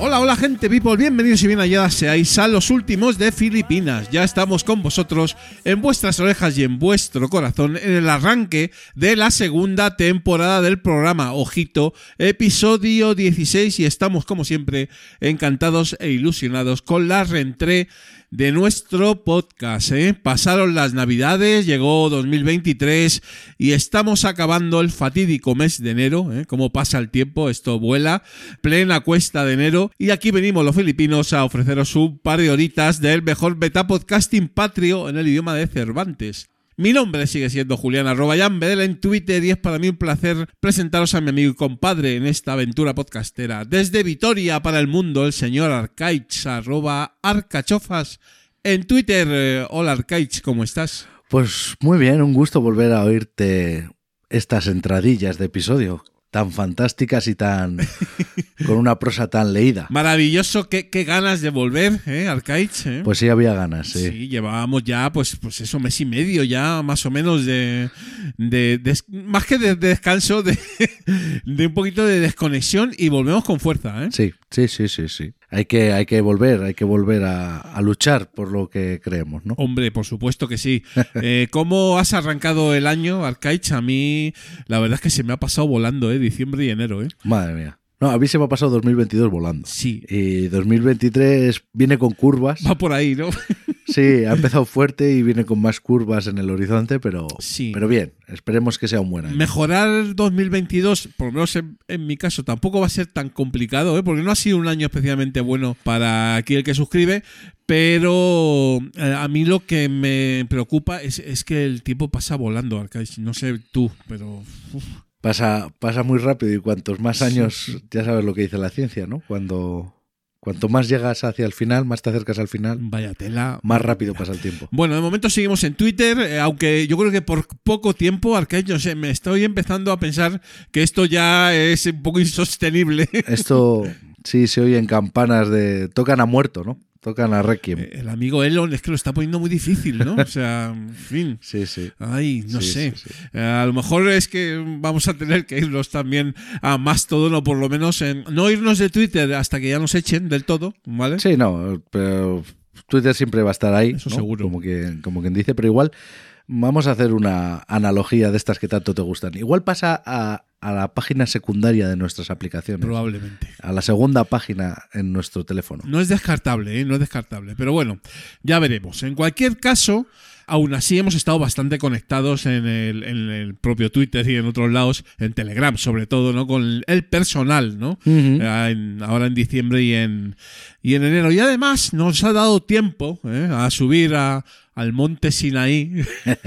Hola, hola gente people, bienvenidos y bien halladas seáis a los últimos de Filipinas. Ya estamos con vosotros en vuestras orejas y en vuestro corazón en el arranque de la segunda temporada del programa. Ojito, episodio 16 y estamos como siempre encantados e ilusionados con la reentré de nuestro podcast. ¿eh? Pasaron las navidades, llegó 2023 y estamos acabando el fatídico mes de enero. ¿eh? Como pasa el tiempo, esto vuela. Plena cuesta de enero. Y aquí venimos los filipinos a ofreceros un par de horitas del mejor beta podcasting patrio en el idioma de Cervantes. Mi nombre sigue siendo Julián arroba en Twitter y es para mí un placer presentaros a mi amigo y compadre en esta aventura podcastera. Desde Vitoria para el mundo, el señor Arcaich arroba Arcachofas en Twitter. Hola Arcaich, ¿cómo estás? Pues muy bien, un gusto volver a oírte estas entradillas de episodio tan fantásticas y tan con una prosa tan leída. Maravilloso, qué, qué ganas de volver, ¿eh, Arcaich? ¿eh? Pues sí, había ganas, sí. Sí, llevábamos ya, pues, pues eso, mes y medio ya, más o menos, de, de, de- más que de, de descanso, de, de un poquito de desconexión y volvemos con fuerza, ¿eh? Sí, sí, sí, sí, sí. Hay que, hay que volver, hay que volver a, a luchar por lo que creemos, ¿no? Hombre, por supuesto que sí. Eh, ¿Cómo has arrancado el año, Arcaich? A mí, la verdad es que se me ha pasado volando, ¿eh? Diciembre y enero, ¿eh? Madre mía. No, a mí se me ha pasado 2022 volando. Sí, Y 2023 viene con curvas. va por ahí, ¿no? Sí, ha empezado fuerte y viene con más curvas en el horizonte, pero, Sí. pero bien, esperemos que sea un buen año. Mejorar 2022, por lo menos en, en mi caso, tampoco va a ser tan complicado, ¿eh? porque no ha sido un año especialmente bueno para aquí el que suscribe, pero eh, a mí lo que me preocupa es, es que el tiempo pasa volando, Arcais. No sé tú, pero... uf, Pasa, pasa muy rápido y cuantos más años, ya sabes lo que dice la ciencia, ¿no? Cuando cuanto más llegas hacia el final, más te acercas al final, vaya tela. más rápido pasa el tiempo. Bueno, de momento seguimos en Twitter, eh, aunque yo creo que por poco tiempo, Arcais, no sé, me estoy empezando a pensar que esto ya es un poco insostenible. Esto sí se oyen campanas de tocan a muerto, ¿no? Tocan a Requiem. Eh, El amigo Elon es que lo está poniendo muy difícil, ¿no? O sea, en fin. Sí, sí. Ay, no Sí, sé. sí, sí. Eh, a lo mejor es que vamos a tener que irnos también a más todo, no por lo menos en no irnos de Twitter hasta que ya nos echen del todo, ¿vale? Sí, no, pero Twitter siempre va a estar ahí, Eso ¿no? seguro. Como, que, como quien dice, pero igual vamos a hacer una analogía de estas que tanto te gustan. Igual pasa a, a la página secundaria de nuestras aplicaciones, Probablemente. a la segunda página en nuestro teléfono. No es descartable, ¿eh? No es descartable. Pero bueno, ya veremos. En cualquier caso, aún así hemos estado bastante conectados en el, en el propio Twitter y en otros lados, en Telegram sobre todo, ¿no? Con el personal, ¿no? Eh, en- ahora en diciembre y en, y en enero. Y además nos ha dado tiempo ¿eh? a subir a- al monte Sinaí.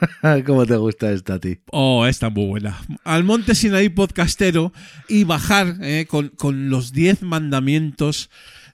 ¿Cómo te gusta esta a ti? Oh, está muy buena. Al monte Sinaí podcastero y bajar ¿eh? con, con los 10 mandamientos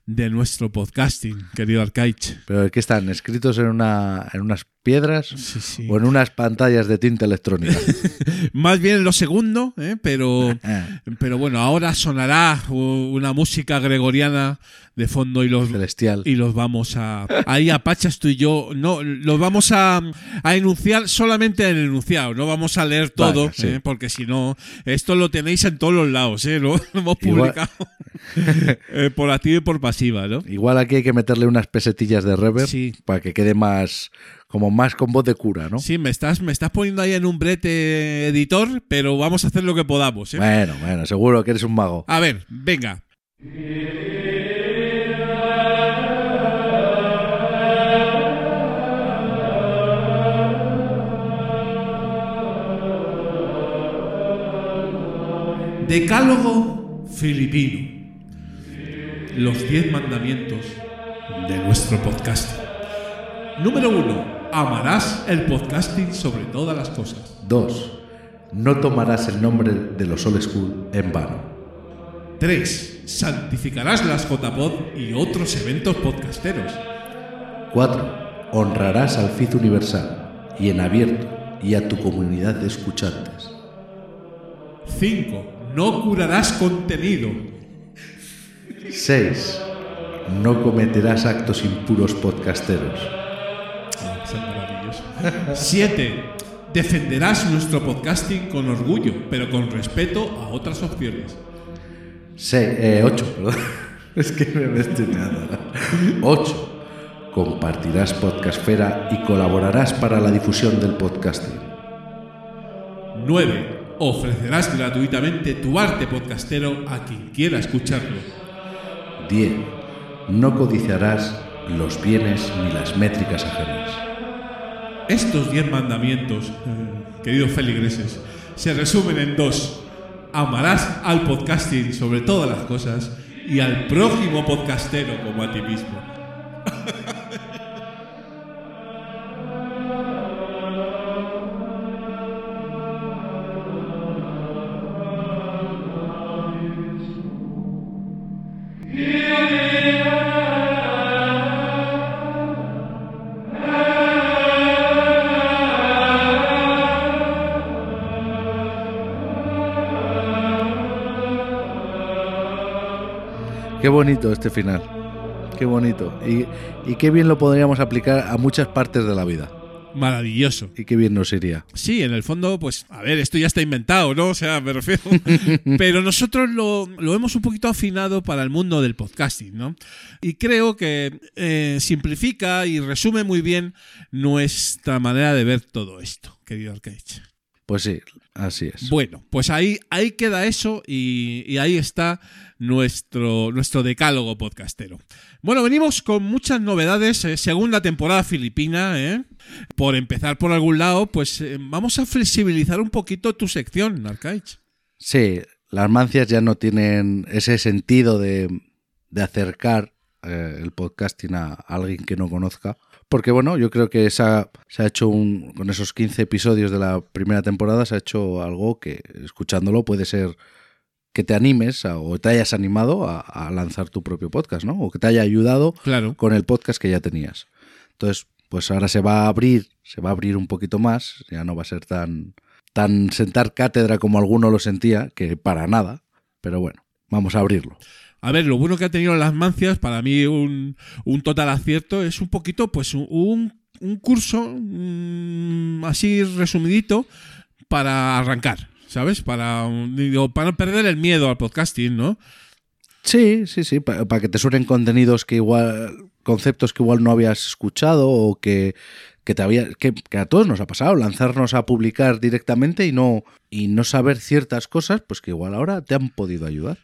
de nuestro podcasting, querido Arcaich. ¿Pero qué están? ¿Escritos en, una, en unas piedras Sí, sí. o en unas pantallas de tinta electrónica? Más bien lo segundo, ¿eh? pero, Ah, pero bueno, ahora sonará una música gregoriana de fondo y los, Celestial. y los vamos a ahí a Pachas tú y yo no los vamos a, a enunciar solamente en el enunciado no vamos a leer todo sí. ¿eh? porque si no esto lo tenéis en todos los lados ¿eh? lo, lo hemos publicado eh, por activa y por pasiva ¿no? Igual aquí hay que meterle unas pesetillas de reverb Sí. para que quede más, como más con voz de cura, ¿no? sí me estás me estás poniendo ahí en un brete editor pero vamos a hacer lo que podamos ¿eh? Bueno, bueno, seguro que eres un mago. a ver venga Decálogo filipino. Los diez mandamientos de nuestro podcasting. Número uno. Amarás el podcasting sobre todas las cosas. 2. No tomarás el nombre de los Old School en vano. 3. Santificarás las JPod y otros eventos podcasteros. 4. Honrarás al FIT Universal y en abierto y a tu comunidad de escuchantes. 5. No curarás contenido. 6. No cometerás actos impuros podcasteros. 7. Defenderás nuestro podcasting con orgullo, pero con respeto a otras opciones. 8, perdón. Es que me estoy meando. 8. Compartirás Podcastfera y colaborarás para la difusión del podcasting. 9. Ofrecerás gratuitamente tu arte podcastero a quien quiera escucharlo. 10. No codiciarás los bienes ni las métricas ajenas. Estos 10 mandamientos, eh, queridos feligreses, se resumen en dos. Amarás al podcasting sobre todas las cosas y al prójimo podcastero como a ti mismo. bonito este final. Qué bonito. Y, y qué bien lo podríamos aplicar a muchas partes de la vida. Maravilloso. Y qué bien nos iría. Sí, en el fondo, pues, a ver, esto ya está inventado, ¿no? O sea, me refiero. Pero nosotros lo, lo hemos un poquito afinado para el mundo del podcasting, ¿no? Y creo que eh, simplifica y resume muy bien nuestra manera de ver todo esto, querido Arcade. Pues sí, así es. Bueno, pues ahí, ahí queda eso y, y ahí está nuestro, nuestro decálogo podcastero. Bueno, venimos con muchas novedades. eh, segunda temporada filipina, ¿eh? Por empezar por algún lado, pues eh, vamos a flexibilizar un poquito tu sección, Arcaich. Sí, las mancias ya no tienen ese sentido de, de acercar eh, el podcasting a alguien que no conozca. Porque bueno, yo creo que se ha, se ha hecho un, con esos 15 episodios de la primera temporada, se ha hecho algo que escuchándolo puede ser que te animes a- o te hayas animado a, a lanzar tu propio podcast, ¿no? O que te haya ayudado Claro. con el podcast que ya tenías. Entonces, pues ahora se va a abrir, se va a abrir un poquito más, ya no va a ser tan, tan sentar cátedra como alguno lo sentía, que para nada, pero bueno, vamos a abrirlo. A ver, lo bueno que ha tenido las mancias, para mí un, un total acierto, es un poquito, pues un, un curso mm, así resumidito para arrancar, ¿sabes? Para, digo, para no perder el miedo al podcasting, ¿no? Sí, sí, sí, para que te suenen contenidos que igual, conceptos que igual no habías escuchado o que, que te había, que, que a todos nos ha pasado, lanzarnos a publicar directamente y no, y no saber ciertas cosas, pues que igual ahora te han podido ayudar.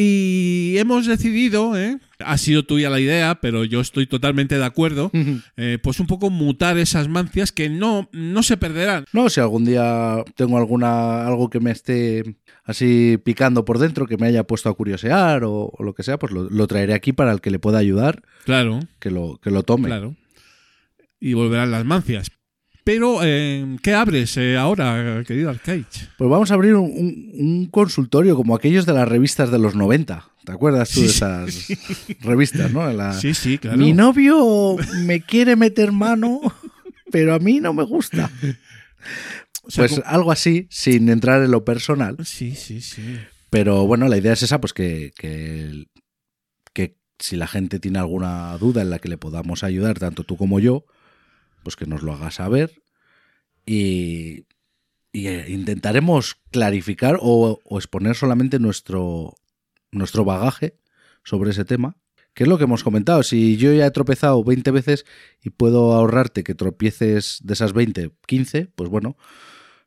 Y hemos decidido, ¿eh? ha sido tuya la idea, pero yo estoy totalmente de acuerdo, eh, pues un poco mutar esas mancias que no, no se perderán. No, si algún día tengo alguna algo que me esté así picando por dentro, que me haya puesto a curiosear o, o lo que sea, pues lo, lo traeré aquí para el que le pueda ayudar, Claro. que lo, que lo tome. Claro. Y volverán las mancias. Pero, eh, ¿qué abres eh, ahora, querido Arcade? Pues vamos a abrir un, un- un consultorio como aquellos de las revistas de los 90. ¿Te acuerdas tú de Sí, esas revistas, no? La- Sí, sí, claro. Mi novio me quiere meter mano, pero a mí no me gusta. O sea, Pues algo así, sin entrar en lo personal. Sí, sí, sí. Pero bueno, la idea es esa, pues que, que, que si la gente tiene alguna duda en la que le podamos ayudar, tanto tú como yo, pues que nos lo haga saber y, eh, intentaremos clarificar o, o exponer solamente nuestro, nuestro bagaje sobre ese tema. Que es lo que hemos comentado. Si yo ya he tropezado 20 veces y puedo ahorrarte que tropieces de esas 20, 15, pues bueno,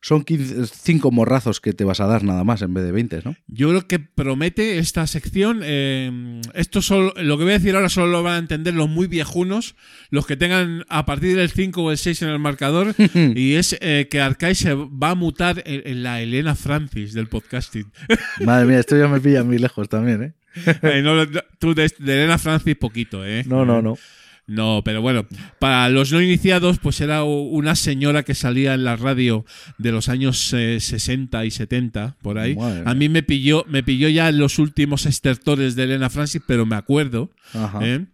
son 5 morrazos que te vas a dar nada más en vez de 20, ¿no? Yo creo que promete esta sección. eh, esto solo, lo que voy a decir ahora solo lo van a entender los muy viejunos, los que tengan a partir del 5 o el 6 en el marcador. y es eh, que Arcai se va a mutar en, en la Elena Francis del podcasting. Madre mía, esto ya me pilla muy lejos también, ¿eh? Eh, no, tú de, de Elena Francis poquito, ¿eh? No, no, no. No, pero bueno, para los no iniciados, pues era una señora que salía en la radio de los años eh, 60 y 70, por ahí. Madre A mí me pilló, me pilló ya en los últimos estertores de Elena Francis, pero me acuerdo. Ajá. ¿eh?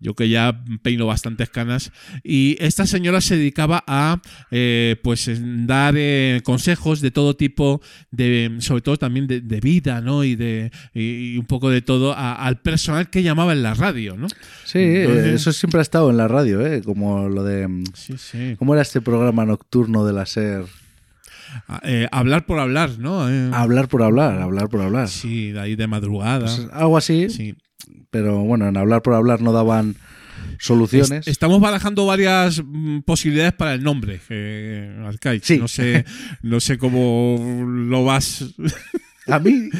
Yo que ya peino bastantes canas. Y esta señora se dedicaba a eh, pues dar eh, consejos de todo tipo, de, sobre todo también de, de vida, ¿no? Y de y, un poco de todo a- al personal que llamaba en la radio, ¿no? Sí, Entonces- eso siempre ha estado en la radio, ¿eh? Como lo de... mm, Sí, sí. ¿Cómo era este programa nocturno de la SER? A- eh, hablar por hablar, ¿no? Eh, Hablar por hablar, hablar por hablar. Sí, de ahí de madrugada. Pues algo así, sí. pero bueno, en hablar por hablar no daban soluciones. Es- estamos barajando varias mm, posibilidades para el nombre, eh, Arcaic. Sí. No sé, no sé cómo lo vas. A mí,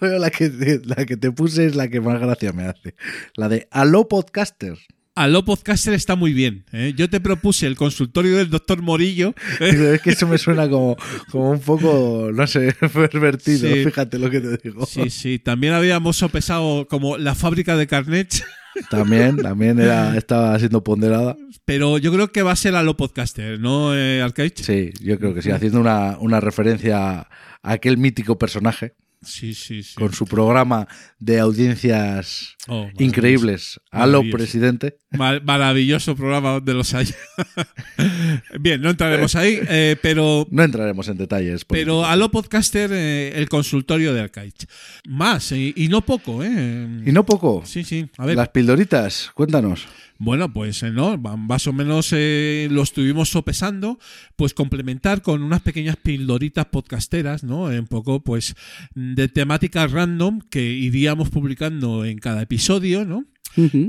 la que, la que te puse es la que más gracia me hace. La de Aló Podcaster. Aló Podcaster está muy bien. ¿eh? Yo te propuse el consultorio del doctor Morillo. ¿eh? Es que eso me suena como, como un poco, no sé, pervertido. Sí. Fíjate lo que te digo. Sí, sí. También habíamos sopesado como la fábrica de carnets. También, también era, estaba siendo ponderada. Pero yo creo que va a ser Aló Podcaster, ¿no, eh, Arcaic? Sí, yo creo que sí, haciendo una, una referencia a aquel mítico personaje Sí, sí, sí. con su programa de audiencias Oh, increíbles. Maravilloso. presidente. Mar- maravilloso programa donde los hay. Bien, no entraremos ahí, eh, pero No entraremos en detalles. Pero políticos. a lo podcaster, eh, el consultorio de Arcaich. Más, y, y no poco, ¿eh? Y no poco. Sí, sí. A ver, Las pildoritas, cuéntanos. Bueno, pues eh, no, más o menos eh, lo estuvimos sopesando, pues complementar con unas pequeñas pildoritas podcasteras, ¿no? Un poco, pues, de temática random que iríamos publicando en cada episodio, ¿no?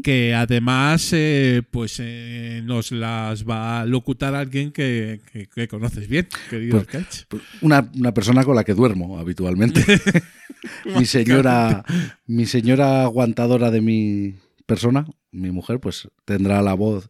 que además eh, pues eh, nos las va a locutar alguien que, que- que conoces bien, querido. Pues Una, una persona con la que duermo habitualmente. mi señora, mi señora aguantadora de mi persona, mi mujer, pues tendrá la voz,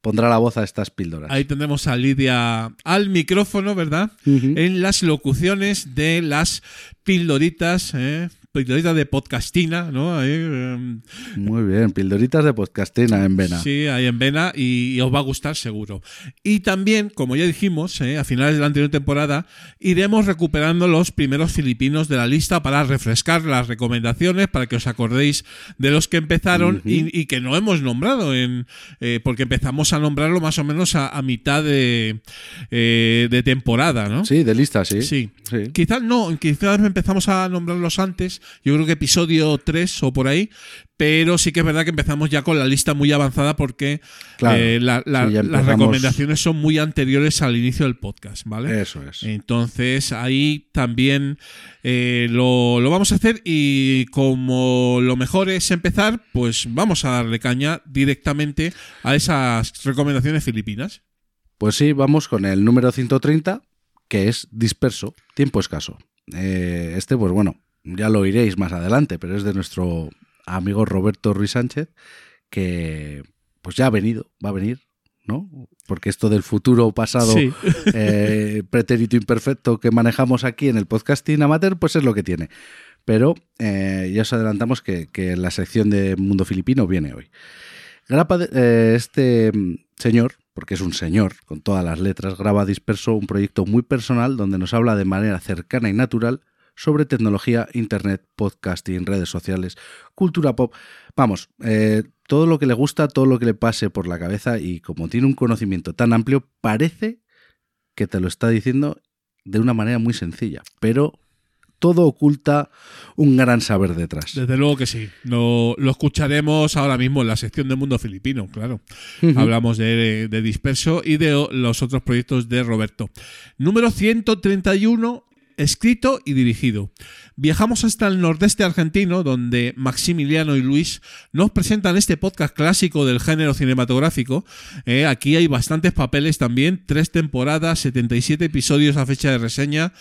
pondrá la voz a estas píldoras. Ahí tendremos a Lidia al micrófono, ¿verdad? En las locuciones de las pildoritas, ¿eh? Pildoritas de podcastina, ¿no? Ahí, eh, Muy bien, pildoritas de podcastina en vena. Sí, ahí en Vena y, y os va a gustar seguro. Y también, como ya dijimos, eh, a finales de la anterior temporada, iremos recuperando los primeros filipinos de la lista para refrescar las recomendaciones, para que os acordéis de los que empezaron y, y que no hemos nombrado, en, eh, porque empezamos a nombrarlo más o menos a, a mitad de, eh, de temporada, ¿no? Sí, de lista, sí. Sí. Sí. Quizás no, quizás empezamos a nombrarlos antes, yo creo que episodio 3 o por ahí, pero sí que es verdad que empezamos ya con la lista muy avanzada porque Claro. eh, la- la- Sí, ya las recomendaciones son muy anteriores al inicio del podcast, ¿vale? Eso es. Entonces ahí también eh, lo, lo vamos a hacer y como lo mejor es empezar, pues vamos a darle caña directamente a esas recomendaciones filipinas. Pues sí, vamos con el número 130, que es disperso, tiempo escaso. Eh, este, pues bueno, ya lo oiréis más adelante, pero es de nuestro amigo Roberto Ruiz Sánchez, que pues ya ha venido, va a venir, ¿no? Porque esto del futuro pasado, Sí. eh, pretérito imperfecto que manejamos aquí en el podcasting amateur, pues es lo que tiene. Pero eh, ya os adelantamos que, que la sección de Mundo Filipino viene hoy. Grapa de- eh, este señor, porque es un señor con todas las letras, graba disperso un proyecto muy personal donde nos habla de manera cercana y natural sobre tecnología, internet, podcasting, redes sociales, cultura pop. Vamos, eh, todo lo que le gusta, todo lo que le pase por la cabeza y como tiene un conocimiento tan amplio, parece que te lo está diciendo de una manera muy sencilla, pero todo oculta un gran saber detrás. Desde luego que sí. Lo, lo escucharemos ahora mismo en la sección de Mundo Filipino, claro. Hablamos de, de Disperso y de los otros proyectos de Roberto. Número 131, escrito y dirigido. Viajamos hasta el nordeste argentino, donde Maximiliano y Luis nos presentan este podcast clásico del género cinematográfico. Eh, aquí hay bastantes papeles también, tres temporadas, 77 episodios a fecha de reseña.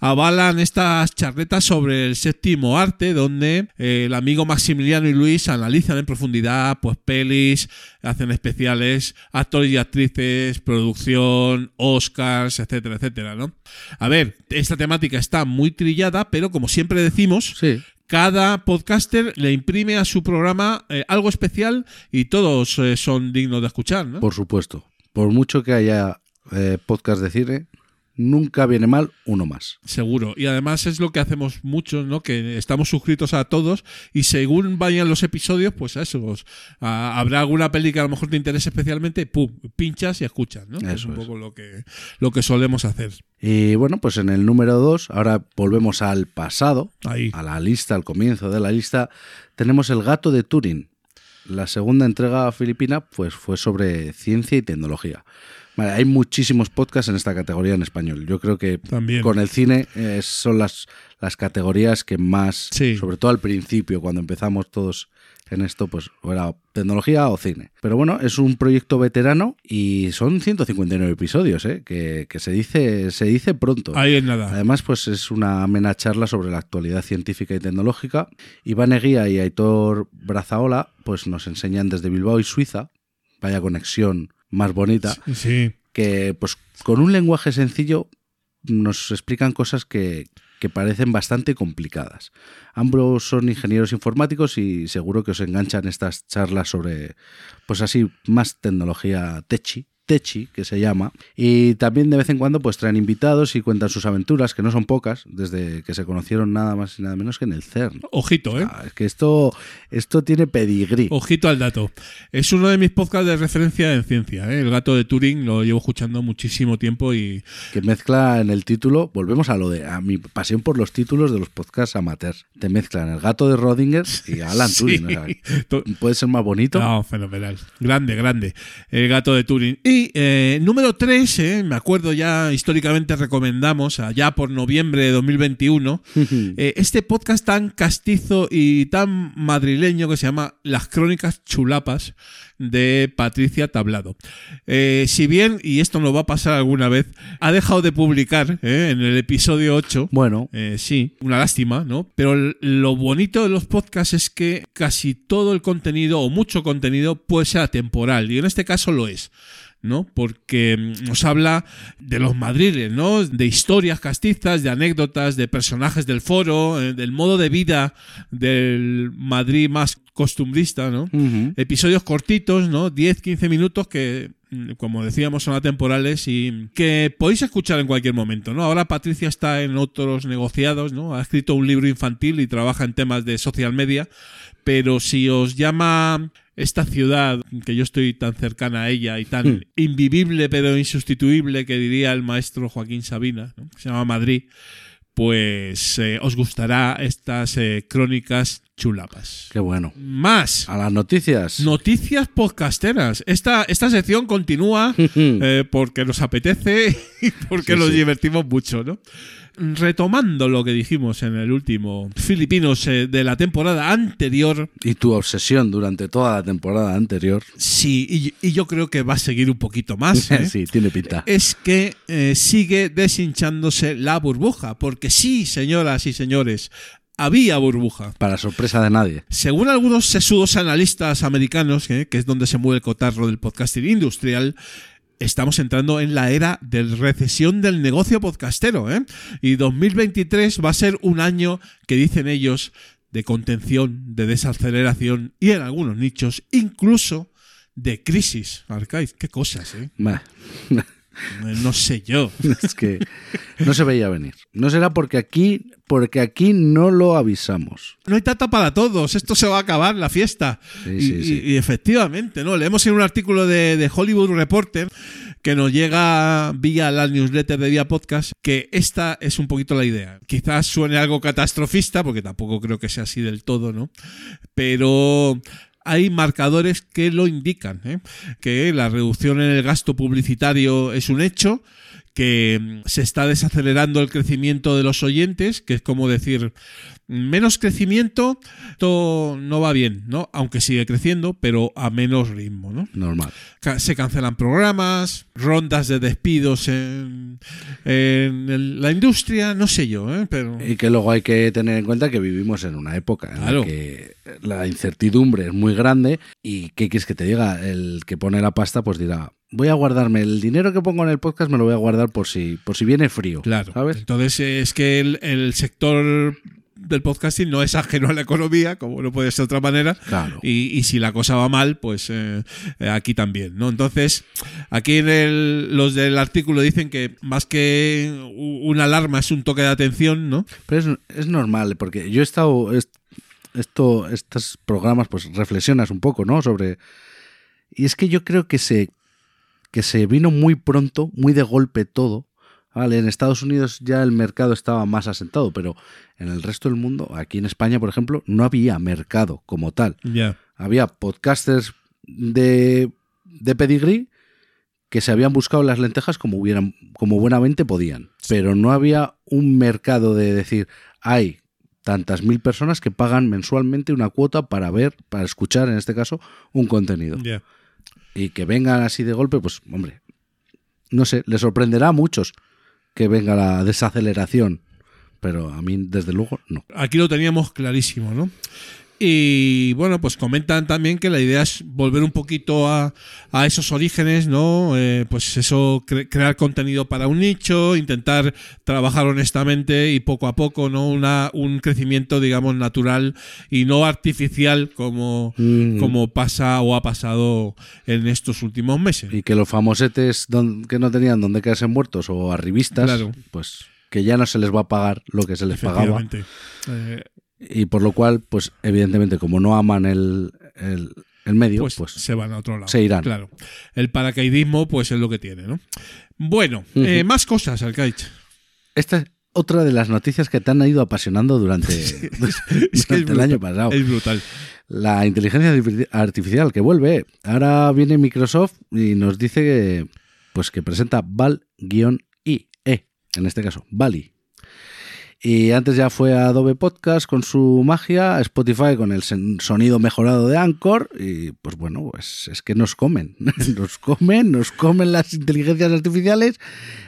Avalan estas charletas sobre el séptimo arte, donde eh, el amigo Maximiliano y Luis analizan en profundidad pues pelis, hacen especiales, actores y actrices, producción, Oscars, etcétera, etcétera, ¿no? A ver, esta temática está muy trillada, pero como siempre decimos, Sí, cada podcaster le imprime a su programa eh, algo especial y todos eh, son dignos de escuchar, ¿no? Por supuesto. Por mucho que haya eh, podcast de cine, nunca viene mal uno más. Seguro. Y además es lo que hacemos muchos, ¿no? Que estamos suscritos a todos y según vayan los episodios, pues a eso, pues, a- habrá alguna peli que a lo mejor te interese especialmente, pum, pinchas y escuchas, ¿no? es un es. poco lo que, lo que solemos hacer. Y bueno, pues en el número 2, ahora volvemos al pasado, Ahí. a la lista, al comienzo de la lista, tenemos El gato de Turing. La segunda entrega filipina pues fue sobre ciencia y tecnología. Vale, hay muchísimos podcasts en esta categoría en español. Yo creo que También. con el cine eh, son las, las categorías que más, Sí. sobre todo al principio, cuando empezamos todos en esto, pues era tecnología o cine. Pero bueno, es un proyecto veterano y son 159 episodios, ¿eh? que, que se, dice, se dice pronto. Ahí es nada. Además, pues es una amena charla sobre la actualidad científica y tecnológica. Iván Eguía y Aitor Brazaola pues nos enseñan desde Bilbao y Suiza, vaya conexión más bonita, Sí. que pues con un lenguaje sencillo nos explican cosas que, que parecen bastante complicadas. Ambos son ingenieros informáticos y seguro que os enganchan estas charlas sobre, pues así, más tecnología techi, techi que se llama. Y también de vez en cuando pues traen invitados y cuentan sus aventuras, que no son pocas, desde que se conocieron nada más y nada menos que en el CERN. Ojito, ¿eh? Ah, es que esto, esto tiene pedigrí. Ojito al dato. Es uno de mis podcasts de referencia en ciencia. ¿eh? El gato de Turing lo llevo escuchando muchísimo tiempo y que mezcla en el título, volvemos a lo de a mi pasión por los títulos de los podcasts amateurs. Te mezclan el gato de Rodinger y Alan Sí. Turing. o sea, To- ¿Puede ser más bonito? No, fenomenal. Grande, grande. El gato de Turing. Y eh, número 3, me acuerdo ya históricamente recomendamos, allá por noviembre de 2021, eh, este podcast tan castizo y tan madrileño que se llama Las Crónicas Chulapas de Patricia Tablado. Eh, si bien, y esto nos va a pasar alguna vez, ha dejado de publicar eh, en el episodio 8, Bueno, sí, una lástima, ¿no? Pero lo bonito de los podcasts es que casi todo el contenido o mucho contenido puede ser atemporal y en este caso lo es. ¿No? Porque mm, nos habla de los madriles, ¿no? De historias castizas, de anécdotas, de personajes del foro, eh, del modo de vida del Madrid más costumbrista, ¿no? episodios cortitos, ¿no? 10, 15 minutos que, mm, como decíamos, son atemporales y que podéis escuchar en cualquier momento, ¿no? Ahora Patricia está en otros negociados, ¿no? Ha escrito un libro infantil y trabaja en temas de social media, pero si os llama esta ciudad, que yo estoy tan cercana a ella y tan Hmm. invivible pero insustituible que diría el maestro Joaquín Sabina, ¿no? que se llama Madrid, pues eh, os gustará estas eh, crónicas chulapas. qué bueno. Más. A las noticias. Noticias podcasteras. Esta, esta sección continúa eh, porque nos apetece y porque Sí, nos sí. divertimos mucho, ¿no? Retomando lo que dijimos en el último Filipinos eh, de la temporada anterior, Y tu obsesión durante toda la temporada anterior. sí, y, y yo creo que va a seguir un poquito más. ¿eh? sí, tiene pinta. Es que eh, sigue deshinchándose la burbuja, porque sí, señoras y señores, había burbuja. Para sorpresa de nadie. Según algunos sesudos analistas americanos, ¿eh? que es donde se mueve el cotarro del podcasting industrial, estamos entrando en la era de recesión del negocio podcastero. ¿eh? Y 2023 va a ser un año que dicen ellos de contención, de desaceleración y en algunos nichos incluso de crisis. Arcaiz, qué cosas, ¿eh? Bah, No sé yo. es que no se veía venir. No será porque aquí, porque aquí no lo avisamos. No hay tata para todos, esto se va a acabar, la fiesta. Sí, y, sí, y- sí. y efectivamente, ¿no? Leemos en un artículo de, de Hollywood Reporter que nos llega vía la newsletter de Vía Podcast que esta es un poquito la idea. Quizás suene algo catastrofista, porque tampoco creo que sea así del todo, ¿no? Pero hay marcadores que lo indican, ¿eh? que la reducción en el gasto publicitario es un hecho, que mm, se está desacelerando el crecimiento de los oyentes, que es como decir, menos crecimiento, esto no va bien, ¿no? Aunque sigue creciendo, pero a menos ritmo, ¿no? Normal. Se cancelan programas, rondas de despidos en, en el- la industria, no sé yo, ¿eh? Pero... Y que luego hay que tener en cuenta que vivimos en una época en Claro. la que la incertidumbre es muy grande y ¿qué quieres que te diga? El que pone la pasta pues dirá, voy a guardarme el dinero que pongo en el podcast, me lo voy a guardar por si, por si viene frío. Claro. ¿Sabes? Entonces es que el, el sector del podcasting no es ajeno a la economía, como no puede ser de otra manera. Claro. Y, y si la cosa va mal, pues eh, eh, aquí también, ¿no? Entonces, aquí en el, los del artículo dicen que más que una alarma es un toque de atención, ¿no? Pero es, es normal, porque yo he estado. est- Esto, estos programas, pues reflexionas un poco, ¿no? Sobre. Y es que yo creo que se. que se vino muy pronto, muy de golpe todo. Vale, en Estados Unidos ya el mercado estaba más asentado, pero en el resto del mundo, aquí en España, por ejemplo, no había mercado como tal. Había podcasters de, de pedigrí que se habían buscado las lentejas como hubieran, como buenamente podían. Pero no había un mercado de decir, hay tantas mil personas que pagan mensualmente una cuota para ver, para escuchar, en este caso, un contenido. Y que vengan así de golpe, pues, hombre, no sé, le sorprenderá a muchos que venga la desaceleración. Pero a mí, desde luego, no. Aquí lo teníamos clarísimo, ¿no? Y bueno, pues comentan también que la idea es volver un poquito a, a esos orígenes, ¿no? Eh, pues eso, cre- crear contenido para un nicho, intentar trabajar honestamente y poco a poco, ¿no? Una, un crecimiento, digamos, natural y no artificial como, Mm. como pasa o ha pasado en estos últimos meses. Y que los famosetes don- que no tenían donde quedarse muertos o arribistas, Claro. pues que ya no se les va a pagar lo que se les pagaba. Eh, Y por lo cual, pues evidentemente, como no aman el, el, el medio, pues, pues, se van a otro lado. se irán. Claro. El paracaidismo, pues es lo que tiene, ¿no? Bueno, eh, más cosas, Alcaich. esta es otra de las noticias que te han ido apasionando durante, es el brutal, año pasado. Es brutal. La inteligencia artifici- artificial que vuelve. Ahora viene Microsoft y nos dice que, pues que presenta Val-IE, en este caso, Bali. Y antes ya fue Adobe Podcast con su magia, Spotify con el sonido mejorado de Anchor y pues bueno, pues es que nos comen, nos comen, nos comen las inteligencias artificiales.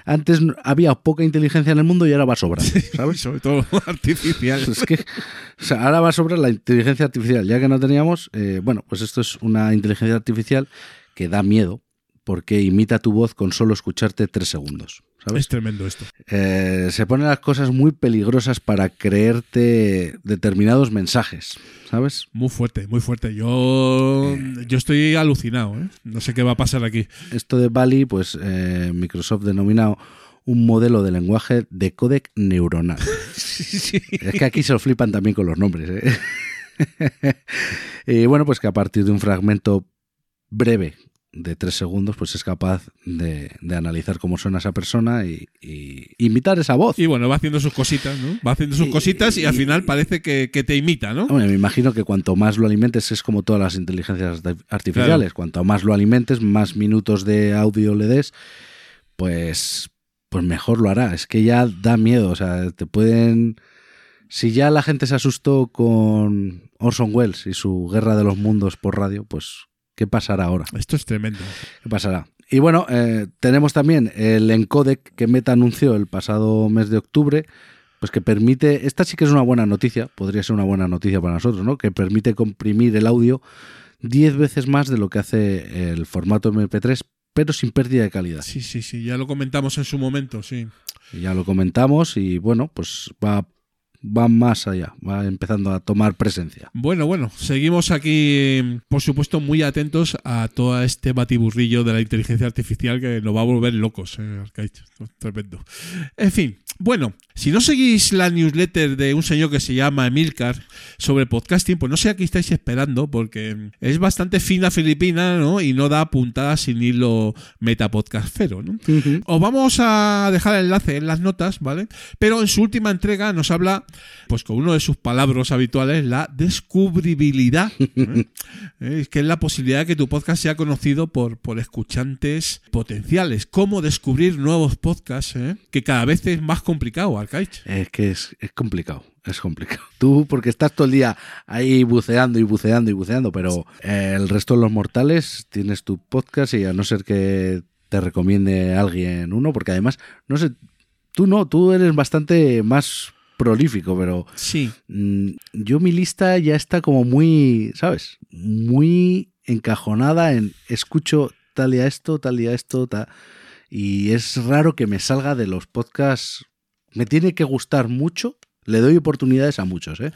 Antes había poca inteligencia en el mundo y ahora va sobrando, ¿sabes? Sobre todo artificial. Es que o sea, ahora va sobre la inteligencia artificial. Ya que no teníamos, eh, bueno, pues esto es una inteligencia artificial que da miedo porque imita tu voz con solo escucharte tres segundos. ¿Sabes? Es tremendo esto. Eh, se ponen las cosas muy peligrosas para creerte determinados mensajes, ¿sabes? Muy fuerte, muy fuerte. Yo, yo estoy alucinado, ¿eh? No sé qué va a pasar aquí. Esto de Bali, pues eh, Microsoft denominado un modelo de lenguaje de códec neuronal. Es que aquí se lo flipan también con los nombres. ¿eh? y bueno, pues que a partir de un fragmento breve de tres segundos, pues es capaz de, de analizar cómo suena esa persona y, y imitar esa voz. Y bueno, va haciendo sus cositas, ¿no? Va haciendo sus Y- cositas y al final parece que, que te imita, ¿no? Me imagino que cuanto más lo alimentes, es como todas las inteligencias artificiales, cuanto más lo alimentes, más minutos de audio le des, pues, pues mejor lo hará. Es que ya da miedo, o sea, te pueden... Si ya la gente se asustó con Orson Welles y su Guerra de los Mundos por radio, pues ¿qué pasará ahora? Esto es tremendo. ¿Qué pasará? Y bueno, eh, tenemos también el encodec que Meta anunció el pasado mes de octubre, pues que permite, esta sí que es una buena noticia, podría ser una buena noticia para nosotros, ¿no? Que permite comprimir el audio 10 veces más de lo que hace el formato MP3, pero sin pérdida de calidad. Sí, sí, sí. Ya lo comentamos en su momento, sí. Ya lo comentamos y bueno, pues va, va más allá, va empezando a tomar presencia. Bueno, bueno, seguimos aquí, por supuesto, muy atentos a todo este batiburrillo de la inteligencia artificial que nos va a volver locos, eh, Arcaich. Tremendo. En fin, bueno, si no seguís la newsletter de un señor que se llama Emilcar sobre podcasting, pues no sé a qué estáis esperando, porque es bastante fina filipina, ¿no? Y no da puntadas sin hilo metapodcastfero, ¿no? Os vamos a dejar el enlace en las notas, ¿vale? Pero en su última entrega nos habla, pues con uno de sus palabras habituales, la descubribilidad, ¿eh? Eh, que es la posibilidad de que tu podcast sea conocido por, por escuchantes potenciales. Cómo descubrir nuevos podcasts, ¿eh? que cada vez es más complicado, Arcaich. Es que es, es complicado, es complicado. Tú, porque estás todo el día ahí buceando y buceando y buceando, pero eh, el resto de los mortales tienes tu podcast y a no ser que te recomiende alguien uno, porque además, no sé, tú no, tú eres bastante más prolífico, pero Sí, mm, yo mi lista ya está como muy, ¿sabes? Muy encajonada en escucho tal día esto, tal día esto, tal. Y es raro que me salga de los podcasts. Me tiene que gustar mucho Le doy oportunidades a muchos, ¿eh?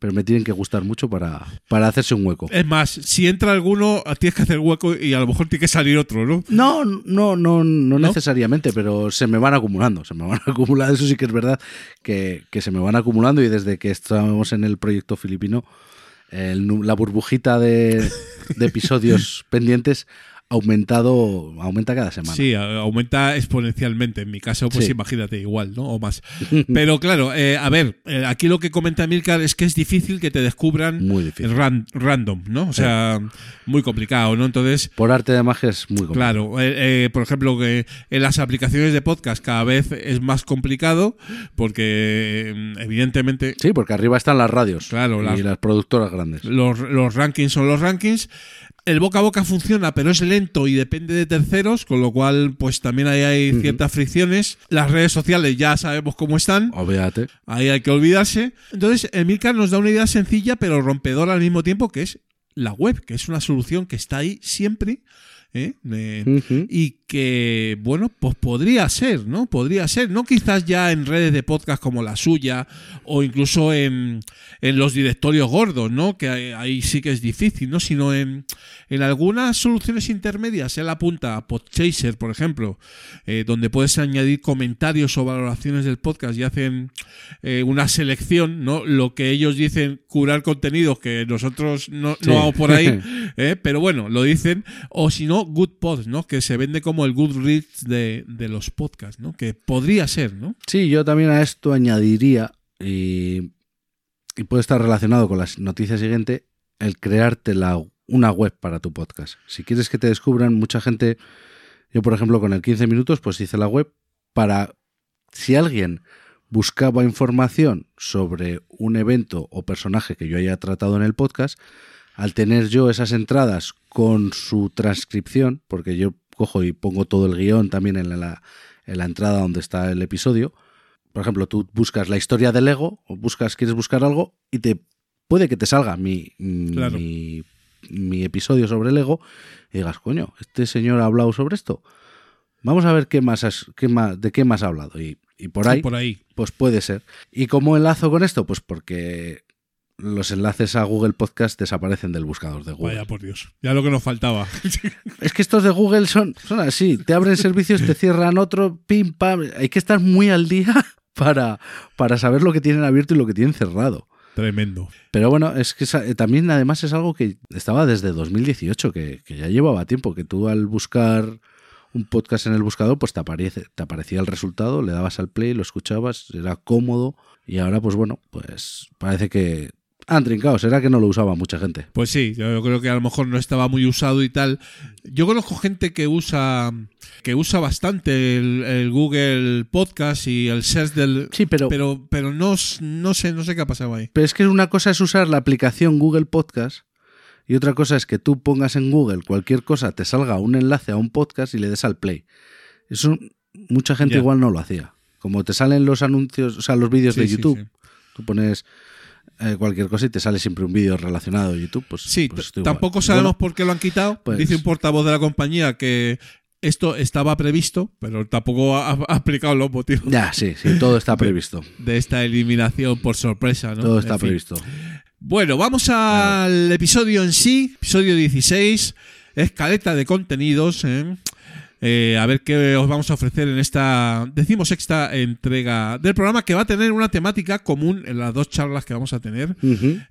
Pero me tienen que gustar mucho para, para hacerse un hueco. Es más, si entra alguno, tienes que hacer hueco y a lo mejor tiene que salir otro, ¿no? No, no, no, no, necesariamente, pero se me van acumulando, se me van acumulando, eso sí que es verdad, que, que se me van acumulando y desde que estamos en el proyecto filipino, el la burbujita de, de episodios pendientes aumentado, aumenta cada semana. Sí, aumenta exponencialmente. En mi caso, pues Sí. imagínate, igual, ¿no? O más. Pero claro, eh, a ver, eh, aquí lo que comenta Milcar es que es difícil que te descubran Muy difícil. ran- random, ¿no? O sea, muy complicado, ¿no? Entonces, Por arte de magia es muy complicado. Claro, eh, eh, por ejemplo, que en las aplicaciones de podcast cada vez es más complicado porque eh, evidentemente Sí, porque arriba están las radios Claro, y las- las productoras grandes. los, los rankings son los rankings. El boca a boca funciona, pero es lento y depende de terceros, con lo cual, pues también ahí hay ciertas fricciones. Las redes sociales ya sabemos cómo están, Olvídate. ahí hay que olvidarse. Entonces, Emilcar nos da una idea sencilla, pero rompedora al mismo tiempo, que es la web, que es una solución que está ahí siempre. ¿Eh? Eh, y que, bueno, pues podría ser, ¿no? Podría ser, no quizás ya en redes de podcast como la suya o incluso en, en los directorios gordos, ¿no? Que ahí, ahí sí que es difícil, ¿no? Sino en, en algunas soluciones intermedias, él apunta a Podchaser, por ejemplo, eh, donde puedes añadir comentarios o valoraciones del podcast y hacen eh, una selección, ¿no? Lo que ellos dicen curar contenidos que nosotros no, Sí. no vamos por ahí, pero bueno, lo dicen. O si no, Good Pods, ¿no? Que se vende como el Goodreads de, de los podcasts, ¿no? Que podría ser, ¿no? Sí, yo también a esto añadiría, y, y puede estar relacionado con la noticia siguiente, el crearte la, una web para tu podcast. Si quieres que te descubran, mucha gente, yo por ejemplo con el 15 minutos, pues hice la web para, si alguien buscaba información sobre un evento o personaje que yo haya tratado en el podcast, al tener yo esas entradas con su transcripción, porque yo cojo y pongo todo el guion también en la, en la entrada donde está el episodio. Por ejemplo, tú buscas la historia del Lego, o buscas, quieres buscar algo, y te puede que te salga mi, Claro. mi, mi episodio sobre el Lego, y digas, coño, este señor ha hablado sobre esto. Vamos a ver qué más, has- qué más de qué más ha hablado. Y, y por ahí, Por ahí. pues puede ser. ¿Y cómo enlazo con esto? Pues porque los enlaces a Google Podcast desaparecen del buscador de Google. Vaya por Dios. Ya lo que nos faltaba. Es que estos de Google son, son así. Te abren servicios, te cierran otro, pim, pam. Hay que estar muy al día para, para saber lo que tienen abierto y lo que tienen cerrado. Tremendo. Pero bueno, es que eh, también además es algo que estaba desde 2018, que, que ya llevaba tiempo, que tú al buscar un podcast en el buscador, pues te, aparece, te aparecía el resultado, le dabas al play, lo escuchabas, era cómodo y ahora pues bueno, pues parece que han trincado, será que no lo usaba mucha gente. Pues sí, yo creo que a lo mejor no estaba muy usado y tal. Yo conozco gente que usa que usa bastante el, el Google Podcast y el search del Sí, pero, pero pero no, no sé, no sé qué ha pasado ahí. pero es que una cosa es usar la aplicación Google Podcast y otra cosa es que tú pongas en Google cualquier cosa, te salga un enlace a un podcast y le des al play. Eso mucha gente igual no lo hacía. Como te salen los anuncios, o sea, los vídeos Sí, de sí, YouTube, sí. tú pones eh, cualquier cosa y te sale siempre un vídeo relacionado a YouTube. Pues, Sí, pues tampoco sabemos Bueno, por qué lo han quitado. pues- Dice un portavoz de la compañía que esto estaba previsto, pero tampoco ha, ha explicado los motivos ya, sí, sí, todo está previsto. de esta eliminación por sorpresa. ¿no? Todo En está fin. previsto. Bueno, vamos al episodio en sí, episodio 16, escaleta de contenidos. ¿eh? Eh, a ver qué os vamos a ofrecer en esta decimosexta entrega del programa que va a tener una temática común en las dos charlas que vamos a tener.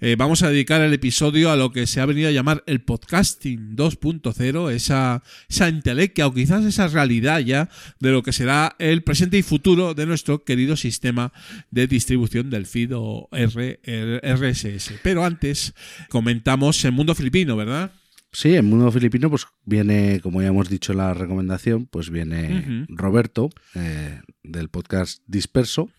Eh, vamos a dedicar el episodio a lo que se ha venido a llamar el podcasting 2.0, esa, esa entelequia o quizás esa realidad ya de lo que será el presente y futuro de nuestro querido sistema de distribución del feed o RSS. Pero antes comentamos en mundo filipino, ¿verdad? Sí, en Mundo Filipino, pues viene, como ya hemos dicho en la recomendación, pues viene. Roberto, eh, del podcast Disperso.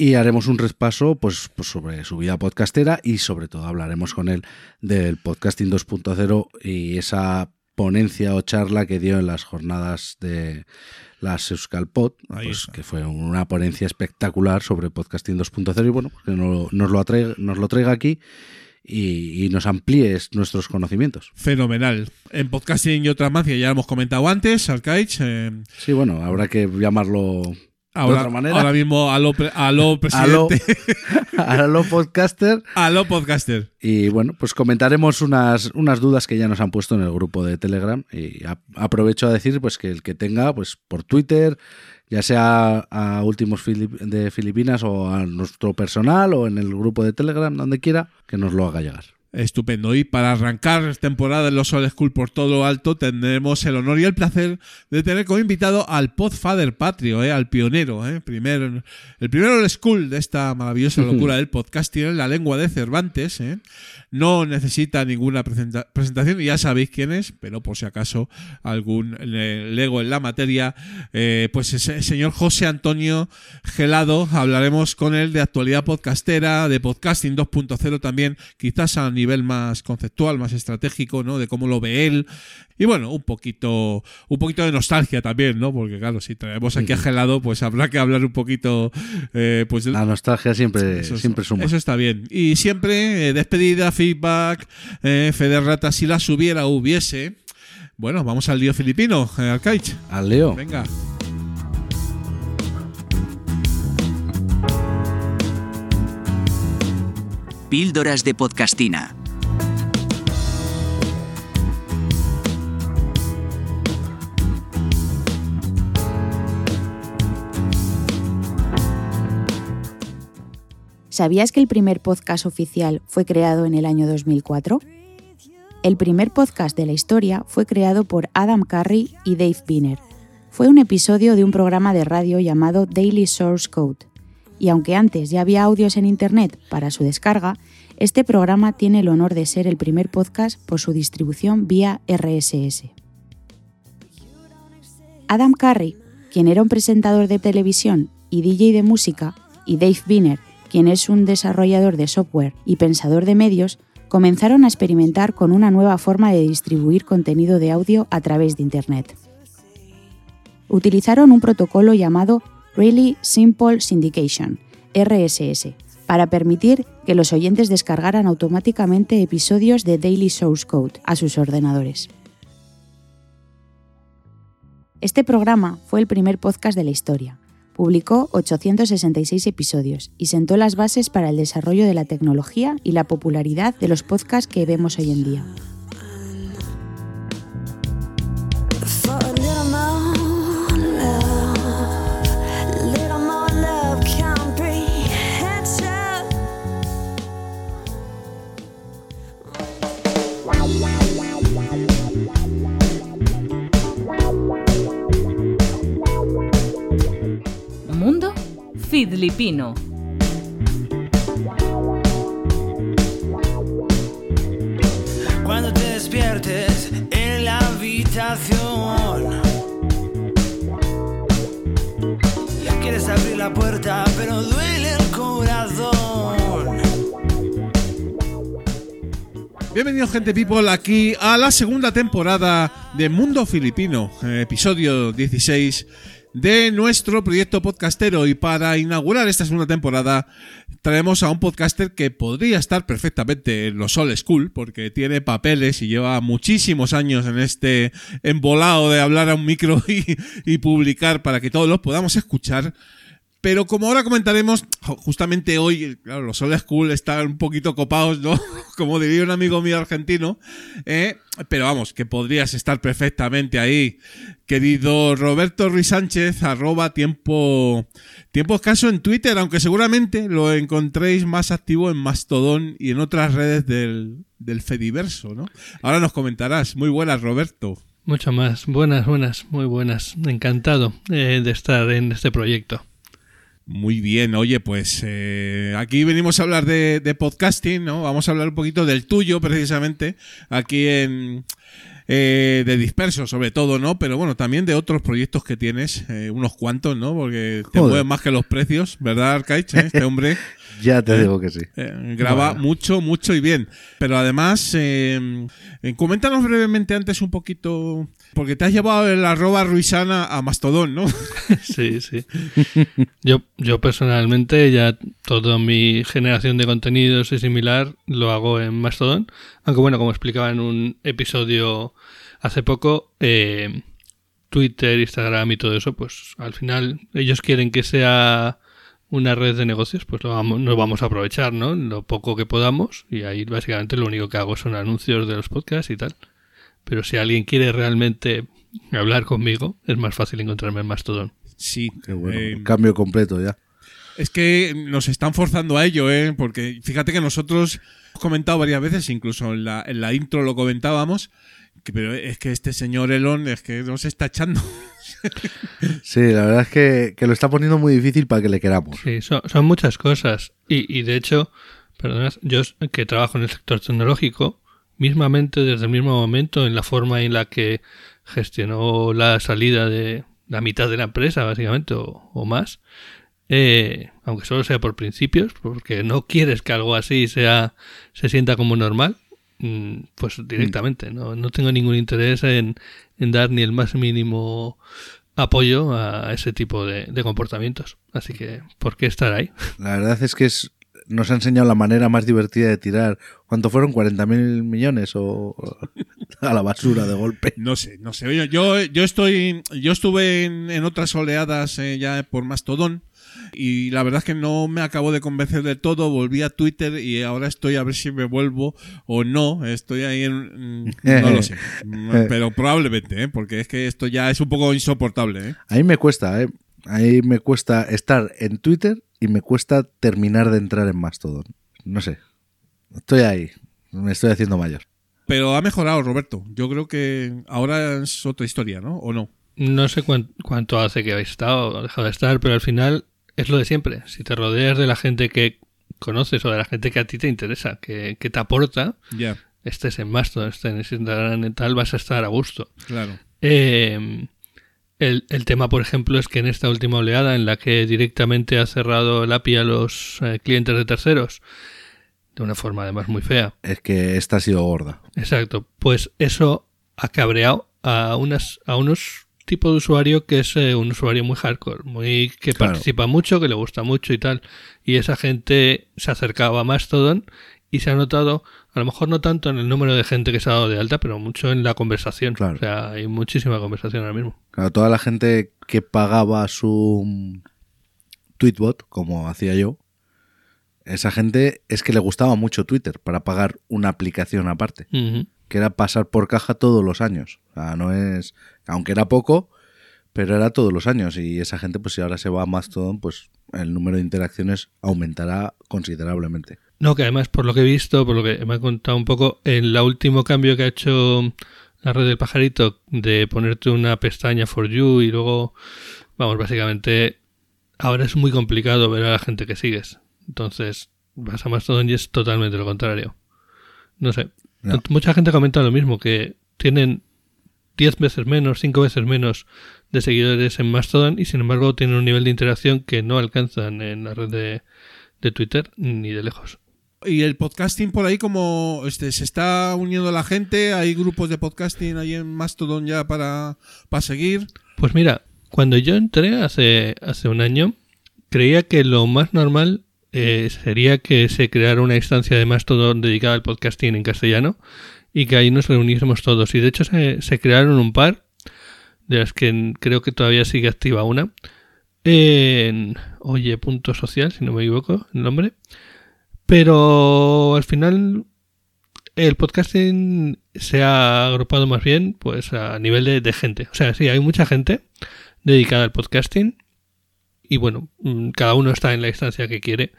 Y haremos un repaso pues, pues sobre su vida podcastera y sobre todo hablaremos con él del podcasting 2.0 y esa ponencia o charla que dio en las jornadas de las Euskalpod, pues, que fue una ponencia espectacular sobre podcasting 2.0 y bueno, que no- nos, lo atraiga- nos lo traiga aquí y, y nos amplíe nuestros conocimientos. Fenomenal. En podcasting y otra mancia ya lo hemos comentado antes, Arcaich. eh, Sí, bueno, habrá que llamarlo Ahora, otra manera. ahora mismo, aló, aló Aló, presidente. aló podcaster. aló podcaster. Y bueno, pues comentaremos unas, unas dudas que ya nos han puesto en el grupo de Telegram. Y a- aprovecho a decir pues que el que tenga, pues por Twitter, ya sea a Últimos Filip- de Filipinas o a nuestro personal o en el grupo de Telegram, donde quiera, que nos lo haga llegar. Estupendo. Y para arrancar temporada en los All School por todo lo alto, tendremos el honor y el placer de tener como invitado al Podfather Patrio, ¿eh? al pionero, ¿eh? Primer, el primer All School de esta maravillosa locura del podcasting en la lengua de Cervantes. ¿eh? No necesita ninguna presenta- presentación, ya sabéis quién es, pero por si acaso algún lego en la materia, eh, pues ese señor José Antonio Gelado, hablaremos con él de actualidad podcastera, de podcasting 2.0 también, quizás a nivel más conceptual, más estratégico, ¿no? De cómo lo ve él. Y bueno, un poquito, un poquito de nostalgia también, ¿no? Porque claro, si traemos aquí a Gelado, pues habrá que hablar un poquito, eh, pues La nostalgia siempre, eso, siempre suma. eso está bien. Y siempre eh, despedida, feedback, eh, Federrata, si las hubiera, hubiese. Bueno, vamos al lío filipino, eh, Arcaich. Al Leo. Venga. Píldoras de podcastina. ¿Sabías que el primer podcast oficial fue creado en el año 2004? El primer podcast de la historia fue creado por Adam Curry y Dave Binner. Fue un episodio de un programa de radio llamado Daily Source Code. Y aunque antes ya había audios en Internet para su descarga, este programa tiene el honor de ser el primer podcast por su distribución vía RSS. Adam Curry, quien era un presentador de televisión y DJ de música, y Dave Binner, quien es un desarrollador de software y pensador de medios, comenzaron a experimentar con una nueva forma de distribuir contenido de audio a través de Internet. Utilizaron un protocolo llamado Really Simple Syndication, RSS, para permitir que los oyentes descargaran automáticamente episodios de Daily Source Code a sus ordenadores. Este programa fue el primer podcast de la historia. Publicó 866 episodios y sentó las bases para el desarrollo de la tecnología y la popularidad de los podcasts que vemos hoy en día. Fidlipino. Cuando te despiertes en la habitación. Ya quieres abrir la puerta, pero duele el corazón. Bienvenidos, gente people, aquí a la segunda temporada de Mundo Filipino, eh, episodio 16 de nuestro proyecto podcastero. Y para inaugurar esta segunda temporada, traemos a un podcaster que podría estar perfectamente en los Old School, porque tiene papeles y lleva muchísimos años en este embolado de hablar a un micro y, y publicar para que todos los podamos escuchar. Pero como ahora comentaremos, justamente hoy, claro, los Old School están un poquito copados, ¿no? Como diría un amigo mío argentino. ¿eh? Pero vamos, que podrías estar perfectamente ahí. Querido Roberto Ruiz Sánchez, arroba tiempo, tiempo escaso en Twitter, aunque seguramente lo encontréis más activo en Mastodon y en otras redes del, del Fediverso, ¿no? Ahora nos comentarás. Muy buenas, Roberto. Mucho más. Buenas, buenas, muy buenas. Encantado eh, de estar en este proyecto. Muy bien, oye, pues eh, aquí venimos a hablar de, de podcasting, ¿no? Vamos a hablar un poquito del tuyo, precisamente, aquí en... eh, de disperso, sobre todo, ¿no? Pero bueno, también de otros proyectos que tienes, eh, unos cuantos, ¿no? Porque te mueven más que los precios, ¿verdad, Arcaich? eh? Este hombre Ya te digo que sí. graba Bueno. mucho, mucho y bien. Pero además, coméntanos brevemente antes un poquito, porque te has llevado el arroba ruisana a Mastodón, ¿no? Sí, sí. Yo, yo personalmente ya toda mi generación de contenidos y similar lo hago en Mastodon. Aunque bueno, como explicaba en un episodio hace poco, eh, Twitter, Instagram y todo eso, pues al final ellos quieren que sea una red de negocios, pues lo vamos, nos vamos a aprovechar, ¿no? Lo poco que podamos y ahí básicamente lo único que hago son anuncios de los podcasts y tal. Pero si alguien quiere realmente hablar conmigo, es más fácil encontrarme en Mastodon. Sí. Qué bueno. eh, Cambio completo ya. Es que nos están forzando a ello, ¿eh? Porque fíjate que nosotros hemos comentado varias veces, incluso en la, en la intro lo comentábamos, que- pero es que este señor Elon es que nos está echando. Sí, la verdad es que, que lo está poniendo muy difícil para que le queramos. Sí, son, son muchas cosas. Y, y de hecho, perdonad, yo que trabajo en el sector tecnológico, mismamente desde el mismo momento en la forma en la que gestionó la salida de la mitad de la empresa, básicamente, o, o más, eh, aunque solo sea por principios, porque no quieres que algo así sea se sienta como normal, mm, pues directamente, no, no tengo ningún interés en, en dar ni el más mínimo apoyo a ese tipo de, de comportamientos. Así que, ¿por qué estar ahí? La verdad es que es, nos ha enseñado la manera más divertida de tirar. ¿Cuánto fueron? ¿40 mil millones o a la basura de golpe? No sé, no sé. Oye, yo, yo estoy. Yo estuve en, en otras oleadas eh, ya por Mastodon. Y la verdad es que no me acabo de convencer de todo. Volví a Twitter y ahora estoy a ver si me vuelvo o no. Estoy ahí en. mm, No lo sé. Mm, Pero probablemente, ¿eh? porque es que esto ya es un poco insoportable. ¿eh? A mí me cuesta, ¿eh? A mí me cuesta estar en Twitter y me cuesta terminar de entrar en Mastodon. No sé. Estoy ahí. Me estoy haciendo mayor. Pero ha mejorado, Roberto. Yo creo que ahora es otra historia, ¿no? ¿O no? No sé cuán- cuánto hace que habéis estado o dejado de estar, pero al final es lo de siempre. Si te rodeas de la gente que conoces o de la gente que a ti te interesa, que, que te aporta, Ya, estés en Mastodon, estés en Instagram y tal, vas a estar a gusto. claro. Eh, el, el tema, por ejemplo, es que en esta última oleada en la que directamente ha cerrado el API a los eh, clientes de terceros, de una forma además muy fea, Es que esta ha sido gorda. Exacto, pues eso ha cabreado a unas a unos tipos de usuario que es eh, un usuario muy hardcore, muy que Claro. participa mucho, que le gusta mucho y tal, y esa gente se acercaba a Mastodon y se ha notado, a lo mejor no tanto en el número de gente que se ha dado de alta, pero mucho en la conversación. Claro. O sea, hay muchísima conversación ahora mismo. Claro, toda la gente que pagaba su tweetbot, como hacía yo, esa gente es que le gustaba mucho Twitter para pagar una aplicación aparte, que era pasar por caja todos los años. O sea, no es, aunque era poco, pero era todos los años. Y esa gente, pues si ahora se va a Mastodon, pues el número de interacciones aumentará considerablemente. No, que además, por lo que he visto, por lo que me ha contado un poco, en el último cambio que ha hecho la red del pajarito de ponerte una pestaña for you y luego, vamos, básicamente, ahora es muy complicado ver a la gente que sigues. Entonces, vas a Mastodon y es totalmente lo contrario. No sé. No. Mucha gente comenta lo mismo, que tienen 10 veces menos, 5 veces menos de seguidores en Mastodon y sin embargo tienen un nivel de interacción que no alcanzan en la red de, de Twitter ni de lejos. Y el podcasting por ahí como este se está uniendo la gente, hay grupos de podcasting ahí en Mastodon ya para, para seguir. Pues mira, cuando yo entré hace, hace un año, creía que lo más normal eh, sería que se creara una instancia de Mastodon dedicada al podcasting en castellano y que ahí nos reuniésemos todos. Y de hecho se, se crearon un par, de las que creo que todavía sigue activa una, en oye.social, si no me equivoco el nombre. Pero al final el podcasting se ha agrupado más bien pues a nivel de, gente. O sea, sí, hay mucha gente dedicada al podcasting y bueno, mm, cada uno está en la instancia que quiere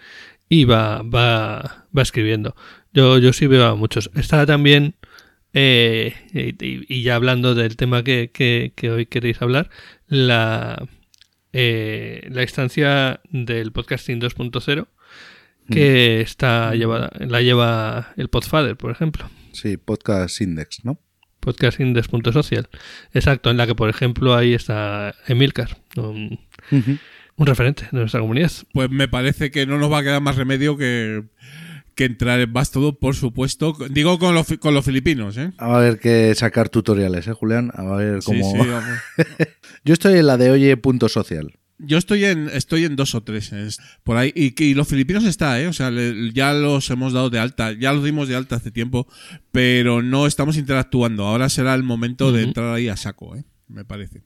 y va, va, va escribiendo. Yo, yo sí veo a muchos. Está también, eh, y, y ya hablando del tema que, que- que hoy queréis hablar, la, eh, la instancia del podcasting 2.0 que está llevada, la lleva el Podfather, por ejemplo. Sí, Podcast Index, ¿no? Podcastindex.social. Exacto, en la que, por ejemplo, ahí está Emilcar, un, un referente de nuestra comunidad. Pues me parece que no nos va a quedar más remedio que, que entrar en Mastodon, por supuesto. Digo con los, con los filipinos, ¿eh? Va a haber que sacar tutoriales, ¿eh, Julián? A ver Sí, cómo... sí, vamos. Yo estoy en la de oye.social. Yo estoy en, estoy en dos o tres es por ahí. Y, y los filipinos está, ¿eh? O sea, le- ya los hemos dado de alta. Ya los dimos de alta hace tiempo. Pero no estamos interactuando. Ahora será el momento de entrar ahí a saco, ¿eh? Me parece.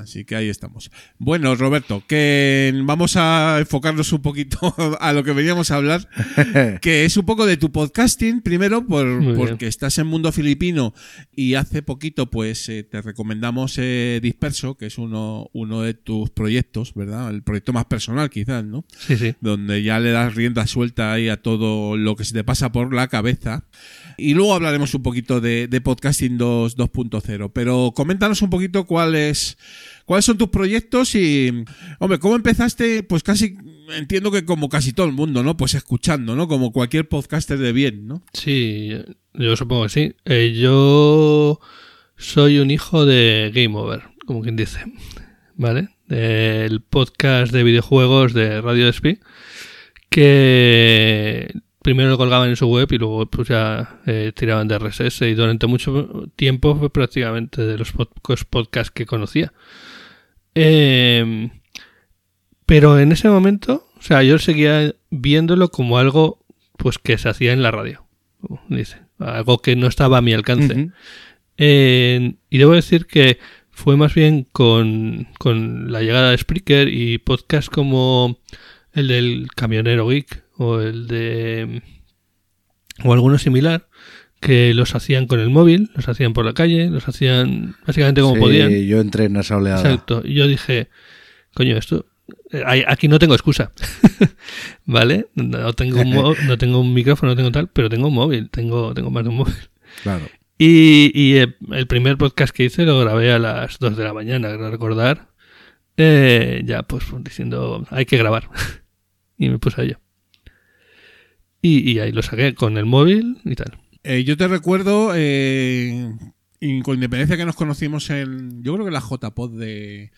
Así que ahí estamos. Bueno, Roberto, que vamos a enfocarnos un poquito a lo que veníamos a hablar, que es un poco de tu podcasting, primero, por, porque estás en Mundo Filipino y hace poquito, pues, eh, te recomendamos eh, Disperso, que es uno, uno de tus proyectos, ¿verdad? El proyecto más personal, quizás, ¿no? Sí, sí. donde ya le das rienda suelta ahí a todo lo que se te pasa por la cabeza. Y luego hablaremos un poquito de, de podcasting 2 2.0. Pero coméntanos un poquito cuáles cuáles son tus proyectos y, hombre, ¿cómo empezaste? Pues casi, entiendo que como casi todo el mundo, ¿no? Pues escuchando, ¿no? Como cualquier podcaster de bien, ¿no? Sí, yo supongo que sí. Eh, yo soy un hijo de Game Over, como quien dice. ¿Vale? El podcast de videojuegos de Radio Despí. Que primero lo colgaban en su web y luego pues ya eh, tiraban de RSS. Y durante mucho tiempo fue prácticamente de los podcasts que conocía. Eh, pero en ese momento, o sea, yo seguía viéndolo como algo pues que se hacía en la radio. Dice, algo que no estaba a mi alcance. Eh, y debo decir que fue más bien con, con la llegada de Spreaker y podcasts como el del camionero geek o el de o alguno similar que los hacían con el móvil, los hacían por la calle, los hacían básicamente como Sí, podían. Yo entré en esa oleada. Exacto. Y yo dije, coño, esto. eh, Aquí no tengo excusa. ¿Vale? No tengo, un mo- no tengo un micrófono, no tengo tal, pero tengo un móvil. Tengo, tengo más de un móvil. Claro. Y, y, eh, el primer podcast que hice lo grabé a las 2 de la mañana, creo recordar. Eh, ya, pues diciendo, hay que grabar. y me puse a ello. Y, y ahí lo saqué con el móvil y tal. Eh, yo te recuerdo, eh, y con independencia que nos conocimos en, yo creo que la JPod de,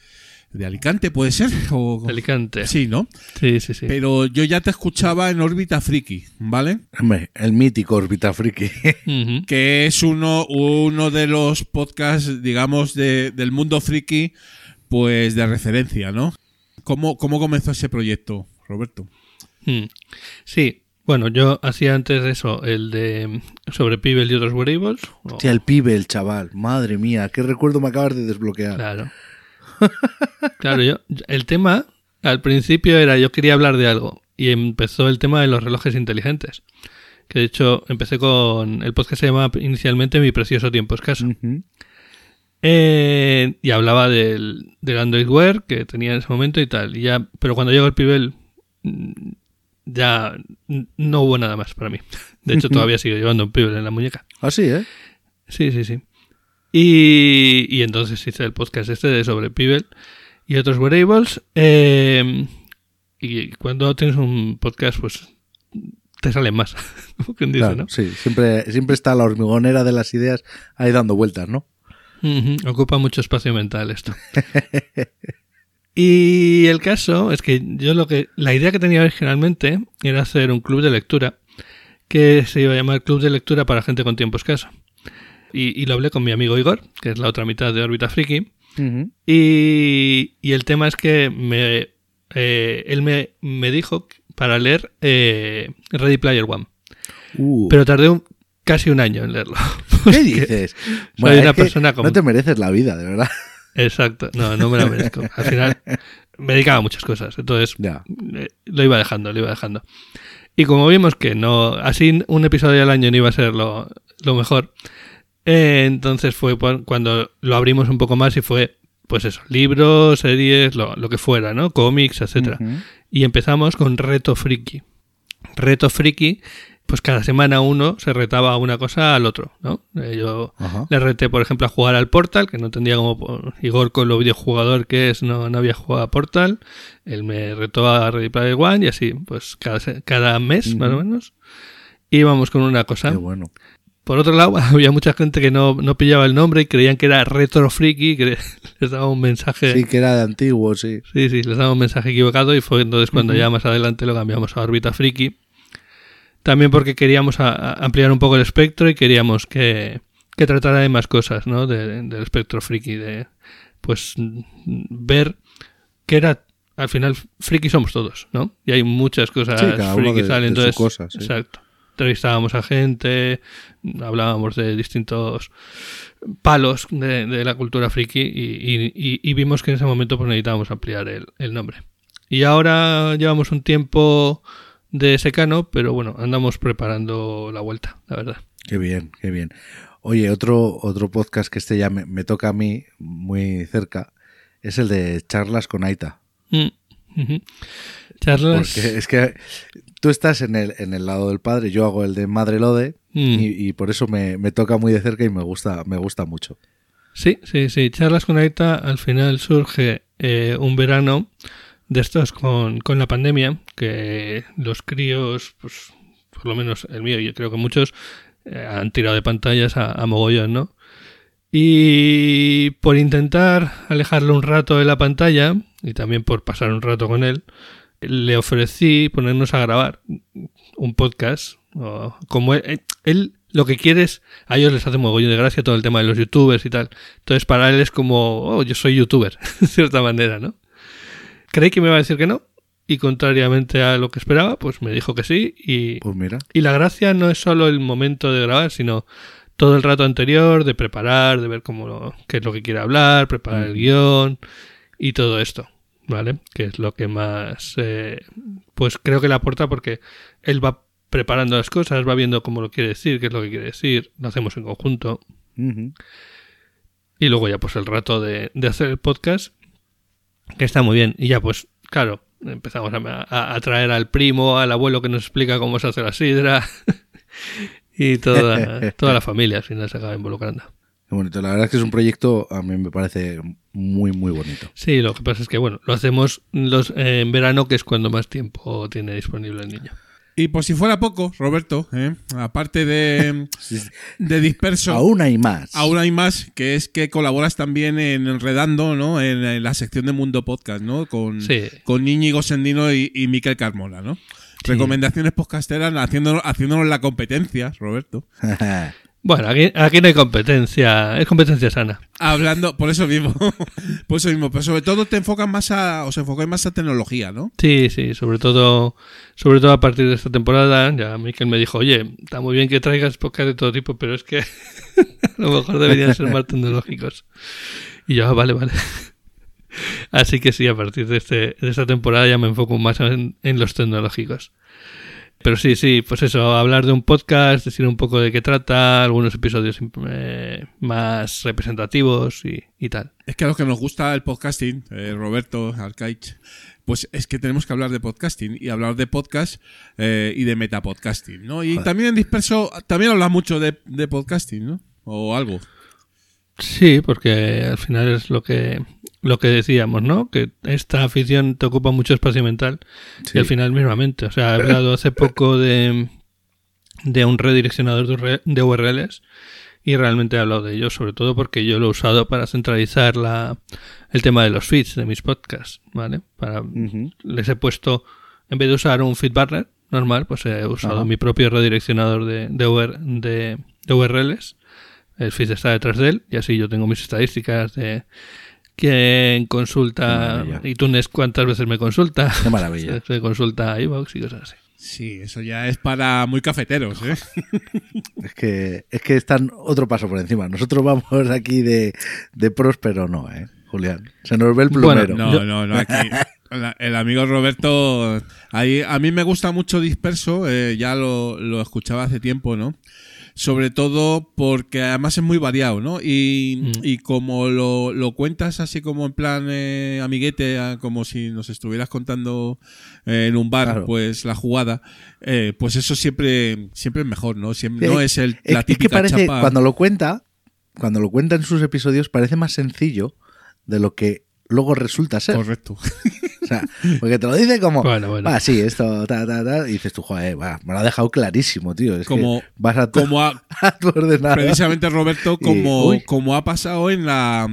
de Alicante, ¿puede ser? O, Alicante. Sí, ¿no? Sí, sí, sí. Pero yo ya te escuchaba en órbita friki, ¿vale? Hombre, el mítico Orbita Friki. Que es uno, uno de los podcasts, digamos, de- del mundo friki, pues de referencia, ¿no? ¿Cómo, ¿Cómo comenzó ese proyecto, Roberto? Mm. Sí, bueno, yo hacía antes de eso el de mm, sobre Pibel y otros wearables. o- Hostia, el pibe, el chaval. Madre mía, qué recuerdo me acabas de desbloquear. Claro. claro, yo, el tema al principio era yo quería hablar de algo y empezó el tema de los relojes inteligentes. Que de hecho empecé con el podcast se llamaba inicialmente Mi precioso tiempo escaso. Eh, y hablaba del, del Android Wear que tenía en ese momento y tal. Y ya, pero cuando llegó el Pibel, ya no hubo nada más para mí. De hecho, todavía sigo llevando un Pibel en la muñeca. Así, ¿eh? Sí, sí, sí. Y, y entonces hice el podcast este de sobre Pibel y otros wearables. eh, y cuando tienes un podcast, pues te salen más. Dice, Claro, ¿no? sí. Siempre, siempre está la hormigonera de las ideas ahí dando vueltas, ¿no? Ocupa mucho espacio mental esto. y el caso es que yo lo que. La idea que tenía originalmente era hacer un club de lectura que se iba a llamar Club de Lectura para gente con tiempo escaso. Y, y lo hablé con mi amigo Igor, que es la otra mitad de Orbita Friki. Y, y el tema es que me, eh, él me, me dijo para leer eh, Ready Player One. Uh, Pero tardé un- casi un año en leerlo. ¿Qué dices? soy una persona como- No te mereces la vida, de verdad. Exacto, no, no me la merezco. Al final me dedicaba a muchas cosas, entonces Ya. eh, lo iba dejando, lo iba dejando. Y como vimos que no, así un episodio al año no iba a ser lo, lo mejor, eh, entonces fue cuando lo abrimos un poco más y fue, pues eso, libros, series, lo, lo que fuera, ¿no? Cómics, etcétera. Y empezamos con Reto Friki. Reto Friki, pues cada semana uno se retaba una cosa al otro, ¿no? Eh, yo Ajá. le reté, por ejemplo, a jugar al Portal, que no entendía como por- Igor con lo videojugador que es, no, no había jugado a Portal. Él me retó a Ready Player One y así, pues cada, cada mes más o menos íbamos con una cosa. Qué bueno. Por otro lado, había mucha gente que no, no pillaba el nombre y creían que era Retro Friki, que les daba un mensaje. Sí, que era de antiguo, sí. Sí, sí, les daba un mensaje equivocado y fue entonces cuando ya más adelante lo cambiamos a órbita friki. También porque queríamos a- a ampliar un poco el espectro y queríamos que, que tratara de más cosas, ¿no? De- del espectro friki, de pues ver que era al final friki somos todos, ¿no? Y hay muchas cosas Sí, friki de- tal, de entonces cosa, sí. exacto. entrevistábamos a gente, hablábamos de distintos palos de, de la cultura friki y, y- y- y vimos que en ese momento pues necesitábamos ampliar el, el nombre. Y ahora llevamos un tiempo de secano, pero bueno, andamos preparando la vuelta, la verdad. Qué bien, qué bien. Oye, otro, otro podcast que este ya me, me toca a mí muy cerca es el de charlas con Aita. Mm. Charlas. Porque es que tú estás en el, en el lado del padre, yo hago el de madre lode Mm. y, y por eso me, me toca muy de cerca y me gusta, me gusta mucho. Sí, sí, sí. Charlas con Aita al final surge eh, un verano de estos con, con la pandemia, que los críos, pues por lo menos el mío, yo creo que muchos eh, han tirado de pantallas a, mogollón, ¿no? Y por intentar alejarlo un rato de la pantalla y también por pasar un rato con él, le ofrecí ponernos a grabar un podcast. como él, él lo que quiere es, a ellos les hace mogollón de gracia todo el tema de los youtubers y tal. Entonces para él es como, oh, yo soy youtuber, de cierta manera, ¿no? Creí que me iba a decir que no y contrariamente a lo que esperaba, pues me dijo que sí y, Pues mira, y la gracia no es solo el momento de grabar, sino todo el rato anterior, de preparar, de ver cómo lo- qué es lo que quiere hablar, preparar el guion y todo esto, ¿vale? Que es lo que más, eh, pues creo que le aporta porque él va preparando las cosas, va viendo cómo lo quiere decir, qué es lo que quiere decir, lo hacemos en conjunto. Y luego ya pues el rato de, de hacer el podcast, que está muy bien. Y ya pues, claro, empezamos a, a- a traer al primo, al abuelo que nos explica cómo se hace la sidra. y toda, toda la familia al final se acaba involucrando. Qué bonito. La verdad es que es un proyecto, a mí me parece muy, muy bonito. Sí, lo que pasa es que bueno, lo hacemos los, eh, en verano, que es cuando más tiempo tiene disponible el niño. Y por si fuera poco, Roberto, ¿eh? aparte de, de disperso, Aún hay más. aún hay más, que es que colaboras también en Enredando, ¿no? En, en la sección de Mundo Podcast, ¿no? Con, Sí. con Íñigo Sendino y, y Miquel Carmona, ¿no? Recomendaciones podcasteras haciéndonos, haciéndonos la competencia, Roberto. Bueno, aquí, aquí no hay competencia, es competencia sana. Hablando, por eso mismo, por eso mismo, pero sobre todo te enfocas más a, os enfocáis más a tecnología, ¿no? Sí, sí, sobre todo, sobre todo a partir de esta temporada, ya Miquel me dijo, oye, está muy bien que traigas podcast de todo tipo, pero es que a lo mejor deberían ser más tecnológicos. Y yo, ah, vale, vale. Así que sí, a partir de, este, de esta temporada ya me enfoco más en, en los tecnológicos. Pero sí, sí, pues eso, hablar de un podcast, decir un poco de qué trata, algunos episodios eh, más representativos y, y tal. Es que a los que nos gusta el podcasting, eh, Roberto, Arcaich, pues es que tenemos que hablar de podcasting y hablar de podcast eh, y de metapodcasting, ¿no? Y también en disperso, también habla mucho de, de podcasting, ¿no? O algo. Sí, porque al final es lo que lo que decíamos, ¿no? Que esta afición te ocupa mucho espacio mental y al final mismamente. O sea, he hablado hace poco de, de un redireccionador de UR- de URLs y realmente he hablado de ello, sobre todo porque yo lo he usado para centralizar la, el tema de los feeds de mis podcasts, ¿vale? Para, les he puesto, en vez de usar un feed burner normal, pues he usado mi propio redireccionador de, de, UR de- de URLs. El feed está detrás de él y así yo tengo mis estadísticas de quién Qué consulta iTunes, cuántas veces me consulta. Qué maravilla. Se consulta iVoox y cosas así. Sí, eso ya es para muy cafeteros, ¿eh? Es que, es que están otro paso por encima. Nosotros vamos aquí de, de pros, pero no, ¿eh, Julián? Se nos ve el plumero. No, no, no, aquí. El amigo Roberto, ahí, a mí me gusta mucho Disperso, eh, ya lo, lo escuchaba hace tiempo, ¿no? Sobre todo porque además es muy variado, ¿no? Y, Mm. y como lo, lo cuentas así como en plan eh, amiguete, ah, como si nos estuvieras contando eh, en un bar, Claro. pues la jugada, eh, pues eso siempre, siempre es mejor, ¿no? Siempre, no es el, la es que parece, chapa. cuando lo cuenta, cuando lo cuenta en sus episodios, parece más sencillo de lo que luego resulta ser. Correcto. O sea, porque te lo dice como, Bueno, bueno. va, sí, esto, ta, ta, ta, y dices tú, joder, va, me lo ha dejado clarísimo, tío. Es Como- que vas a tu, Como a, a tu ordenador. precisamente Roberto como, como ha pasado en la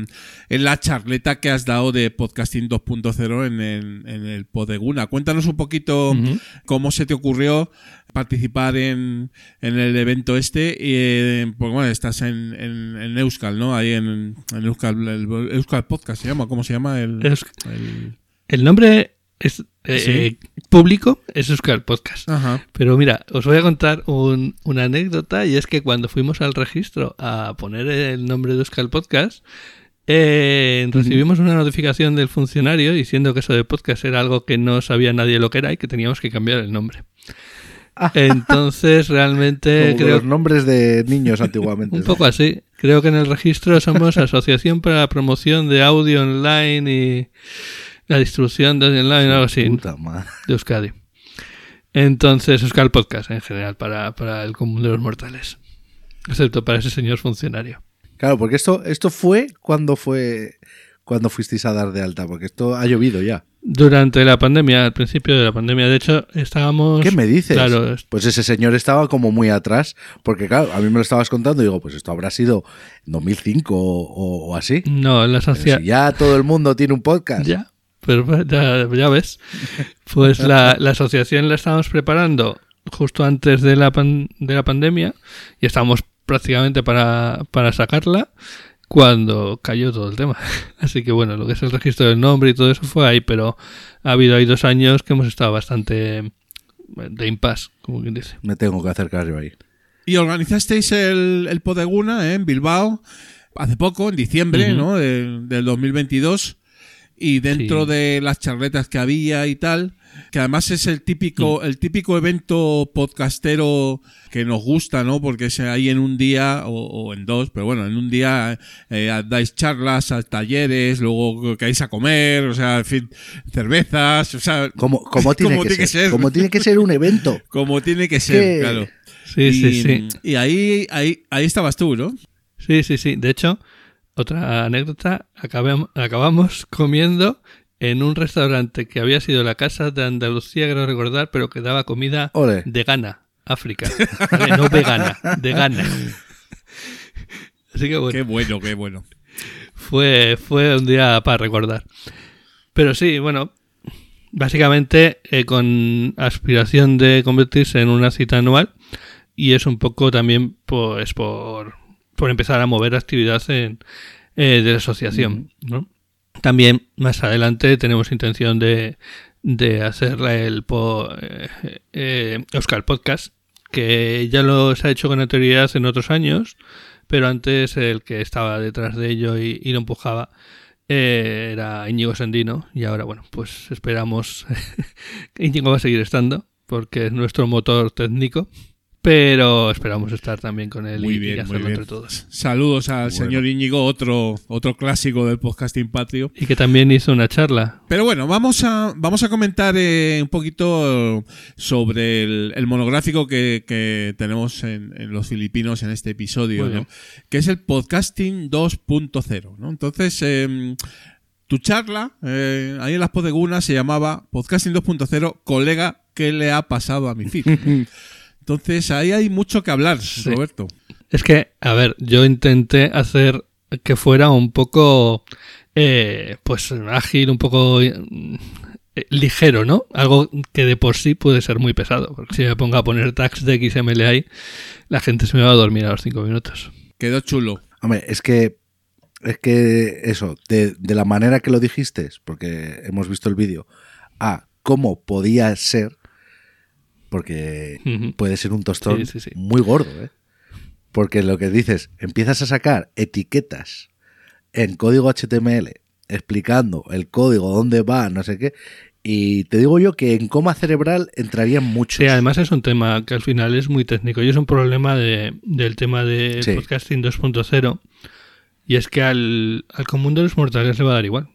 en la charleta que has dado de podcasting 2.0 en el, en el Podeguna. Cuéntanos un poquito cómo se te ocurrió participar en, en el evento este y pues bueno, estás en, en, en Euskal, ¿no? Ahí en, en Euskal, el Euskal Podcast se llama, ¿cómo se llama? El, el- El nombre es eh, ¿Sí? eh, público es Euskal Podcast. Ajá. Pero mira, os voy a contar un- una anécdota y es que cuando fuimos al registro a poner el nombre de Euskal Podcast, eh, recibimos una notificación del funcionario diciendo que eso de podcast era algo que no sabía nadie lo que era y que teníamos que cambiar el nombre. Entonces, realmente Como creo los nombres de niños antiguamente. un poco así. Creo que en el registro somos Asociación para la Promoción de Audio Online y la distribución de online, algo así, Puta madre. de Euskadi. Entonces, Euskal Podcast en general para, para el común de los mortales. Excepto para ese señor funcionario. Claro, porque esto, esto fue cuando fue cuando fuisteis a dar de alta, porque esto ha llovido ya. Durante la pandemia, al principio de la pandemia, de hecho, estábamos. ¿Qué me dices? Claro, es- Pues ese señor estaba como muy atrás, porque claro, a mí me lo estabas contando y digo, pues esto habrá sido en 2005 o, o- o así. no, la Pero sociedad. si ya todo el mundo tiene un podcast. Ya, pero pues, ya, ya ves. Pues la, la asociación la estábamos preparando justo antes de la, pan- de la pandemia y estábamos prácticamente para, para sacarla cuando cayó todo el tema. Así que bueno, lo que es el registro del nombre y todo eso fue ahí, pero ha habido ahí dos años que hemos estado bastante de impasse, como quien dice. Me tengo que acercar yo ahí. Y organizasteis el, el Podeguna ¿eh? en Bilbao hace poco, en diciembre Ujú. ¿no? del, del 2022. Y dentro Sí. de las charletas que había y tal, que además es el típico, el típico evento podcastero que nos gusta, ¿no? Porque es ahí en un día o, o en dos, pero bueno, en un día eh, dais charlas, a talleres, luego caéis a comer, o sea, en fin, cervezas, o sea, ¿Cómo, cómo tiene, Como que, tiene que ser? ¿Cómo tiene que ser un evento? como tiene que ser, claro. Sí, y, sí, sí. Y ahí, ahí, ahí estabas tú, ¿no? Sí, sí, sí. De hecho, otra anécdota, acabam- acabamos comiendo en un restaurante que había sido la casa de Andalucía, creo recordar, pero que daba comida Ole. de Ghana, África. ¿vale? No vegana, de Ghana. Así que bueno, Qué bueno, qué bueno. fue, fue un día para recordar. Pero sí, bueno, básicamente eh, con aspiración de convertirse en una cita anual y es un poco también pues por, por empezar a mover actividad en, eh, de la asociación. ¿no? También más adelante tenemos intención de, de hacer el po, eh, eh, Euskal Podcast, que ya lo se ha hecho con anterioridad en otros años, pero antes el que estaba detrás de ello y, y lo empujaba eh, era Íñigo Sendino y ahora bueno pues esperamos que Íñigo va a seguir estando porque es nuestro motor técnico pero esperamos estar también con él Muy y, y bien, muy hacerlo bien. entre todos Saludos al Bueno. señor Íñigo, otro, otro clásico del podcasting patrio. y que también hizo una charla Pero bueno, vamos a, vamos a comentar eh, un poquito sobre el, el monográfico que, que tenemos en, en los filipinos en este episodio, que es el podcasting 2.0. ¿no? Entonces, eh, tu charla eh, ahí en las podegunas se llamaba Podcasting 2.0, colega, ¿qué le ha pasado a mi feed? Entonces, ahí hay mucho que hablar, Roberto. Es que, a ver, yo intenté hacer que fuera un poco, eh, pues ágil, un poco eh, ligero, ¿no? Algo que de por sí puede ser muy pesado. Porque si me pongo a poner tags de XML ahí, la gente se me va a dormir a los cinco minutos. Quedó chulo. Hombre, es que es que eso, de, de la manera que lo dijiste, porque hemos visto el vídeo, a cómo podía ser, porque puede ser un tostón Sí, sí, sí. muy gordo, ¿eh? Porque lo que dices, empiezas a sacar etiquetas en código HTML explicando el código, dónde va, no sé qué, y te digo yo que en coma cerebral entrarían muchos. Sí, además es un tema que al final es muy técnico y es un problema de- del tema de Sí. podcasting 2.0 y es que al, al común de los mortales le va a dar igual.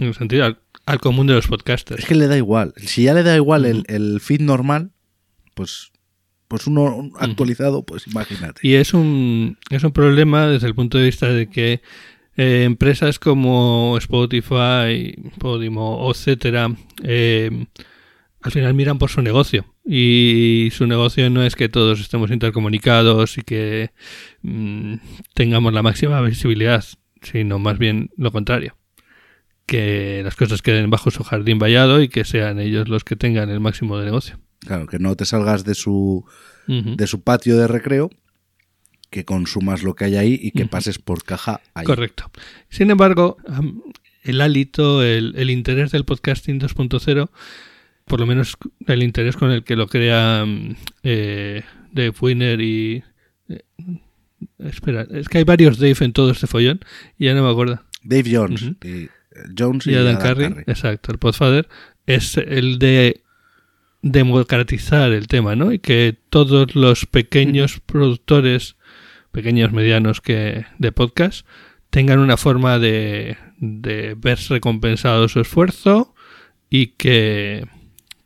En el sentido, al, al común de los podcasters. Es que le da igual. Si ya le da igual el, el feed normal, pues, pues uno un actualizado, pues imagínate. Y es un, es un problema desde el punto de vista de que eh, empresas como Spotify, Podimo, etcétera, eh, al final miran por su negocio. Y su negocio no es que todos estemos intercomunicados y que mm, tengamos la máxima visibilidad, sino más bien lo contrario. Que las cosas queden bajo su jardín vallado y que sean ellos los que tengan el máximo de negocio. Claro, que no te salgas de su, de su patio de recreo, que consumas lo que hay ahí y que pases por caja ahí. Correcto. Sin embargo, el hálito, el, el interés del podcasting 2.0, por lo menos el interés con el que lo crean eh, Dave Winner y... eh, espera, es que hay varios Dave en todo este follón y ya no me acuerdo. Dave Jones. Y, eh, Jones y, y Adam, Adam exacto, el Podfather, es el de democratizar el tema, ¿no? Y que todos los pequeños productores, pequeños, medianos que de podcast, tengan una forma de, de verse recompensado su esfuerzo y que,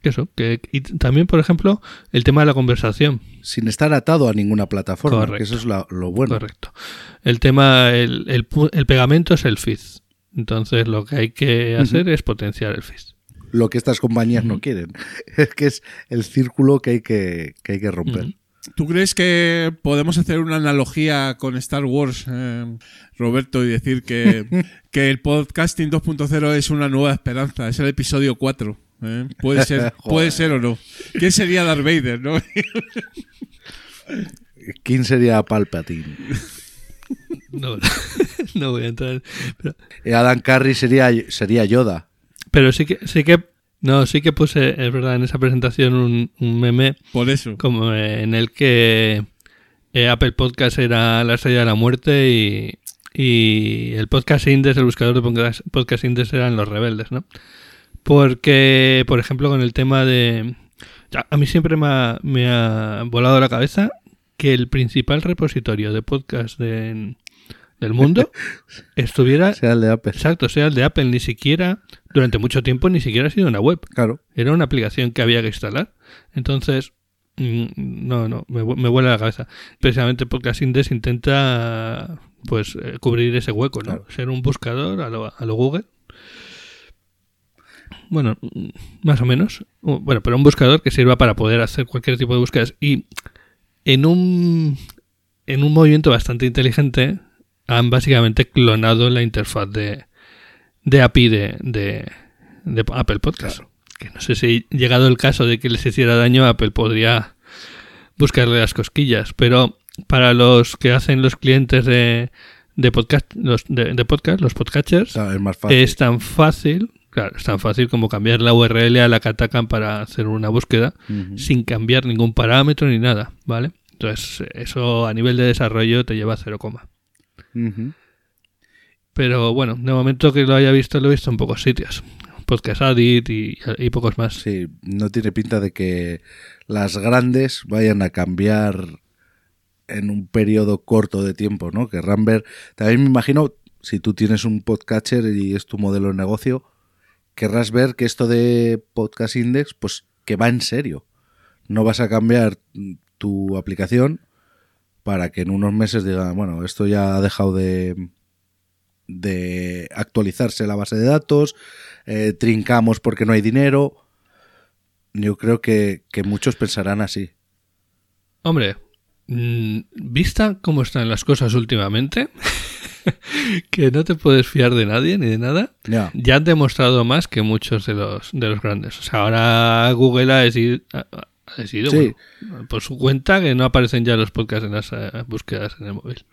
que eso, que y también, por ejemplo, el tema de la conversación. Sin estar atado a ninguna plataforma, Correcto. que eso es la- lo bueno. Correcto. El tema, el, el el pegamento es el feed. Entonces lo que hay que hacer es potenciar el feed. Lo que estas compañías no quieren. Es que es el círculo que hay que, que, hay que romper. ¿Tú crees que podemos hacer una analogía con Star Wars, eh, Roberto, y decir que, que el podcasting 2.0 es una nueva esperanza? Es el episodio 4. ¿eh? Puede ser, puede ser o no. ¿Quién sería Darth Vader? ¿no? ¿Quién sería Palpatine? No, no voy a entrar. Pero, Adam Carrey sería, sería Yoda. Pero sí que, sí que, no, sí que puse, es verdad, en esa presentación un, un meme Por eso. como en el que eh, Apple Podcast era la estrella de la muerte y, y el podcast Index, el buscador de podcast, podcast Index eran los rebeldes, ¿no? Porque, por ejemplo, con el tema de... ya, A mí siempre me ha, me ha volado la cabeza que el principal repositorio de podcast de- del mundo estuviera... Sea el de Apple. Exacto, sea el de Apple, ni siquiera, durante mucho tiempo, ni siquiera ha sido una web. Claro. Era una aplicación que había que instalar. Entonces, mm, no, no, me, me vuela la cabeza. Precisamente Podcast Index intenta pues eh, cubrir ese hueco, ¿no? Claro. Ser un buscador a lo, a lo Google. Bueno, mm, más o menos. Bueno, pero un buscador que sirva para poder hacer cualquier tipo de búsquedas. Y en un, en un movimiento bastante inteligente han básicamente clonado la interfaz de, de API de, de, de Apple Podcast. Que no sé si llegado el caso de que les hiciera daño, Apple podría buscarle las cosquillas. Pero para los que hacen los clientes de, de podcast, los de, de podcast, los podcatchers, Claro, es más fácil. es tan fácil, claro, es tan fácil como cambiar la URL a la que atacan para hacer una búsqueda sin cambiar ningún parámetro ni nada, ¿vale? Entonces, eso a nivel de desarrollo te lleva a 0, coma. Pero bueno, de momento que lo haya visto, lo he visto en pocos sitios. Podcast Addict y, pocos más. Sí, no tiene pinta de que las grandes vayan a cambiar en un periodo corto de tiempo, ¿no? Querrán ver. También me imagino, si tú tienes un podcatcher y es tu modelo de negocio, querrás ver que esto de Podcast Index, pues que va en serio. No vas a cambiar tu aplicación para que en unos meses digan, bueno, esto ya ha dejado de, de actualizarse la base de datos, eh, trincamos porque no hay dinero. Yo creo que, que muchos pensarán así. Hombre, mm, vista cómo están las cosas últimamente, que no te puedes fiar de nadie ni de nada, Ya. ya han demostrado más que muchos de los de los grandes. O sea, ahora Google ha decidido, ha- ha decidido, Sí. bueno, por su cuenta que no aparecen ya los podcasts en las eh, búsquedas en el móvil.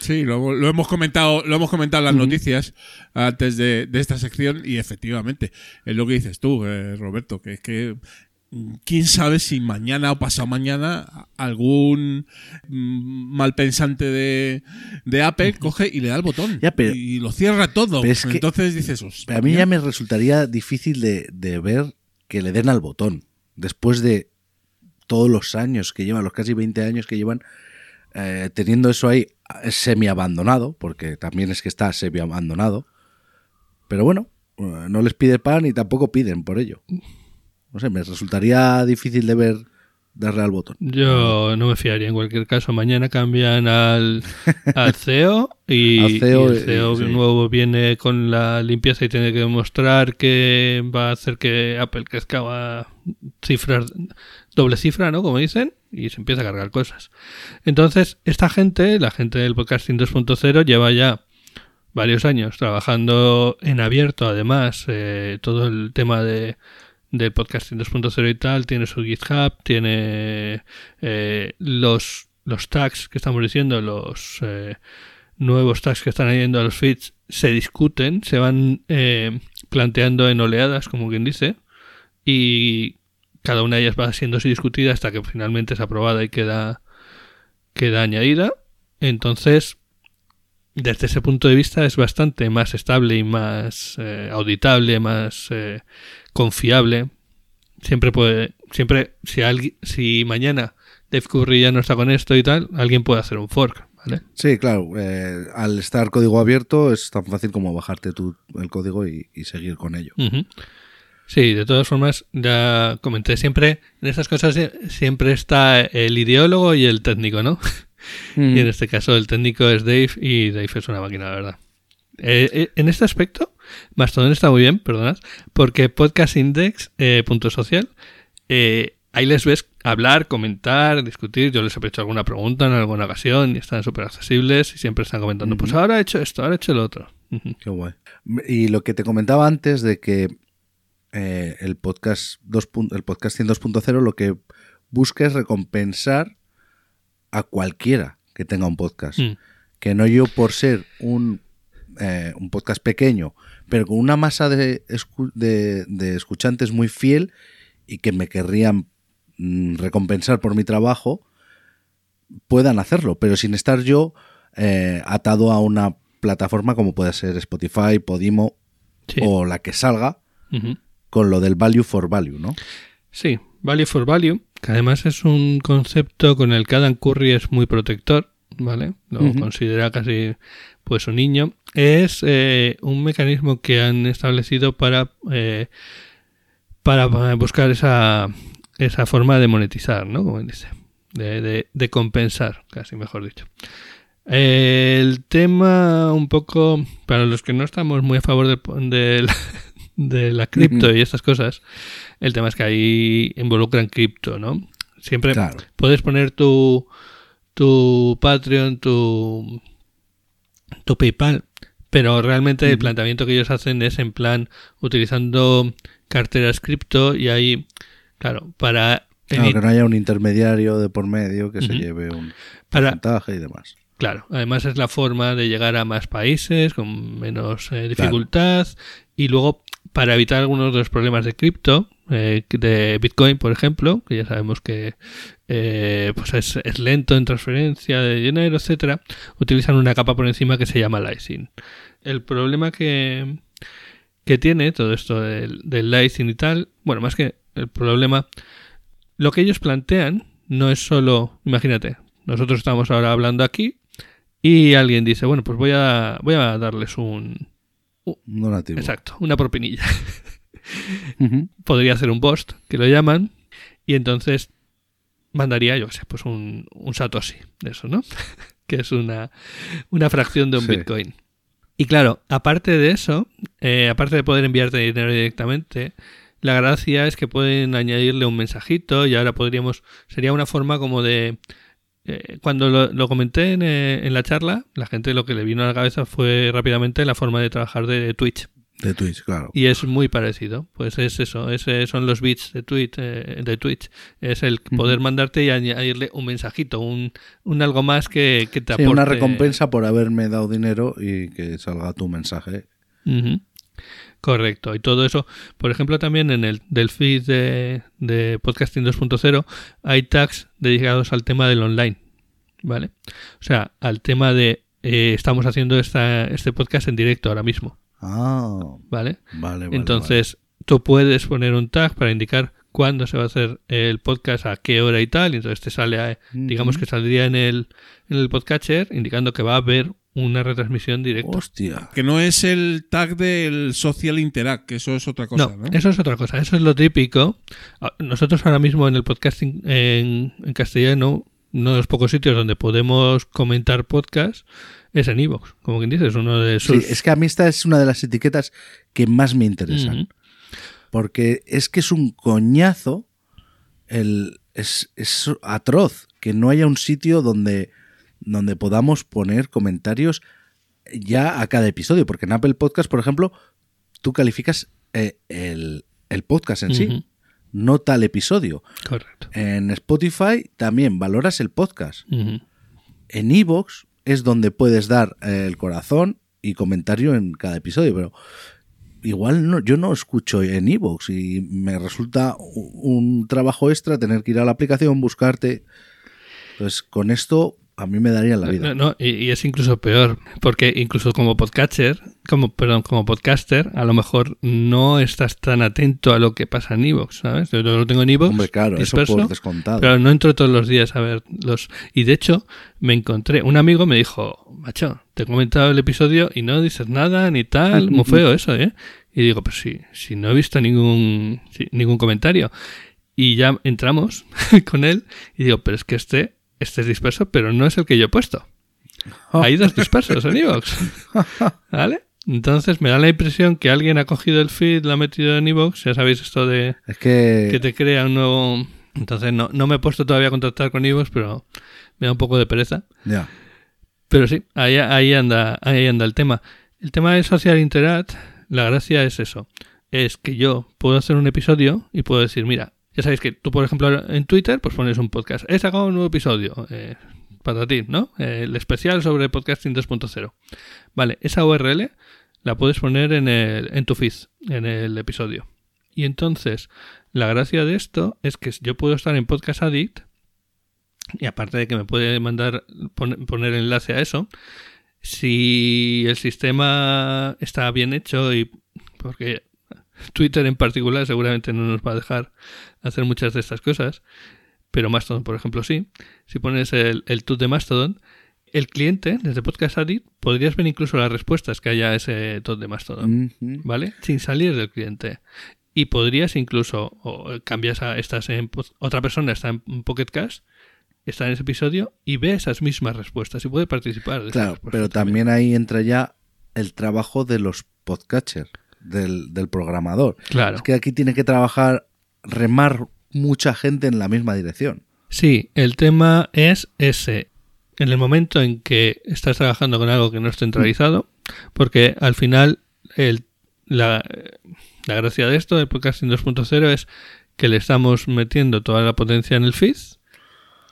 Sí, lo, lo hemos comentado, lo hemos comentado en las noticias antes de, de esta sección y efectivamente es lo que dices tú, eh, Roberto, que es que mm, quién sabe si mañana o pasado mañana algún mm, malpensante de, de Apple coge y le da el botón Ya, pero- y lo cierra todo. es que- Entonces dices, "Hostia". A mí ya me resultaría difícil de, de ver que le den al botón. Después de todos los años que llevan, los casi 20 años que llevan, eh, teniendo eso ahí semi abandonado, porque también es que está semi abandonado. Pero bueno, eh, no les pide pan y tampoco piden por ello. No sé, me resultaría difícil de ver darle al botón. Yo no me fiaría en cualquier caso. Mañana cambian al, al CEO y, Al CEO, y el CEO sí. nuevo viene con la limpieza y tiene que demostrar que va a hacer que Apple crezca a cifras, doble cifra, ¿no? Como dicen, y se empieza a cargar cosas. Entonces, esta gente, la gente del podcasting 2.0, lleva ya varios años trabajando en abierto, además, eh, todo el tema de del podcasting 2.0 y tal, tiene su GitHub, tiene eh, los, los tags que estamos diciendo, los eh, nuevos tags que están añadiendo a los feeds se discuten, se van planteando en oleadas, como quien dice, y cada una de ellas va siendo así discutida hasta que finalmente es aprobada y queda, queda añadida. Entonces, desde ese punto de vista es bastante más estable y más eh, auditable, más eh, confiable. Siempre puede, siempre, si alguien, si mañana Dave Curry ya no está con esto y tal, alguien puede hacer un fork, ¿vale? Sí, claro. eh, al estar código abierto es tan fácil como bajarte tú el código y, y seguir con ello. Sí, de todas formas, ya comenté siempre, en estas cosas siempre está el ideólogo y el técnico, ¿no? Mm. Y en este caso el técnico es Dave y Dave es una máquina, la verdad. Eh, eh, en este aspecto, Mastodon está muy bien, perdonad, porque Podcast Index, eh, punto social, eh, ahí les ves hablar, comentar, discutir. Yo les he hecho alguna pregunta en alguna ocasión y están súper accesibles y siempre están comentando, pues ahora he hecho esto, ahora he hecho lo otro. Qué guay. Y lo que te comentaba antes de que eh, el podcast 2 pun- el podcasting 2.0 lo que busca es recompensar a cualquiera que tenga un podcast. Mm. Que no yo por ser un, eh, un podcast pequeño, pero con una masa de, escu- de- de escuchantes muy fiel y que me querrían mm, recompensar por mi trabajo, puedan hacerlo, pero sin estar yo eh, atado a una plataforma como puede ser Spotify, Podimo Sí. o la que salga, Ujú. Con lo del value for value, ¿no? Sí, value for value, que además es un concepto con el que Adam Curry es muy protector, ¿vale? Lo considera casi pues un niño. Es eh, un mecanismo que han establecido para, eh, para buscar esa, esa forma de monetizar, ¿no? Como dice, de, de- de compensar, casi mejor dicho. Eh, el tema un poco, para los que no estamos muy a favor de, de la- de la cripto y estas cosas, el tema es que ahí involucran cripto, ¿no? Siempre Claro. puedes poner tu, tu Patreon, tu, tu PayPal, pero realmente el planteamiento que ellos hacen es en plan utilizando carteras cripto y ahí, claro, para... Claro, que no haya un intermediario de por medio que se lleve un porcentaje y demás. Claro, además es la forma de llegar a más países con menos eh, dificultad y luego para evitar algunos de los problemas de cripto, eh, de Bitcoin, por ejemplo, que ya sabemos que eh, pues es, lento en transferencia de dinero, etcétera, utilizan una capa por encima que se llama lysing. El problema que, que tiene todo esto del, del y tal, bueno, más que el problema, lo que ellos plantean no es solo, imagínate, nosotros estamos ahora hablando aquí y alguien dice, bueno, pues voy a, voy a darles un... Donativo. Exacto, una propinilla. Podría hacer un post, que lo llaman, y entonces mandaría, yo qué sé, pues un, un Satoshi de eso, ¿no? que es una, una fracción de un Sí. Bitcoin. Y claro, aparte de eso, eh, aparte de poder enviarte dinero directamente, la gracia es que pueden añadirle un mensajito y ahora podríamos, sería una forma como de... eh, cuando lo, lo comenté en, eh, en la charla, la gente lo que le vino a la cabeza fue rápidamente la forma de trabajar de Twitch. De Twitch, claro. Y es muy parecido. Pues es eso, ese son los bits de Twitch, eh, de Twitch. Es el poder mandarte y añadirle un mensajito, un, un algo más que, que te Sí, aporte. una recompensa por haberme dado dinero y que salga tu mensaje. Ujú. Correcto. Y todo eso, por ejemplo, también en el del feed de, de Podcasting 2.0 hay tags dedicados al tema del online. ¿Vale? O sea, al tema de eh, estamos haciendo esta, este podcast en directo ahora mismo. Ah, ¿Vale? vale, vale. Entonces, tú puedes poner un tag para indicar cuándo se va a hacer el podcast, a qué hora y tal. Y entonces te sale, a- digamos que saldría en el, en el podcatcher indicando que va a haber una retransmisión directa. Hostia. Que no es el tag del Social Interact, que eso es otra cosa, ¿no? eso es otra cosa. Eso es lo típico. Ah, Nosotros ahora mismo en el podcasting en, en castellano, uno de los pocos sitios donde podemos comentar podcast es en iVoox. como quien dice, es uno de Sí, sus... es que a mí esta es una de las etiquetas que más me interesan. Porque es que es un coñazo. El, es, es atroz que no haya un sitio donde, donde podamos poner comentarios ya a cada episodio. Porque en Apple Podcast, por ejemplo, tú calificas eh, el, el podcast en sí, no tal episodio. Correcto. En Spotify también valoras el podcast. En Evox es donde puedes dar eh, el corazón y comentario en cada episodio, pero igual no, yo no escucho en iVoox y me resulta un trabajo extra tener que ir a la aplicación, buscarte. Entonces, con esto a mí me daría la vida. No, no, y, y es incluso peor, porque incluso como podcatcher, como, perdón, como podcaster, a lo mejor no estás tan atento a lo que pasa en Evox, ¿sabes? Yo lo tengo en Evox. Hombre, claro, eso disperso, por descontado. Pero no entro todos los días a ver los... Y de hecho, me encontré, un amigo me dijo, macho, te he comentado el episodio y no dices nada ni tal, muy feo eso, ¿eh? Y digo, pues sí, si no he visto ningún, ningún comentario. Y ya entramos con él y digo, pero es que este, este es disperso, pero no es el que yo he puesto. Hay dos dispersos en Evox. ¿Vale? Entonces me da la impresión que alguien ha cogido el feed, lo ha metido en Evox, ya sabéis esto de Es que, que te crea un nuevo... Entonces no, no me he puesto todavía a contactar con Evox, pero me da un poco de pereza. ya. Pero sí, ahí, ahí, anda, ahí anda el tema. El tema de Social Interact, la gracia es eso. Es que yo puedo hacer un episodio y puedo decir, mira, ya sabéis que tú, por ejemplo, en Twitter, pues pones un podcast. He sacado un nuevo episodio, eh, para ti, ¿no? Eh, el especial sobre podcasting 2.0. Vale, esa URL la puedes poner en, el, en tu feed, en el episodio. Y entonces, la gracia de esto es que yo puedo estar en Podcast Addict y aparte de que me puede mandar pon- poner enlace a eso, si el sistema está bien hecho y porque Twitter en particular seguramente no nos va a dejar hacer muchas de estas cosas, pero Mastodon, por ejemplo, sí. Si pones el, el tut de Mastodon, el cliente, desde Podcast Addict, podrías ver incluso las respuestas que haya ese tot de Mastodon. ¿vale? Sin salir del cliente. Y podrías incluso, o cambias a, estás en, pod- otra persona está en Pocket Cash, está en ese episodio y ve esas mismas respuestas y puede participar. de Claro, pero también ahí entra ya el trabajo de los podcatchers, del, del programador. Claro. Es que aquí tiene que trabajar, remar mucha gente en la misma dirección. Sí, el tema es ese. En el momento en que estás trabajando con algo que no es centralizado, porque al final el, la, la gracia de esto, del podcasting 2.0, es que le estamos metiendo toda la potencia en el feed.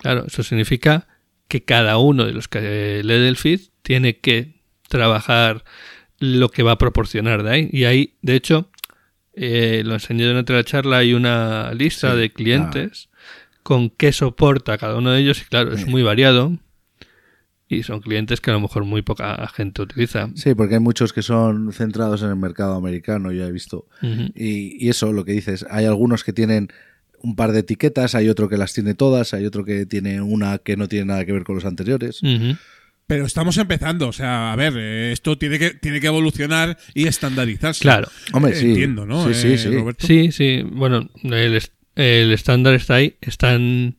Claro, eso significa que cada uno de los que lee del feed tiene que trabajar lo que va a proporcionar de ahí. Y ahí, de hecho, eh, lo enseñé durante la charla, hay una lista Sí, de clientes con qué soporta cada uno de ellos y claro, es muy variado y son clientes que a lo mejor muy poca gente utiliza. Sí, porque hay muchos que son centrados en el mercado americano, ya he visto. Y, y eso, lo que dices, hay algunos que tienen un par de etiquetas, hay otro que las tiene todas, hay otro que tiene una que no tiene nada que ver con los anteriores. Pero estamos empezando, o sea, a ver, eh, esto tiene que, tiene que evolucionar y estandarizarse. Claro. Hombre, sí. Entiendo, ¿no? Sí, sí, eh, sí. Roberto? Sí, sí. Bueno, el, est- el estándar está ahí. Están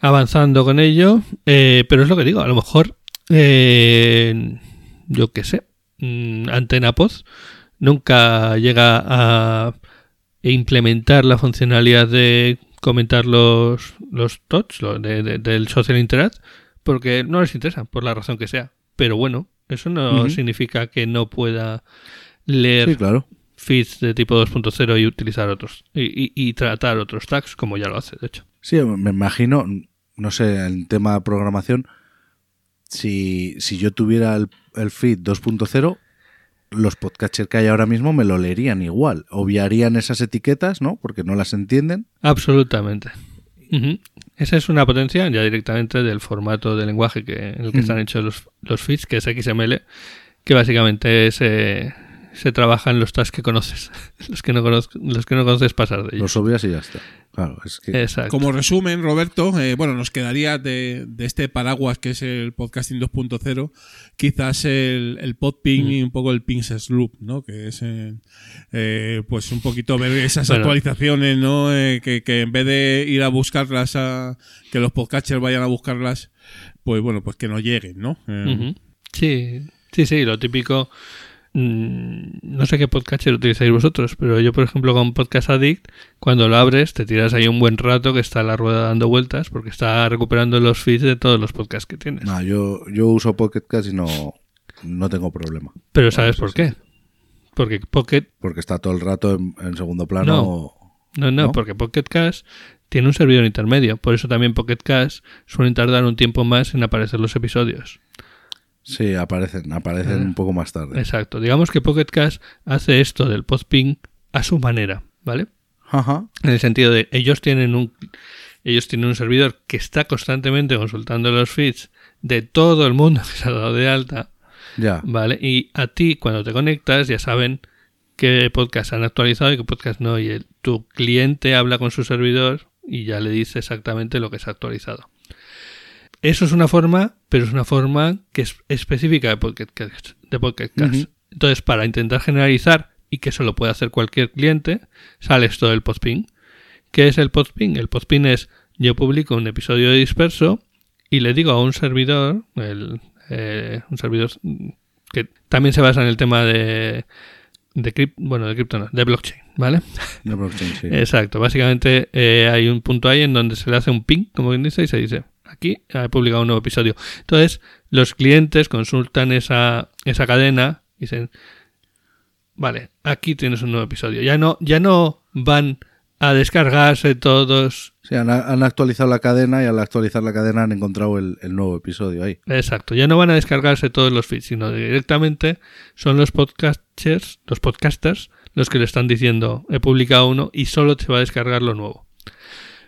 avanzando con ello. eh, pero es lo que digo. A lo mejor, eh, yo qué sé, mm, Antena Poz nunca llega a implementar la funcionalidad de comentar los, los TOTS de- de- del Social Interact porque no les interesa, por la razón que sea. Pero bueno, eso no significa que no pueda leer Sí, claro. feeds de tipo 2.0 y utilizar otros y, y- y tratar otros tags como ya lo hace de hecho Sí, me imagino, no sé, en tema de programación, si, si yo tuviera el, el feed 2.0, los podcatchers que hay ahora mismo me lo leerían igual. Obviarían esas etiquetas, ¿no? Porque no las entienden. absolutamente Ujú. Esa es una potencia ya directamente del formato de lenguaje que, en el que Ujú. están hechos los, los feeds que es XML que básicamente se, se trabaja en los tags que conoces los que no conoz- los que no conoces pasar de ellos Los obvias y ya está. Claro, es que... Como resumen, Roberto, eh, bueno, nos quedaría de, de este paraguas que es el podcasting 2.0, quizás el, el podping Mm. y un poco el pings loop, ¿no? Que es, eh, eh, pues un poquito ver esas Bueno. actualizaciones, ¿no? Eh, que, que en vez de ir a buscarlas, a, que los podcasters vayan a buscarlas, pues bueno, pues que no lleguen, ¿no? Eh. Sí, sí, sí, lo típico. Mm, No sé qué podcatcher utilizáis vosotros, pero yo, por ejemplo, con Podcast Addict, cuando lo abres, te tiras ahí un buen rato que está la rueda dando vueltas porque está recuperando los feeds de todos los podcasts que tienes. No, yo, yo uso Pocket Cast y no, no tengo problema. pero ¿sabes por qué? Porque Pocket. Porque está todo el rato en, en segundo plano. No, no, ¿No? porque Pocket Cast tiene un servidor intermedio. Por eso también Pocket Cast suelen tardar un tiempo más en aparecer los episodios. Sí, aparecen, aparecen Ah. un poco más tarde. Exacto. Digamos que Pocket Cast hace esto del postping a su manera, ¿vale? Ajá. En el sentido de ellos tienen un ellos tienen un servidor que está constantemente consultando los feeds de todo el mundo que se ha dado de alta, Ya. ¿vale? Y a ti cuando te conectas ya saben qué podcast han actualizado y qué podcast no y el- tu cliente habla con su servidor y ya le dice exactamente lo que se ha actualizado. Eso es una forma, pero es una forma que es específica de Pocket Cast. De Pocket. Entonces, para intentar generalizar y que eso lo puede hacer cualquier cliente, sale esto del postping. ¿Qué es el postping? El postping es yo publico un episodio disperso y le digo a un servidor, el, eh, un servidor que también se basa en el tema de, de cripto, bueno, de cripto no, de blockchain, ¿vale? De blockchain, sí. Exacto, básicamente eh, hay un punto ahí en donde se le hace un ping, como quien dice, y se dice, aquí he publicado un nuevo episodio. Entonces, los clientes consultan esa, esa cadena y dicen, vale, aquí tienes un nuevo episodio. Ya no, ya no van a descargarse todos. Sí, han, han actualizado la cadena y al actualizar la cadena han encontrado el, el nuevo episodio ahí. Exacto, ya no van a descargarse todos los feeds, sino directamente son los podcasters, los podcasters, los que le están diciendo, he publicado uno y solo te va a descargar lo nuevo.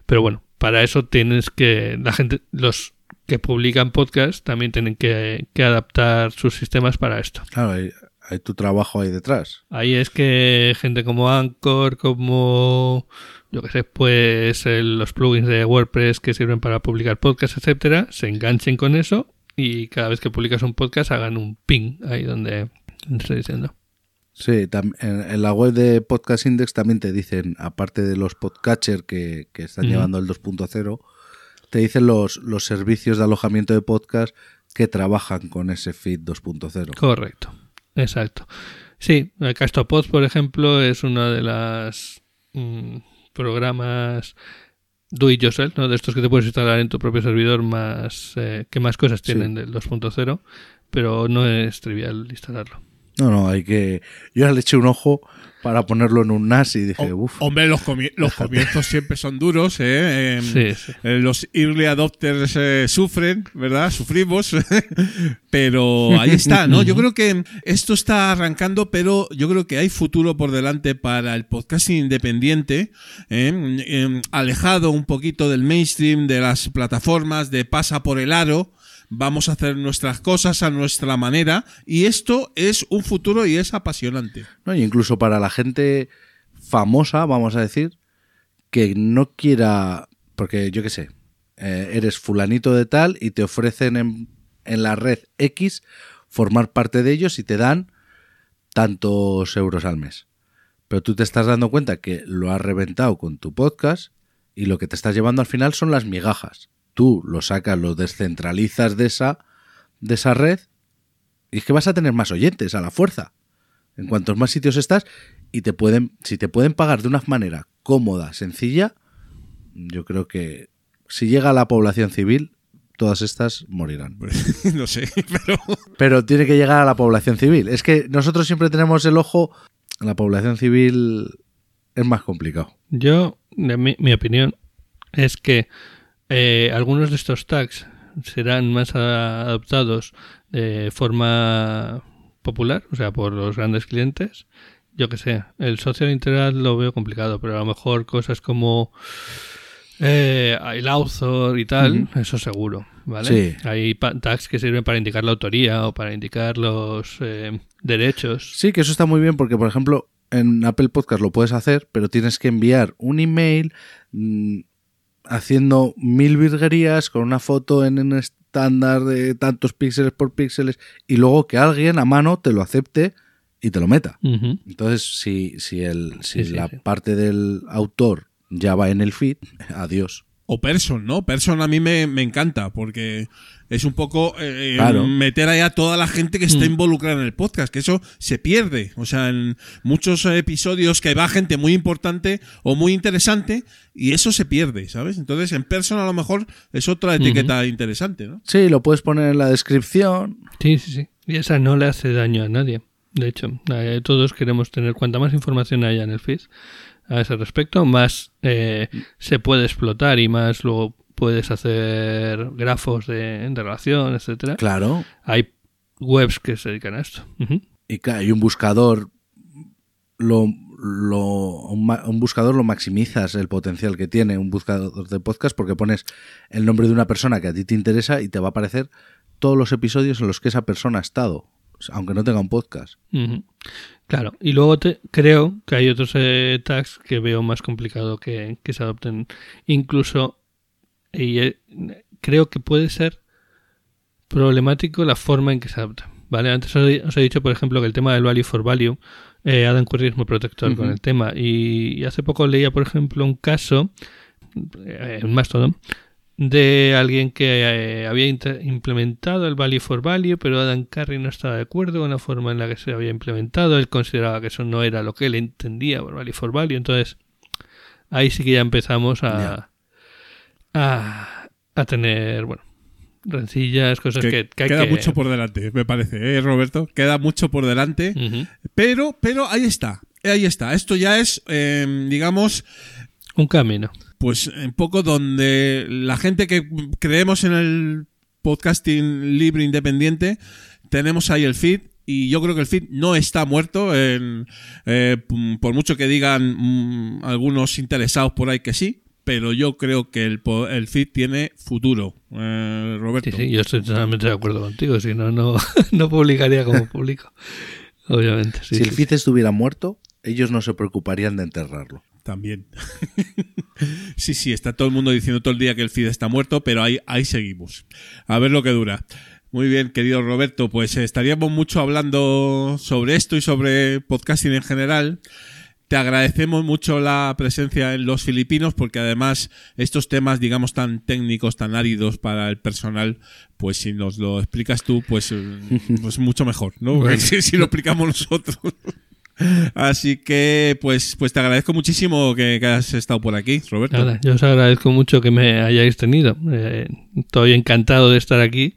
Pero bueno, para eso tienes que, la gente, los que publican podcast también tienen que, que adaptar sus sistemas para esto. Claro, hay, hay tu trabajo ahí detrás. Ahí es que gente como Anchor, como yo que sé, pues el- los plugins de WordPress que sirven para publicar podcasts, etcétera, se enganchen con eso y cada vez que publicas un podcast hagan un ping ahí donde estoy diciendo. Sí, en, la web de Podcast Index también te dicen, aparte de los podcatcher que, que están Ujú. llevando el 2.0, te dicen los, los servicios de alojamiento de podcast que trabajan con ese feed 2.0. Correcto, exacto. Sí, Castopod, por ejemplo, es uno de las mm, programas do it yourself, ¿no? De estos que te puedes instalar en tu propio servidor más eh, que más cosas tienen del 2.0, pero no es trivial instalarlo. No, no, hay que... Yo ya le eché un ojo para ponerlo en un NAS y dije, uff, Hombre, los, comi- los comienzos siempre son duros, ¿eh? Em, Sí, sí. eh, los early adopters eh, sufren, ¿verdad? Sufrimos. pero ahí está, ¿no? Yo creo que esto está arrancando, pero yo creo que hay futuro por delante para el podcasting independiente, ¿eh? Em, alejado un poquito del mainstream, de las plataformas, de pasa por el aro. Vamos a hacer nuestras cosas a nuestra manera y esto es un futuro y es apasionante. ¿no? Y incluso para la gente famosa, vamos a decir, que no quiera, porque yo qué sé, eh, eres fulanito de tal y te ofrecen en, en la red X formar parte de ellos y te dan tantos euros al mes. Pero tú te estás dando cuenta que lo has reventado con tu podcast y lo que te estás llevando al final son las migajas. Tú lo sacas, lo descentralizas de esa, de esa red y es que vas a tener más oyentes a la fuerza. En cuantos más sitios estás y te pueden, si te pueden pagar de una manera cómoda, sencilla, yo creo que si llega a la población civil, todas estas morirán. no sé, pero... Pero tiene que llegar a la población civil. Es que nosotros siempre tenemos el ojo, la población civil es más complicado. Yo, de mi, mi opinión, es que eh, algunos de estos tags serán más adoptados de forma popular, o sea, por los grandes clientes. Yo que sé, el social integral lo veo complicado, pero a lo mejor cosas como eh, el author y tal, eso seguro, ¿vale? Sí. Hay tags que sirven para indicar la autoría o para indicar los eh, derechos. Sí, que eso está muy bien porque, por ejemplo, en Apple Podcast lo puedes hacer, pero tienes que enviar un email mm, haciendo mil virguerías con una foto en un estándar de tantos píxeles por píxeles y luego que alguien a mano te lo acepte y te lo meta. Entonces, si, si, el, si Sí, sí, la sí. parte del autor ya va en el feed, adiós. O Person, ¿no? Person a mí me, me encanta porque es un poco eh, Claro. meter ahí a toda la gente que está Mm. involucrada en el podcast, que eso se pierde. O sea, en muchos episodios que va gente muy importante o muy interesante y eso se pierde, ¿sabes? Entonces en Person a lo mejor es otra etiqueta interesante, ¿no? Sí, lo puedes poner en la descripción. Sí, sí, sí. Y esa no le hace daño a nadie. De hecho, eh, todos queremos tener cuanta más información haya en el feed a ese respecto, más eh, se puede explotar y más luego puedes hacer grafos de, de relación, etcétera. Claro. Hay webs que se dedican a esto. Y claro, y un buscador lo, lo- un, un buscador lo maximizas el potencial que tiene un buscador de podcast porque pones el nombre de una persona que a ti te interesa y te va a aparecer todos los episodios en los que esa persona ha estado, aunque no tenga un podcast. Claro, y luego te, creo que hay otros eh, tags que veo más complicado que, que se adopten. Incluso, y, eh, creo que puede ser problemático la forma en que se adoptan. ¿vale? Antes os he, dicho, por ejemplo, que el tema del value for value, eh, Adam Curry es muy protector con el tema. Y, y hace poco leía, por ejemplo, un caso eh, en Mastodon de alguien que eh, había implementado el value for value, pero Adam Curry no estaba de acuerdo con la forma en la que se había implementado. Él consideraba que eso no era lo que él entendía por value for value. Entonces, ahí sí que ya empezamos a, a, a tener, bueno, rencillas, cosas que, Que que hay queda que- mucho por delante, me parece, ¿eh, Roberto? Queda mucho por delante. Pero, pero ahí está, ahí está. Esto ya es, eh, digamos, Un camino. Pues un poco donde la gente que creemos en el podcasting libre independiente, tenemos ahí el feed. Y yo creo que el feed no está muerto. en- eh, por mucho que digan mm, algunos interesados por ahí que sí. Pero yo creo que el, po- el feed tiene futuro, eh, Roberto. Sí, sí, yo estoy totalmente de acuerdo contigo. Si no, no, no publicaría como publico. Obviamente. sí, si el sí, feed estuviera muerto, ellos no se preocuparían de enterrarlo. También. sí, sí, está todo el mundo diciendo todo el día que el feed está muerto, pero ahí, ahí seguimos. A ver lo que dura. Muy bien, querido Roberto, pues estaríamos mucho hablando sobre esto y sobre podcasting en general. Te agradecemos mucho la presencia en los filipinos porque además estos temas, digamos, tan técnicos, tan áridos para el personal, pues si nos lo explicas tú, pues, eh, pues mucho mejor, ¿no? Bueno. Si, si lo explicamos nosotros. Así que, pues, pues te agradezco muchísimo que, que has estado por aquí, Roberto. Nada, yo os agradezco mucho que me hayáis tenido. Eh, estoy encantado de estar aquí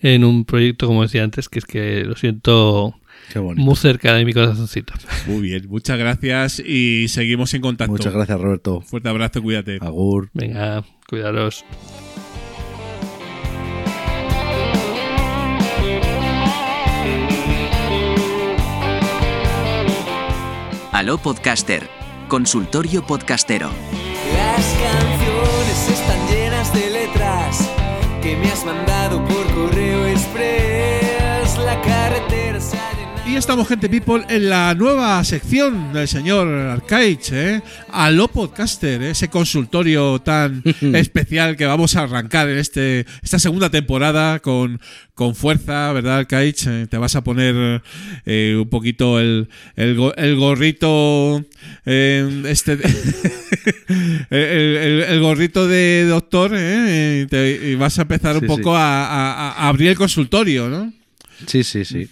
en un proyecto, como decía antes, que es que lo siento muy cerca de mi corazoncito. Muy bien, muchas gracias y seguimos en contacto. Muchas gracias, Roberto. Fuerte abrazo, cuídate. Agur. Venga, cuidaros. Aló Podcaster, consultorio podcastero. Y estamos, gente people, en la nueva sección del señor Arcaich, ¿eh? Aló Podcaster, ¿eh? ese consultorio tan especial que vamos a arrancar en este esta segunda temporada con, con fuerza, ¿verdad, Arcaich? Eh, te vas a poner eh, un poquito el, el, el gorrito, este, el, el- el gorrito de doctor, ¿eh? Y, te- y vas a empezar un poco sí. a, a- a abrir el consultorio, ¿no? Sí, sí, sí.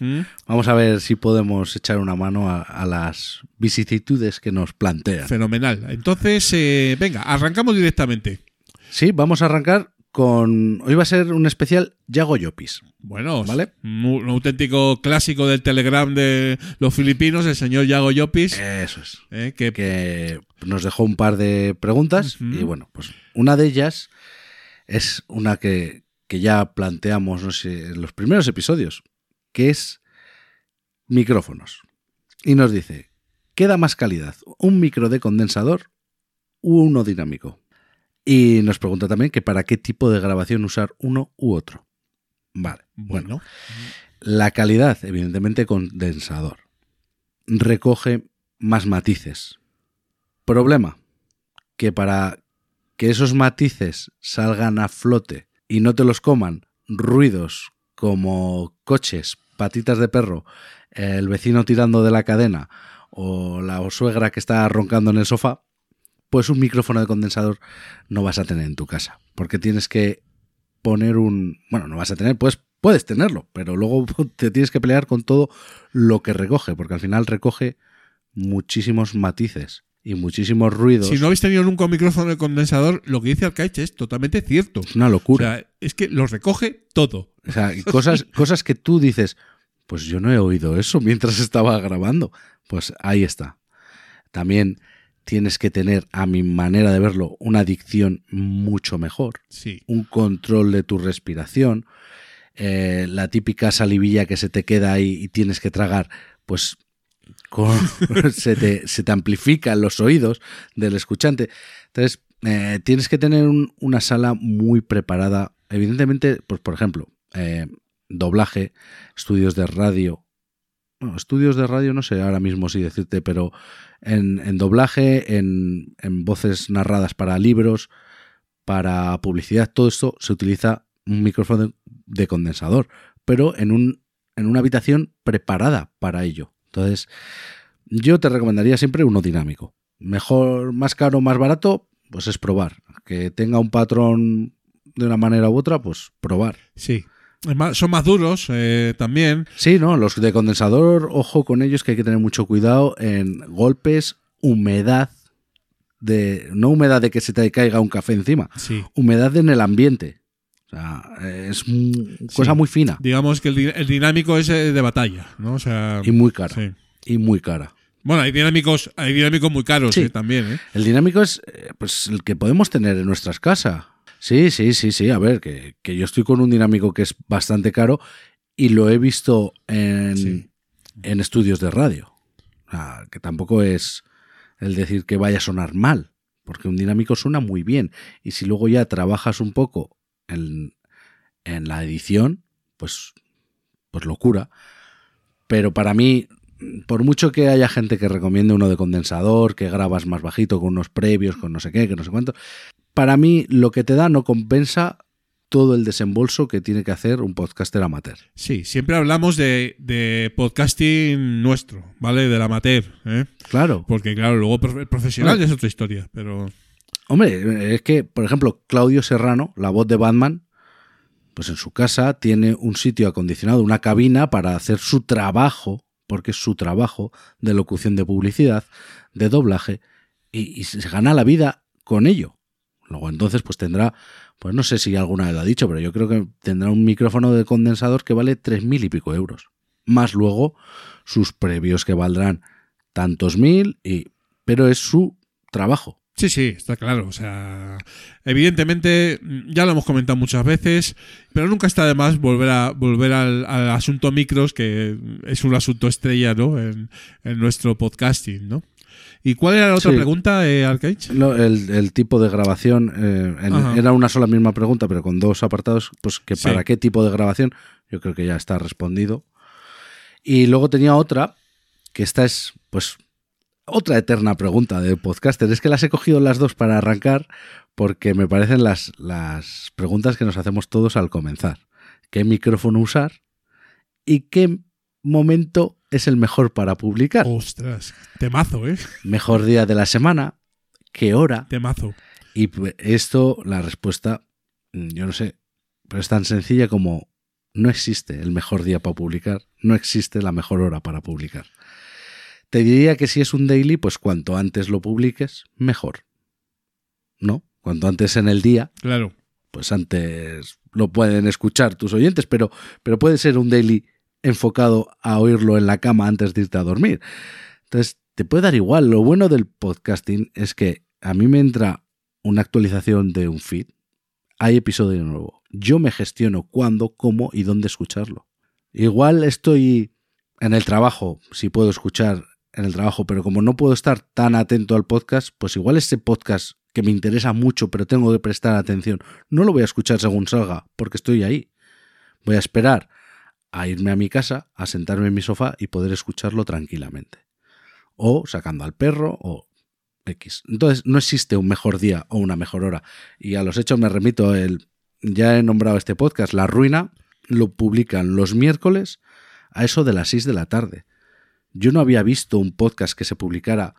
Vamos a ver si podemos echar una mano a, a las vicisitudes que nos plantean. Fenomenal. Entonces, eh, venga, arrancamos directamente. Sí, vamos a arrancar con. Hoy va a ser un especial Yago Yopis. Bueno, Vale. un, auténtico clásico del Telegram de los filipinos, el señor Yago Yopis, Eso es. eh, que, Que nos dejó un par de preguntas y bueno, pues una de ellas es una que, que ya planteamos, no sé, en los primeros episodios, que es micrófonos. Y nos dice, ¿qué da más calidad? ¿Un micro de condensador u uno dinámico? Y nos pregunta también que para qué tipo de grabación usar uno u otro. Vale. Bueno, bueno, la calidad, evidentemente, condensador. Recoge más matices. Problema, que para que esos matices salgan a flote y no te los coman ruidos como coches, patitas de perro, el vecino tirando de la cadena o la suegra que está roncando en el sofá, pues un micrófono de condensador no vas a tener en tu casa, porque tienes que poner un, bueno, no vas a tener, pues puedes tenerlo, pero luego te tienes que pelear con todo lo que recoge, porque al final recoge muchísimos matices y muchísimos ruidos. si no habéis tenido nunca un micrófono de condensador, lo que dice Arcaich es totalmente cierto. es una O locura. sea, es que lo recoge todo. O sea, cosas, cosas que tú dices, pues yo no he oído eso mientras estaba grabando. Pues ahí está. También tienes que tener, a mi manera de verlo, una dicción mucho mejor, Sí. un control de tu respiración. eh, la típica salivilla que se te queda ahí y tienes que tragar, pues con- se, te, se te amplifican los oídos del escuchante. Entonces, eh, tienes que tener un- una sala muy preparada. Evidentemente, pues por ejemplo, eh, doblaje, estudios de radio. Bueno, estudios de radio no sé ahora mismo si decirte, pero en, en doblaje, en, en voces narradas para libros, para publicidad, todo esto se utiliza un micrófono de, de condensador, pero en, un, en una habitación preparada para ello. Entonces, yo te recomendaría siempre uno dinámico. Mejor, más caro, más barato, pues es probar. Que tenga un patrón de una manera u otra, pues probar. Sí. Son más duros eh, también. Sí, no, los de condensador, ojo con ellos que hay que tener mucho cuidado en golpes, humedad de no humedad de que se te caiga un café encima, Sí. humedad en el ambiente. O sea, es cosa Sí. muy fina Digamos que el, el dinámico es eh, de batalla, ¿no? O sea, y muy cara. sí. Y muy cara. Bueno, hay dinámicos, hay dinámicos muy caros eh, también, ¿eh? El dinámico es eh, pues el que podemos tener en nuestras casas. Sí, sí, sí, sí. A ver, que, que yo estoy con un dinámico que es bastante caro y lo he visto en, Sí. en estudios de radio. Ah, que tampoco es el decir que vaya a sonar mal, porque un dinámico suena muy bien. Y si luego ya trabajas un poco en, en la edición, pues, pues locura. Pero para mí, por mucho que haya gente que recomiende uno de condensador, que grabas más bajito con unos previos, con no sé qué, que no sé cuánto, para mí lo que te da no compensa todo el desembolso que tiene que hacer un podcaster amateur. Sí, siempre hablamos de, de podcasting nuestro, ¿vale? Del amateur, ¿eh? Claro. Porque, claro, luego el profesional Bueno. es otra historia, pero... Hombre, es que, por ejemplo, Claudio Serrano, la voz de Batman, pues en su casa tiene un sitio acondicionado, una cabina para hacer su trabajo, porque es su trabajo de locución de publicidad, de doblaje, y, y se gana la vida con ello. Luego entonces pues tendrá, pues no sé si alguna vez lo ha dicho, pero yo creo que tendrá un micrófono de condensador que vale tres mil y pico euros. Más luego sus previos que valdrán tantos mil, y, pero es su trabajo. Sí, sí, está claro. O sea, evidentemente, ya lo hemos comentado muchas veces, pero nunca está de más volver a volver al, asunto micros, que es un asunto estrella, ¿no? En nuestro podcasting, ¿no? ¿Y cuál era la otra Sí. pregunta, eh, Arcade? Lo- el, el tipo de grabación eh, en- era una sola misma pregunta, pero con dos apartados, pues que Sí. para qué tipo de grabación, yo creo que ya está respondido. Y luego tenía otra, que esta es, pues, otra eterna pregunta de podcaster. Es que las he cogido las dos para arrancar porque me parecen las, las preguntas que nos hacemos todos al comenzar. ¿Qué micrófono usar? ¿Y qué momento es el mejor para publicar? Ostras, temazo, ¿eh? ¿Mejor día de la semana? ¿Qué hora? Temazo. Y pues, esto, la respuesta, mm, yo no sé, pero es tan sencilla como no existe el mejor día para publicar, no existe la mejor hora para publicar. Te diría que si es un daily, pues cuanto antes lo publiques, mejor. ¿No? Cuanto antes en el día, Claro. pues antes lo pueden escuchar tus oyentes, pero, pero puede ser un daily enfocado a oírlo en la cama antes de irte a dormir. Entonces, te puede dar igual. Lo bueno del podcasting es que a mí me entra una actualización de un feed, hay episodio nuevo. Yo me gestiono cuándo, cómo y dónde escucharlo. Igual estoy en el trabajo, si puedo escuchar en el trabajo, pero como no puedo estar tan atento al podcast, pues igual ese podcast que me interesa mucho, pero tengo que prestar atención, no lo voy a escuchar según salga, porque estoy ahí. Voy a esperar a irme a mi casa, a sentarme en mi sofá y poder escucharlo tranquilamente. O sacando al perro o X. Entonces, no existe un mejor día o una mejor hora. Y a los hechos me remito, el, ya he nombrado este podcast, La Ruina, lo publican los miércoles a eso de las 6 de la tarde. Yo no había visto un podcast que se publicara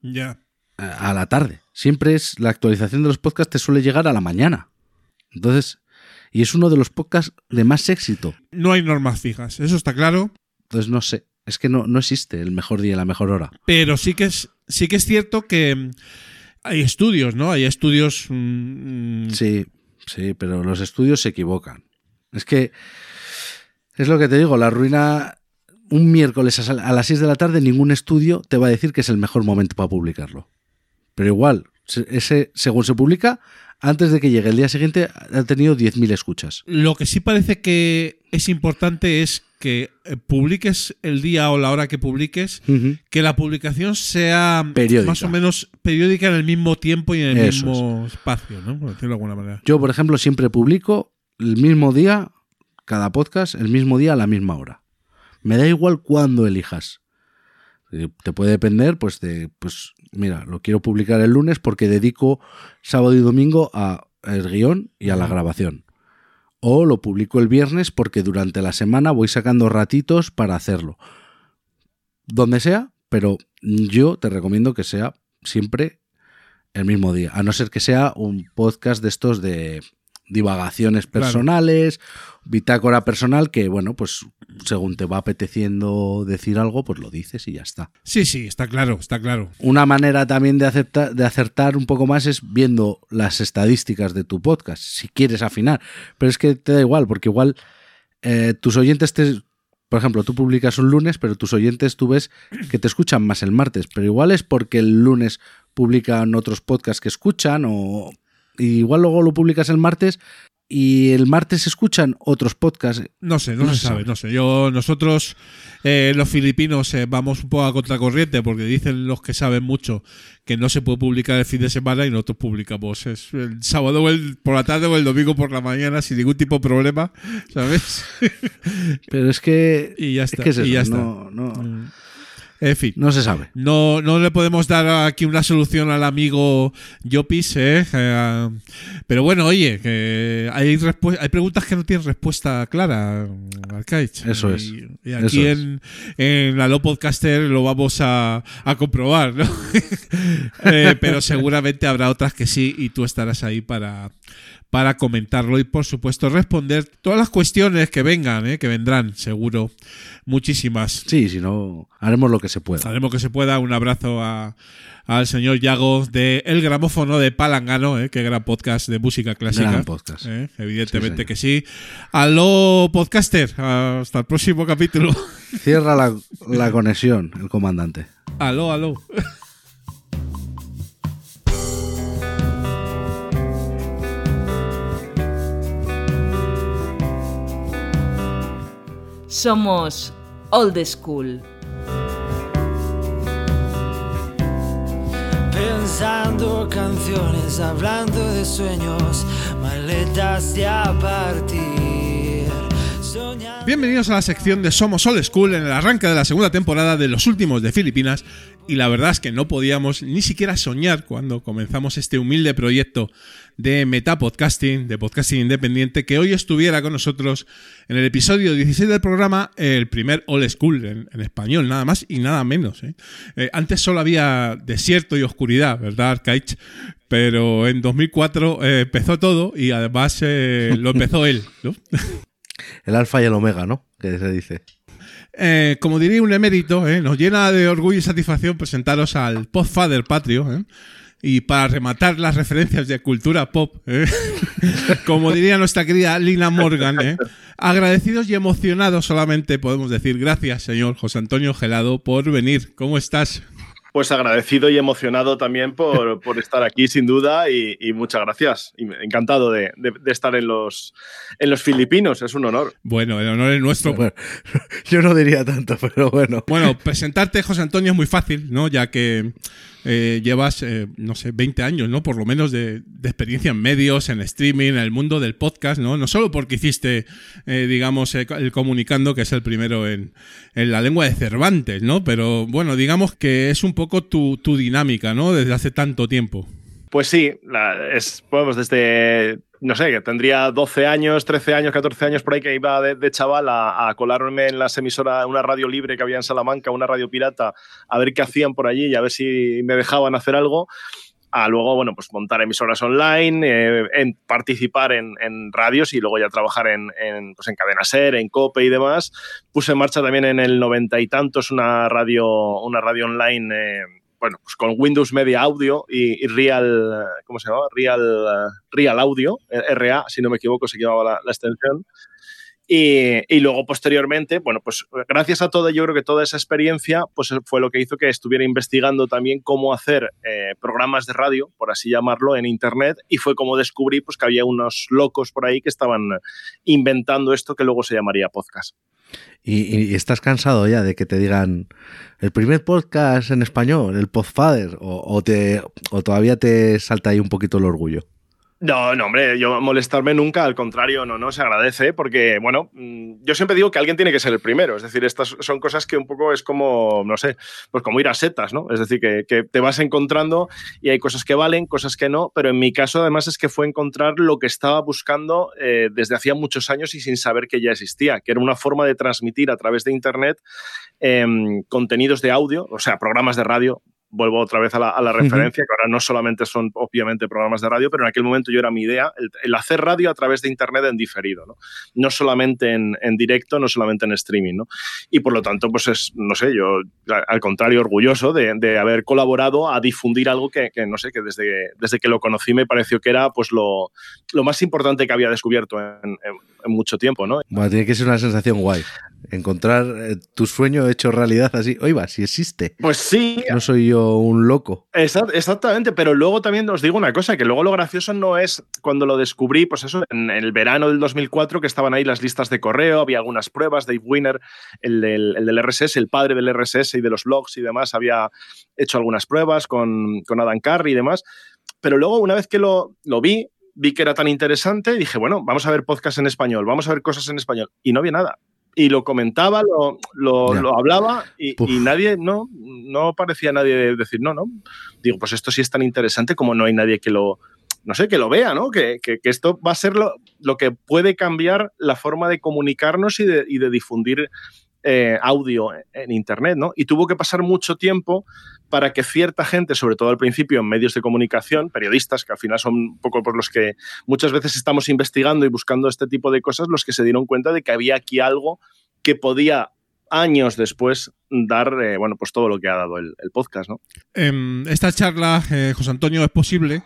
Ya. a a la tarde. Siempre es la actualización de los podcasts te suele llegar a la mañana. Entonces, y es uno de los podcasts de más éxito. No hay normas fijas, eso está claro. Entonces, no sé, es que no, no existe el mejor día y la mejor hora. Pero sí que es, sí que es cierto que mm, hay estudios, ¿no? Hay estudios. mm, mm, Sí, sí, pero los estudios se equivocan. Es que es lo que te digo, la ruina un miércoles a las 6 de la tarde ningún estudio te va a decir que es el mejor momento para publicarlo. Pero igual, Se- Ese, según se publica, antes de que llegue el día siguiente, ha tenido 10.000 escuchas. Lo que sí parece que es importante es que eh, publiques el día o la hora que publiques, que la publicación sea Periódica. más o menos periódica en el mismo tiempo y en el Eso mismo espacio, ¿no? Por decirlo de alguna manera. Yo, por ejemplo, siempre publico el mismo día, cada podcast, el mismo día a la misma hora. Me da igual cuándo elijas. Eh, Te puede depender, pues, de, pues, mira, lo quiero publicar el lunes porque dedico sábado y domingo a el guion y a la grabación. O lo publico el viernes porque durante la semana voy sacando ratitos para hacerlo. Donde sea, pero yo te recomiendo que sea siempre el mismo día. A no ser que sea un podcast de estos de divagaciones Claro. personales, bitácora personal, que bueno, pues según te va apeteciendo decir algo, pues lo dices y ya está. Sí, sí, está claro, está claro. Una manera también de, de acertar un poco más es viendo las estadísticas de tu podcast, si quieres afinar. Pero es que te da igual, porque igual eh, tus oyentes te... Por ejemplo, tú publicas un lunes, pero tus oyentes tú ves que te escuchan más el martes. Pero igual es porque el lunes publican otros podcasts que escuchan o... y igual luego lo publicas el martes y el martes escuchan otros podcasts. No sé, no, No se se sabe, sabe. no sé. Yo, nosotros, eh, los filipinos, eh, vamos un poco a contracorriente porque dicen los que saben mucho que no se puede publicar el fin de semana y nosotros publicamos es el sábado o el, por la tarde o el domingo por la mañana sin ningún tipo de problema, ¿sabes? Pero es que... y ya es está. que es y ya eso, está. no- no- Mm. En fin. no se sabe. No, no le podemos dar aquí una solución al amigo Yopis, ¿eh? Eh, pero bueno, oye, que hay, hay preguntas que no tienen respuesta clara, Arcaich. Eso es. Y, aquí Eso es. en, en la Low Podcaster lo vamos a, a comprobar, ¿no? Eh, pero seguramente habrá otras que sí y tú estarás ahí para, para comentarlo y por supuesto responder todas las cuestiones que vengan, ¿eh? que vendrán, seguro, muchísimas. Sí, si no, haremos lo que se pueda. Haremos que se pueda. Un abrazo a- al señor Yago de El Gramófono de Palangano, ¿eh? que gran podcast de música clásica. Gran podcast. ¿eh? Evidentemente Sí, que sí. Aló, podcaster. Hasta el próximo capítulo. Cierra la, la conexión, el comandante. aló, aló. Somos Old School. Pensando canciones, hablando de sueños, maletas de a partir. Soñando. Bienvenidos a la sección de Somos Old School en el arranque de la segunda temporada de Los Últimos de Filipinas. Y la verdad es que no podíamos ni siquiera soñar cuando comenzamos este humilde proyecto de metapodcasting, de podcasting independiente, que hoy estuviera con nosotros en el episodio 16 del programa, el primer Old School en, en español, nada más y nada menos. ¿eh? Eh, antes solo había desierto y oscuridad, ¿verdad, Arcaich? Pero en 2004 eh, empezó todo y además eh, lo empezó él, ¿no? El alfa y el omega, ¿no? Que se dice. Eh, como diría un emérito, eh, nos llena de orgullo y satisfacción presentaros al Podfather Patrio. eh, y para rematar las referencias de cultura pop, como diría nuestra querida Lina Morgan, agradecidos y emocionados solamente podemos decir gracias, señor José Antonio Gelado, por venir. ¿Cómo estás? Pues agradecido y emocionado también por, por estar aquí, sin duda, y, y muchas gracias. Y encantado de, de- de estar en los, en los filipinos, es un honor. Bueno, el honor es nuestro. Bueno, yo no diría tanto, pero bueno. Bueno, presentarte, José Antonio, es muy fácil, ¿no? Ya que eh, llevas, eh, no sé, 20 años, ¿no? Por lo menos de, experiencia en medios, en streaming, en el mundo del podcast, ¿no? No solo porque hiciste, eh, digamos, el comunicando, que es el primero en, en la lengua de Cervantes, ¿no? Pero bueno, digamos que es un poco tu, tu dinámica, ¿no? Desde hace tanto tiempo. Pues sí, es, pues desde, no sé, que tendría 12 años, 13 años, 14 años por ahí que iba de, chaval a, colarme en las emisoras, una radio libre que había en Salamanca, una radio pirata, a ver qué hacían por allí y a ver si me dejaban hacer algo. A luego, bueno, pues montar emisoras online, eh, participar en, en radios y luego ya trabajar en, en, pues en Cadena Ser, en COPE y demás. Puse en marcha también en el noventa y tantos una radio, una radio online eh, bueno, pues con Windows Media Audio y, y Real, ¿cómo se llamaba? Real, eh, Real Audio, RA, si no me equivoco, se llamaba la, la extensión. Y, luego, posteriormente, bueno, pues gracias a todo, yo creo que toda esa experiencia pues, fue lo que hizo que estuviera investigando también cómo hacer eh, programas de radio, por así llamarlo, en Internet. Y fue como descubrí pues, que había unos locos por ahí que estaban inventando esto que luego se llamaría podcast. ¿Y, y estás cansado ya de que te digan el primer podcast en español, el Podfather, o, o, te, o todavía te salta ahí un poquito el orgullo? No, no, hombre, yo molestarme nunca, al contrario, no, no, se agradece porque, bueno, mm, yo siempre digo que alguien tiene que ser el primero, es decir, estas son cosas que un poco es como, no sé, pues como ir a setas, ¿no? Es decir, que, te vas encontrando y hay cosas que valen, cosas que no, pero en mi caso además es que fue encontrar lo que estaba buscando eh, desde hacía muchos años y sin saber que ya existía, que era una forma de transmitir a través de Internet eh, contenidos de audio, o sea, programas de radio, vuelvo otra vez a la, a la referencia, uh -huh. que ahora no solamente son obviamente programas de radio, pero en aquel momento yo era mi idea, el, el hacer radio a través de Internet en diferido, ¿no? No solamente en, en, directo, no solamente en streaming, ¿no? Y por lo tanto, pues es, no sé, yo al contrario, orgulloso de, de haber colaborado a difundir algo que, que, no sé, que desde, desde que lo conocí me pareció que era pues lo, lo más importante que había descubierto en, en, en mucho tiempo, ¿no? Bueno, tiene que ser una sensación guay encontrar eh, tu sueño hecho realidad así. Oiga, si existe. Pues sí. No soy yo un loco. Exactamente, pero luego también os digo una cosa, que luego lo gracioso no es cuando lo descubrí, pues eso, en, el verano del 2004, que estaban ahí las listas de correo, había algunas pruebas, Dave Winner, el del, el del RSS, el padre del RSS y de los blogs y demás, había hecho algunas pruebas con, con Adam Carey y demás, pero luego una vez que lo, lo vi, vi que era tan interesante dije, bueno, vamos a ver podcast en español, vamos a ver cosas en español. Y no había nada y lo comentaba, lo, lo, lo hablaba y, y, nadie, no, no parecía nadie decir no, no. Digo, pues esto sí es tan interesante como no hay nadie que lo, no sé, que lo vea, ¿no? Que, que, que esto va a ser lo, lo, que puede cambiar la forma de comunicarnos y de, y de difundir eh, audio en Internet, ¿no? Y tuvo que pasar mucho tiempo para que cierta gente, sobre todo al principio en medios de comunicación, periodistas, que al final son un poco por los que muchas veces estamos investigando y buscando este tipo de cosas, los que se dieron cuenta de que había aquí algo que podía años después dar, eh, bueno, pues todo lo que ha dado el, podcast, ¿no? Eh, esta charla, eh, José Antonio, es posible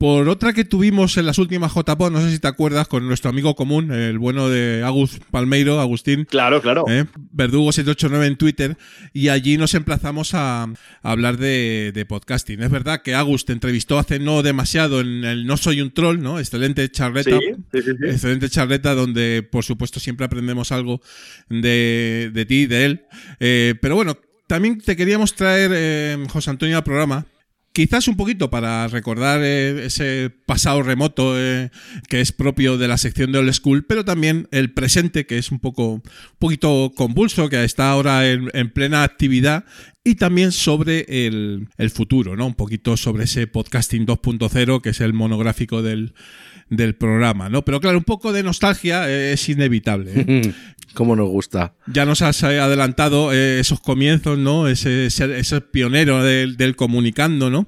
por otra que tuvimos en las últimas JPO, no sé si te acuerdas, con nuestro amigo común, el bueno de Agus Palmeiro, Agustín. Claro, claro. ¿eh? Verdugo789 en Twitter. Y allí nos emplazamos a, a hablar de, de, podcasting. Es verdad que Agus te entrevistó hace no demasiado en el No Soy un Troll, ¿no? Excelente charleta. Sí, sí, sí, excelente charleta donde, por supuesto, siempre aprendemos algo de, de ti, de él. Eh, pero bueno, también te queríamos traer, eh, José Antonio, al programa Quizás un poquito para recordar eh, ese pasado remoto eh, que es propio de la sección de Old School, pero también el presente que es un poco un poquito convulso, que está ahora en, en plena actividad y también sobre el, el, futuro, ¿no? Un poquito sobre ese podcasting 2.0 que es el monográfico del, del programa, ¿no? Pero claro, un poco de nostalgia es inevitable. ¿eh? ¿Cómo nos gusta? Ya nos has adelantado eh, esos comienzos, ¿no? Ese, ese, ese pionero del, del, comunicando, ¿no?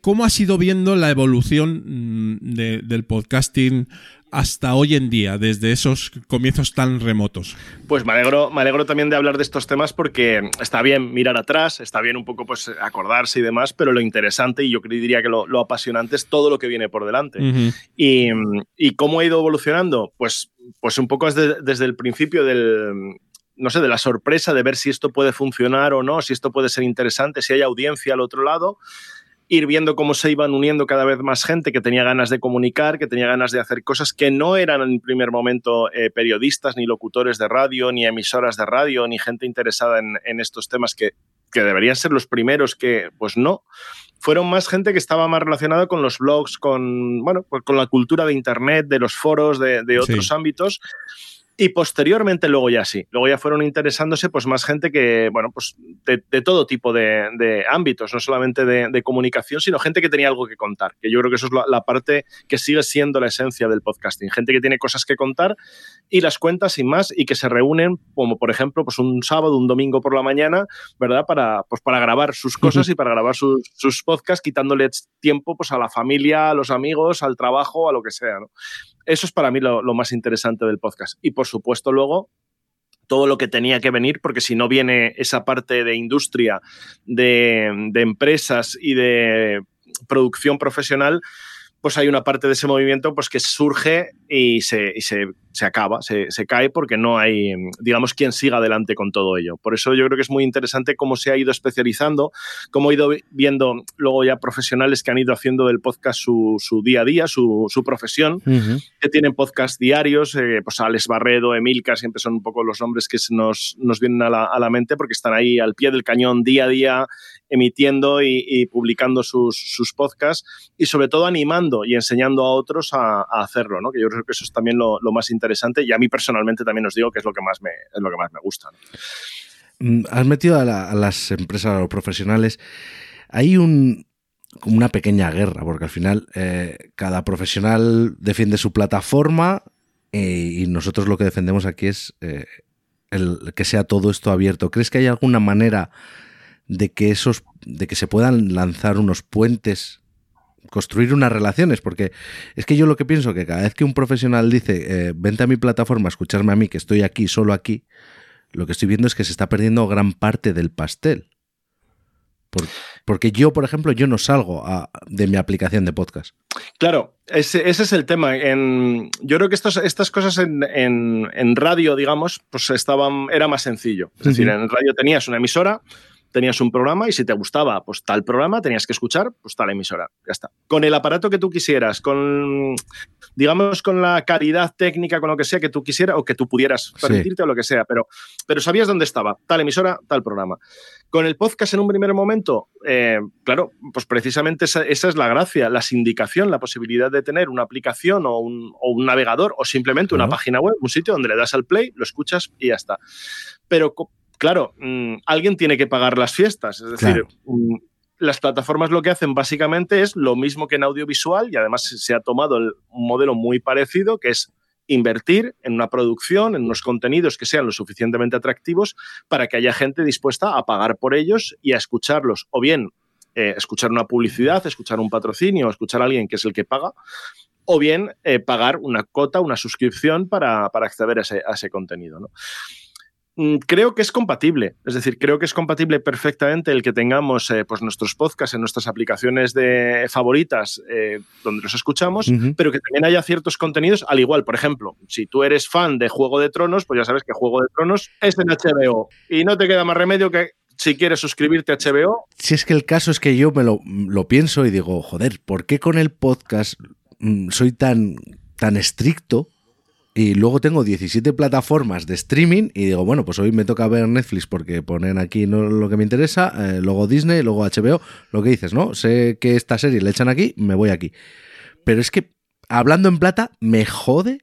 ¿Cómo has ido viendo la evolución de, del podcasting hasta hoy en día, desde esos comienzos tan remotos? Pues me alegro, me alegro también de hablar de estos temas porque está bien mirar atrás, está bien un poco pues acordarse y demás, pero lo interesante y yo diría que lo, lo apasionante es todo lo que viene por delante. Uh -huh. y, y, cómo ha ido evolucionando, pues, pues un poco desde, desde el principio del, no sé, de la sorpresa de ver si esto puede funcionar o no, si esto puede ser interesante, si hay audiencia al otro lado ir viendo cómo se iban uniendo cada vez más gente que tenía ganas de comunicar, que tenía ganas de hacer cosas que no eran en primer momento eh, periodistas, ni locutores de radio, ni emisoras de radio, ni gente interesada en, en estos temas que, que, deberían ser los primeros que, pues no. Fueron más gente que estaba más relacionada con los blogs, con, bueno, pues con la cultura de Internet, de los foros, de, de otros sí. ámbitos y posteriormente luego ya sí, luego ya fueron interesándose pues más gente que, bueno, pues de, de todo tipo de, de, ámbitos, no solamente de, de, comunicación, sino gente que tenía algo que contar, que yo creo que eso es la, la, parte que sigue siendo la esencia del podcasting, gente que tiene cosas que contar y las cuenta sin más y que se reúnen como por ejemplo pues un sábado, un domingo por la mañana, ¿verdad? Para, pues para grabar sus cosas y para grabar sus, sus podcasts quitándole tiempo pues a la familia, a los amigos, al trabajo, a lo que sea, ¿no? Eso es para mí lo, más interesante del podcast. Y por supuesto luego todo lo que tenía que venir, porque si no viene esa parte de industria, de, empresas y de producción profesional, pues hay una parte de ese movimiento pues, que surge y se, y se, se acaba, se, se cae porque no hay, digamos, quien siga adelante con todo ello. Por eso yo creo que es muy interesante cómo se ha ido especializando, cómo he ido vi- viendo luego ya profesionales que han ido haciendo del podcast su, su día a día, su, su profesión, que tienen podcast diarios, eh, pues Alex Barredo, Emilcar, siempre son un poco los nombres que nos, nos vienen a la, a la mente porque están ahí al pie del cañón día a día emitiendo y, publicando sus, podcasts y sobre todo animando y enseñando a otros a, hacerlo, ¿no? que yo creo que eso es también lo, más interesante y a mí personalmente también os digo que es lo que más me, es lo que más me gusta. Mm, Has metido a, la- las empresas, profesionales. Hay un, como una pequeña guerra, porque al final eh, cada profesional defiende su plataforma eh, y nosotros lo que defendemos aquí es eh, el, que sea todo esto abierto. ¿Crees que hay alguna manera de que esos, de que se puedan lanzar unos puentes, construir unas relaciones? Porque es que yo lo que pienso que cada vez que un profesional dice eh, vente a mi plataforma, escucharme a mí, que estoy aquí, solo aquí, lo que estoy viendo es que se está perdiendo gran parte del pastel. Por- porque yo, por ejemplo, yo no salgo a- de mi aplicación de podcast. Claro, ese, ese es el tema. En- yo creo que estos- estas cosas en, en- en radio, digamos, pues estaban, era más sencillo. Es decir, en radio tenías una emisora, tenías un programa y si te gustaba pues tal programa, tenías que escuchar pues tal emisora. Ya está. Con el aparato que tú quisieras, con, digamos, con la calidad técnica, con lo que sea que tú quisieras o que tú pudieras Sí. permitirte o lo que sea, pero, pero sabías dónde estaba, tal emisora, tal programa. Con el podcast en un primer momento, eh, claro, pues precisamente esa, esa es la gracia, la sindicación, la posibilidad de tener una aplicación o un, o un navegador o simplemente una página web, un sitio donde le das al play, lo escuchas y ya está. Pero claro, mm, alguien tiene que pagar las fiestas, es decir, Claro. mm, las plataformas lo que hacen básicamente es lo mismo que en audiovisual y además se- se ha tomado el- un modelo muy parecido que es invertir en una producción, en unos contenidos que sean lo suficientemente atractivos para que haya gente dispuesta a pagar por ellos y a escucharlos. O bien eh, escuchar una publicidad, escuchar un patrocinio, escuchar a alguien que es el que paga, o bien eh, pagar una cota, una suscripción para, para acceder a ese, a ese contenido. ¿no? Mm, Creo que es compatible, es decir, creo que es compatible perfectamente el que tengamos eh, pues nuestros podcasts en nuestras aplicaciones de favoritas eh, donde los escuchamos, pero que también haya ciertos contenidos al igual. Por ejemplo, si tú eres fan de Juego de Tronos, pues ya sabes que Juego de Tronos es en HBO y no te queda más remedio que si quieres suscribirte a HBO, Si es que el caso es que yo me lo, lo pienso y digo, joder, ¿por qué con el podcast mm, soy tan, tan estricto? Y luego tengo 17 plataformas de streaming y digo, bueno, pues hoy me toca ver Netflix porque ponen aquí no lo que me interesa, eh, luego Disney, luego HBO, lo que dices, ¿no? Sé que esta serie le echan aquí, me voy aquí. Pero es que, hablando en plata, me jode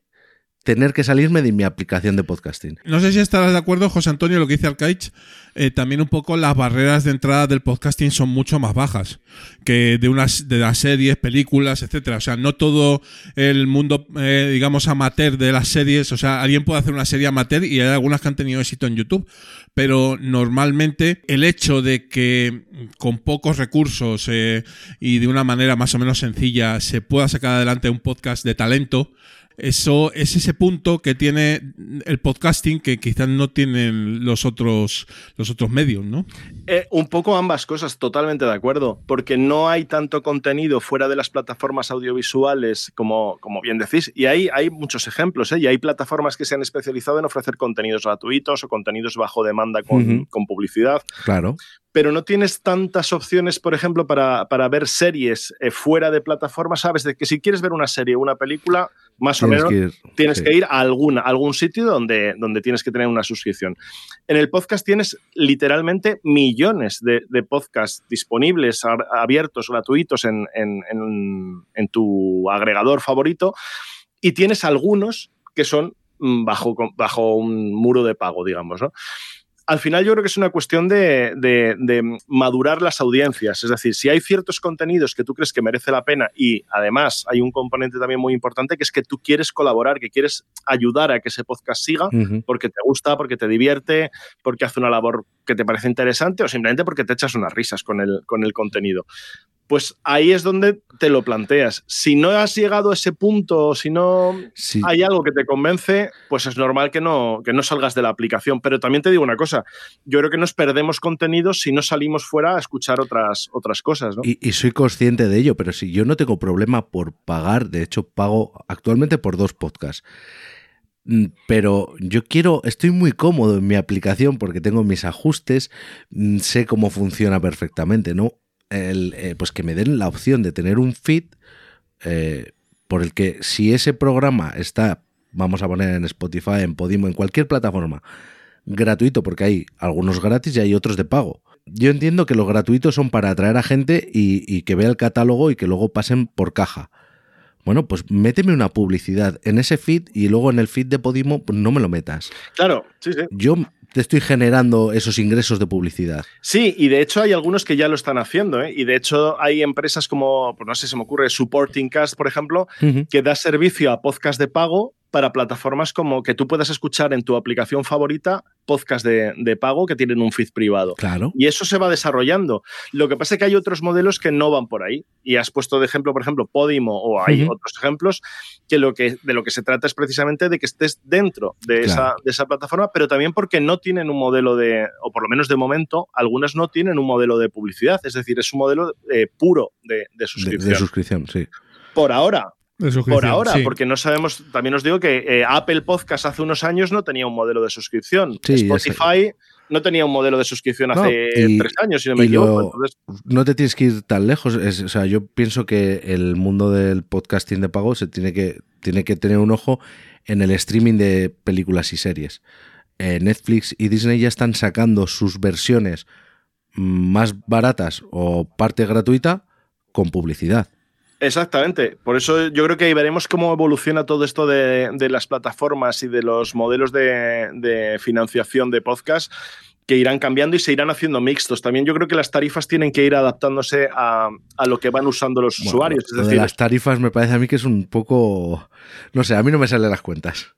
tener que salirme de mi aplicación de podcasting. No sé si estarás de acuerdo, José Antonio, lo que dice Alcaich. eh, también un poco las barreras de entrada del podcasting son mucho más bajas que de unas de las series, películas, etcétera. O sea, no todo el mundo, eh, digamos, amateur de las series. O sea, alguien puede hacer una serie amateur y hay algunas que han tenido éxito en YouTube. Pero normalmente el hecho de que con pocos recursos eh, y de una manera más o menos sencilla se pueda sacar adelante un podcast de talento, eso es ese punto que tiene el podcasting que quizás no tienen los otros los otros medios, ¿no? Eh, un poco ambas cosas, totalmente de acuerdo, porque no hay tanto contenido fuera de las plataformas audiovisuales como, como bien decís, y hay, hay muchos ejemplos, ¿eh? y hay plataformas que se han especializado en ofrecer contenidos gratuitos o contenidos bajo demanda con, con publicidad, Claro. pero no tienes tantas opciones, por ejemplo, para, para ver series eh, fuera de plataformas, sabes de que si quieres ver una serie o una película, más o menos que ir, tienes sí. que ir a alguna, a algún sitio donde, donde tienes que tener una suscripción. En el podcast tienes literalmente millones de, de podcasts disponibles, abiertos, gratuitos en, en- en- en tu agregador favorito y tienes algunos que son mm, bajo, bajo un muro de pago, digamos. ¿no? Al final yo creo que es una cuestión de, de- de madurar las audiencias. Es decir, si hay ciertos contenidos que tú crees que merece la pena y además hay un componente también muy importante que es que tú quieres colaborar, que quieres ayudar a que ese podcast siga porque te gusta, porque te divierte, porque hace una labor que te parece interesante o simplemente porque te echas unas risas con el, con el contenido. Pues ahí es donde te lo planteas. Si no has llegado a ese punto, si no Sí. hay algo que te convence, pues es normal que no, que no salgas de la aplicación. Pero también te digo una cosa, yo creo que nos perdemos contenidos si no salimos fuera a escuchar otras, otras cosas, ¿no? Y, y soy consciente de ello, pero si yo no tengo problema por pagar, de hecho pago actualmente por dos podcasts. Mm, Pero yo quiero, estoy muy cómodo en mi aplicación porque tengo mis ajustes, mm, sé cómo funciona perfectamente, ¿no? El, eh, pues que me den la opción de tener un feed eh, por el que si ese programa está, vamos a poner en Spotify, en Podimo, en cualquier plataforma, gratuito, porque hay algunos gratis y hay otros de pago. Yo entiendo que los gratuitos son para atraer a gente y, y que vea el catálogo y que luego pasen por caja. Bueno, pues méteme una publicidad en ese feed y luego en el feed de Podimo pues no me lo metas. Claro, sí, sí. Yo te estoy generando esos ingresos de publicidad. Sí, y de hecho hay algunos que ya lo están haciendo, ¿eh? Y de hecho hay empresas como, pues no sé, se me ocurre Supporting Cast, por ejemplo, que da servicio a podcast de pago para plataformas como que tú puedas escuchar en tu aplicación favorita podcast de, de pago que tienen un feed privado. Claro. Y eso se va desarrollando. Lo que pasa es que hay otros modelos que no van por ahí. Y has puesto de ejemplo, por ejemplo, Podimo o hay otros ejemplos que, lo que de lo que se trata es precisamente de que estés dentro de, esa, de esa plataforma, pero también porque no tienen un modelo de, o por lo menos de momento, algunas no tienen un modelo de publicidad. Es decir, es un modelo eh, puro de, de De, suscripción. de suscripción, sí. por ahora. De Por ahora, sí. porque no sabemos, también os digo que eh, Apple Podcast hace unos años no tenía un modelo de suscripción. Sí. Spotify no tenía un modelo de suscripción No, hace y- tres años, si no me equivoco. lo- Entonces, No te tienes que ir tan lejos. es- o sea, yo pienso que el mundo del podcasting de pago se tiene que, tiene que tener un ojo en el streaming de películas y series. Eh, Netflix y Disney ya están sacando sus versiones mm, más baratas o parte gratuita con publicidad. Exactamente. Por eso yo creo que ahí veremos cómo evoluciona todo esto de, de las plataformas y de los modelos de, de financiación de podcast que irán cambiando y se irán haciendo mixtos. También yo creo que las tarifas tienen que ir adaptándose a, a lo que van usando los Bueno, usuarios. Es lo de las tarifas me parece a mí que es un poco... No sé, a mí no me salen las cuentas.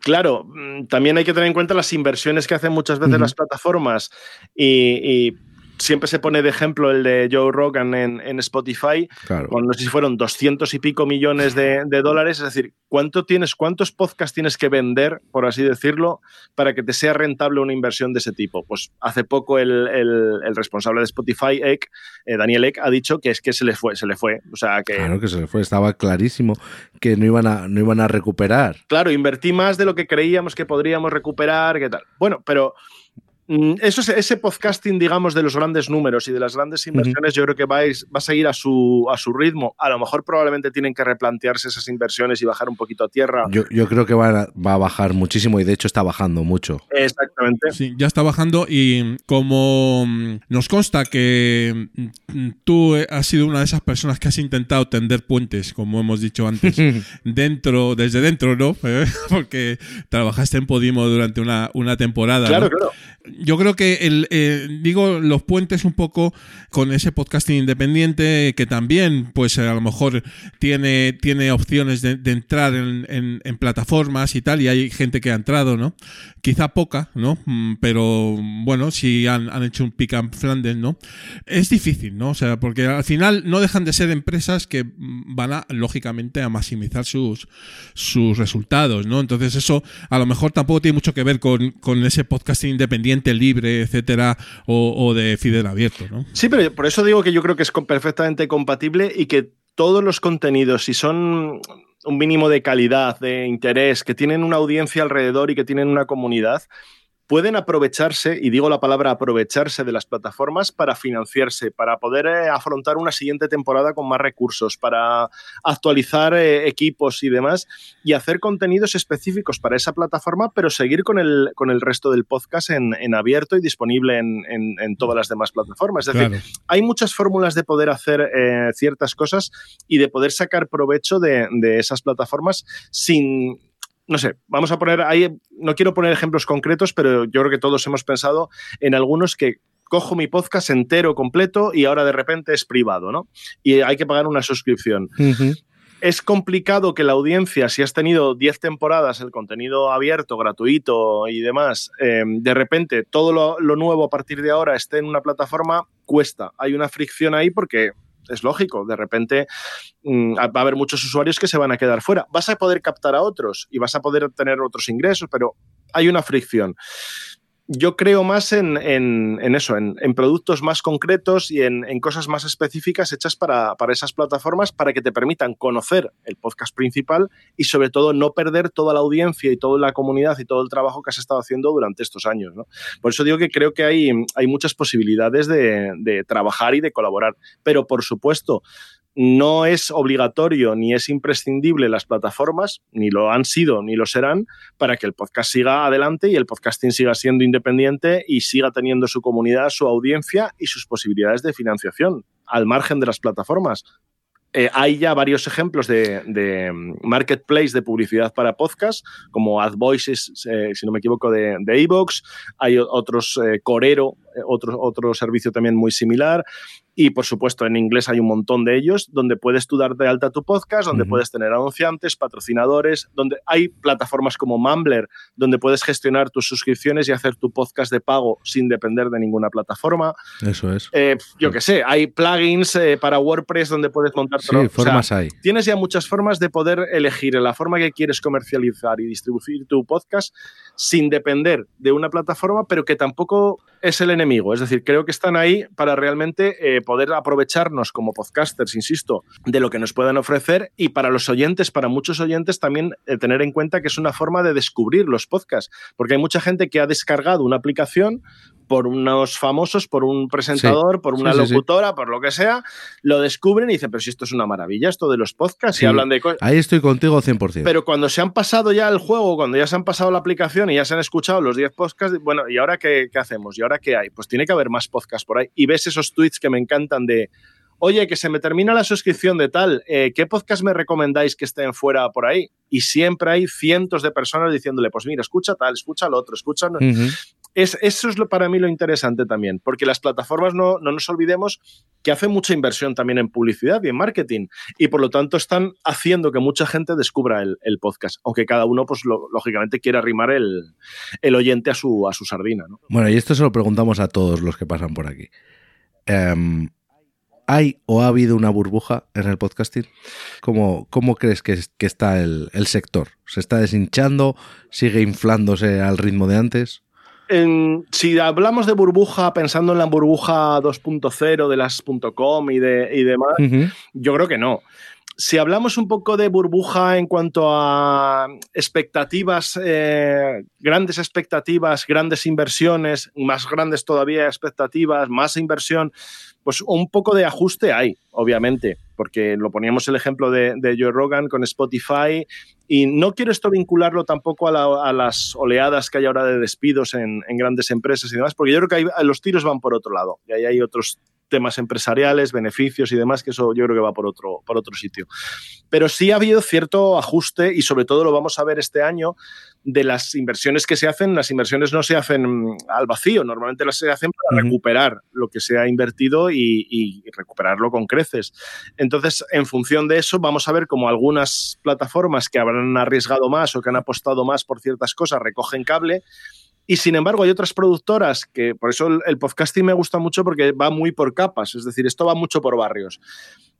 Claro, mm, también hay que tener en cuenta las inversiones que hacen muchas veces las plataformas y, y siempre se pone de ejemplo el de Joe Rogan en, en Spotify, Claro. con no sé si fueron 200 y pico millones de, de dólares, es decir, ¿cuánto tienes, ¿cuántos podcasts tienes que vender, por así decirlo, para que te sea rentable una inversión de ese tipo? Pues hace poco el, el- el responsable de Spotify, Eck, eh, Daniel Eck, ha dicho que es que se le fue, se le fue. O sea, que Claro que se le fue, estaba clarísimo que no iban a, no iban a recuperar. claro, invertí más de lo que creíamos que podríamos recuperar, ¿qué tal? Bueno, pero eso, es- ese podcasting, digamos, de los grandes números y de las grandes inversiones, yo creo que va a, ir- va a seguir a su, a su ritmo. A lo mejor probablemente tienen que replantearse esas inversiones y bajar un poquito a tierra. Yo, yo creo que va a, va a bajar muchísimo y de hecho está bajando mucho. Exactamente. Sí, ya está bajando y como mm, nos consta que mm, tú has sido una de esas personas que has intentado tender puentes, como hemos dicho antes, dentro, desde dentro, ¿no? Porque trabajaste en Podimo durante una, una temporada. Claro, ¿no? claro. Yo creo que el, eh, digo los puentes un poco con ese podcasting independiente que también, pues a lo mejor tiene, tiene opciones de, de entrar en, en- plataformas y tal, y hay gente que ha entrado, ¿no? Quizá poca, ¿no? Mm, Pero bueno, si han, han hecho un pick and Flanders, ¿no? Es difícil, ¿no? O sea, porque al final no dejan de ser empresas que mm, van a, lógicamente, a maximizar sus, sus resultados, ¿no? Entonces eso a lo mejor tampoco tiene mucho que ver con, con ese podcasting independiente, libre, etcétera, o, o de Fidel abierto, ¿no? Sí, pero por eso digo que yo creo que es perfectamente compatible y que todos los contenidos, si son un mínimo de calidad, de interés, que tienen una audiencia alrededor y que tienen una comunidad, pueden aprovecharse, y digo la palabra aprovecharse de las plataformas para financiarse, para poder eh, afrontar una siguiente temporada con más recursos, para actualizar eh, equipos y demás, y hacer contenidos específicos para esa plataforma, pero seguir con el, con el resto del podcast en, en abierto y disponible en, en- en todas las demás plataformas. Es decir, hay muchas fórmulas de poder hacer eh, ciertas cosas y de poder sacar provecho de, de esas plataformas sin. No sé, vamos a poner ahí, no quiero poner ejemplos concretos, pero yo creo que todos hemos pensado en algunos que cojo mi podcast entero, completo, y ahora de repente es privado, ¿no? Y hay que pagar una suscripción. Es complicado que la audiencia, si has tenido 10 temporadas, el contenido abierto, gratuito y demás, eh, de repente todo lo, lo nuevo a partir de ahora esté en una plataforma, cuesta. Hay una fricción ahí porque es lógico. De repente mm, va a haber muchos usuarios que se van a quedar fuera. Vas a poder captar a otros y vas a poder tener otros ingresos, pero hay una fricción yo creo más en, en, eso, en, en, productos más concretos y en, cosas más específicas hechas para, para, esas plataformas para que te permitan conocer el podcast principal y sobre todo no perder toda la audiencia y toda la comunidad y todo el trabajo que has estado haciendo durante estos años. ¿no? Por eso digo que creo que hay, hay muchas posibilidades de, de trabajar y de colaborar. Pero por supuesto, no es obligatorio ni es imprescindible las plataformas, ni lo han sido ni lo serán, para que el podcast siga adelante y el podcasting siga siendo independiente y siga teniendo su comunidad, su audiencia y sus posibilidades de financiación al margen de las plataformas. Eh, hay ya varios ejemplos de, de, marketplace de publicidad para podcast, como AdVoices, eh, si no me equivoco, de Evox. Hay otros, eh, Corero, otro, otro servicio también muy similar. Y por supuesto, en inglés hay un montón de ellos donde puedes tú dar de alta tu podcast, donde uh -huh. puedes tener anunciantes, patrocinadores, donde hay plataformas como Mumbler, donde puedes gestionar tus suscripciones y hacer tu podcast de pago sin depender de ninguna plataforma. Eso es. Eh, yo qué sé, hay plugins eh, para WordPress donde puedes montar. Sí, o formas sea, hay. Tienes ya muchas formas de poder elegir la forma que quieres comercializar y distribuir tu podcast sin depender de una plataforma, pero que tampoco es el enemigo. Es decir, creo que están ahí para realmente eh, poder aprovecharnos como podcasters, insisto, de lo que nos puedan ofrecer y para los oyentes, para muchos oyentes también eh, tener en cuenta que es una forma de descubrir los podcasts, porque hay mucha gente que ha descargado una aplicación por unos famosos, por un presentador, sí. por una sí, locutora, sí, por lo que sea, lo descubren y dicen, pero si esto es una maravilla, esto de los podcasts, y hablan de cosas. Ahí estoy contigo 100%. Pero cuando se han pasado ya el juego, cuando ya se han pasado la aplicación y ya se han escuchado los 10 podcasts, bueno, ¿y ahora qué, qué hacemos? ¿Y ahora qué hay? Pues tiene que haber más podcasts por ahí. Y ves esos tweets que me encantan de oye, que se me termina la suscripción de tal, eh, ¿qué podcast me recomendáis que estén fuera por ahí? Y siempre hay cientos de personas diciéndole, pues mira, escucha tal, escucha lo otro, escucha... Uh -huh. Es, eso es lo, para mí lo interesante también, porque las plataformas, no, no nos olvidemos que hacen mucha inversión también en publicidad y en marketing, y por lo tanto están haciendo que mucha gente descubra el, podcast, aunque cada uno, pues lógicamente, quiera arrimar el, el, oyente a su, a su sardina. ¿no? Bueno, y esto se lo preguntamos a todos los que pasan por aquí. Um, ¿Hay o ha habido una burbuja en el podcasting? ¿Cómo, cómo crees que, que está el, el, sector? ¿Se está deshinchando? ¿Sigue inflándose al ritmo de antes? En, si hablamos de burbuja, pensando en la burbuja 2.0 de las .com y, de, y demás, uh -huh. yo creo que no. Si hablamos un poco de burbuja en cuanto a expectativas, eh, grandes expectativas, grandes inversiones, más grandes todavía expectativas, más inversión, pues un poco de ajuste hay, obviamente, porque lo poníamos el ejemplo de, de Joe Rogan con Spotify y no quiero esto vincularlo tampoco a, la, las oleadas que hay ahora de despidos en, grandes empresas y demás, porque yo creo que los tiros van por otro lado y ahí hay otros temas empresariales, beneficios y demás, que eso yo creo que va por otro, por otro sitio. Pero sí ha habido cierto ajuste y sobre todo lo vamos a ver este año de las inversiones que se hacen. Las inversiones no se hacen al vacío, normalmente las se hacen para uh -huh. recuperar lo que se ha invertido y, y, recuperarlo con creces. Entonces, en función de eso, vamos a ver cómo algunas plataformas que habrán arriesgado más o que han apostado más por ciertas cosas recogen cable y sin embargo, hay otras productoras que, por eso el, el, podcasting me gusta mucho porque va muy por capas, es decir, esto va mucho por barrios.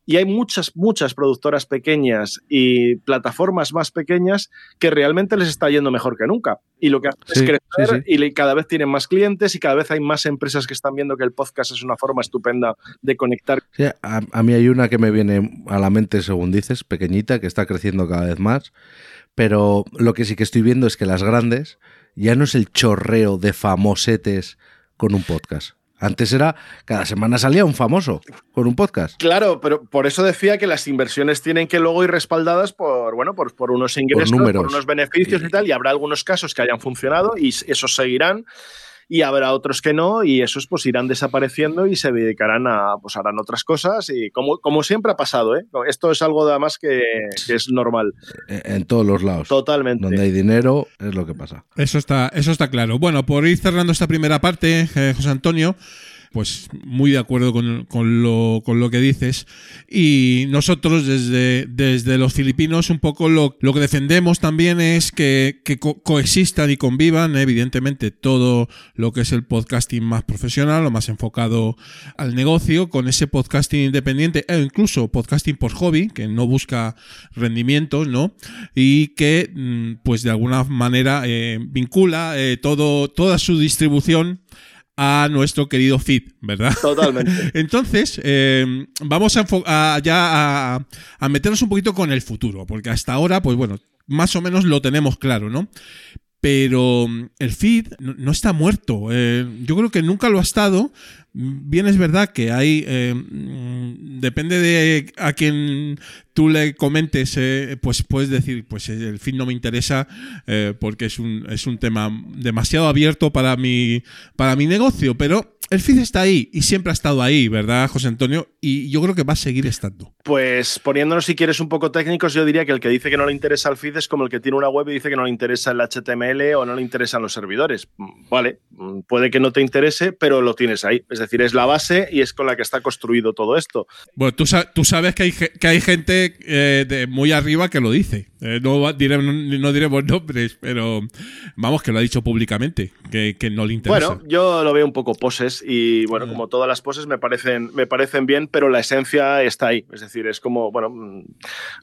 Y hay muchas, muchas productoras pequeñas y plataformas más pequeñas que realmente les está yendo mejor que nunca. Y lo que hacen sí, es crecer sí, sí. y cada vez tienen más clientes y cada vez hay más empresas que están viendo que el podcast es una forma estupenda de conectar. A, a mí hay una que me viene a la mente, según dices, pequeñita, que está creciendo cada vez más. Pero lo que sí que estoy viendo es que las grandes ya no es el chorreo de famosetes con un podcast. Antes era, cada semana salía un famoso con un podcast. Claro, pero por eso decía que las inversiones tienen que luego ir respaldadas por, bueno, por, por unos ingresos, por, por unos beneficios y tal, y habrá algunos casos que hayan funcionado y esos seguirán y habrá otros que no y esos pues irán desapareciendo y se dedicarán a pues harán otras cosas y como, como siempre ha pasado ¿eh? esto es algo además que, que, es normal. En todos los lados. Totalmente. Donde hay dinero es lo que pasa. Eso está eso está claro. Bueno por ir cerrando esta primera parte eh, José Antonio pues muy de acuerdo con, con lo, con lo que dices. Y nosotros desde, desde los filipinos un poco lo, lo que defendemos también es que, co- coexistan y convivan, evidentemente, todo lo que es el podcasting más profesional, lo más enfocado al negocio, con ese podcasting independiente e incluso podcasting por hobby, que no busca rendimientos, ¿no? Y que, mm, pues de alguna manera, eh, vincula eh, todo, toda su distribución a nuestro querido feed, ¿verdad? Totalmente. Entonces, eh, vamos a, ya a, a meternos un poquito con el futuro, porque hasta ahora, pues bueno, más o menos lo tenemos claro, ¿no? Pero mm, el feed no, no está muerto. Eh, yo creo que nunca lo ha estado. Bien es verdad que hay, eh, mm, depende de a quien tú le comentes, eh, pues puedes decir, pues eh, el feed no me interesa eh, porque es un, es un tema demasiado abierto para mi, para mi negocio, pero el feed está ahí y siempre ha estado ahí, ¿verdad, José Antonio? Y yo creo que va a seguir estando. Pues poniéndonos, si quieres, un poco técnicos, yo diría que el que dice que no le interesa el feed es como el que tiene una web y dice que no le interesa el HTML o no le interesan los servidores. Vale, puede que no te interese, pero lo tienes ahí. Es decir, es la base y es con la que está construido todo esto. Bueno, tú, sa- tú sabes que hay, que hay gente eh, de muy arriba que lo dice. Eh, no, diré- no, no diremos nombres, pero vamos, que lo ha dicho públicamente, que, que no le interesa. Bueno, yo lo veo un poco poses y bueno, Mm. como todas las poses me parecen, me parecen bien, pero la esencia está ahí. Es decir, es como, bueno, mm,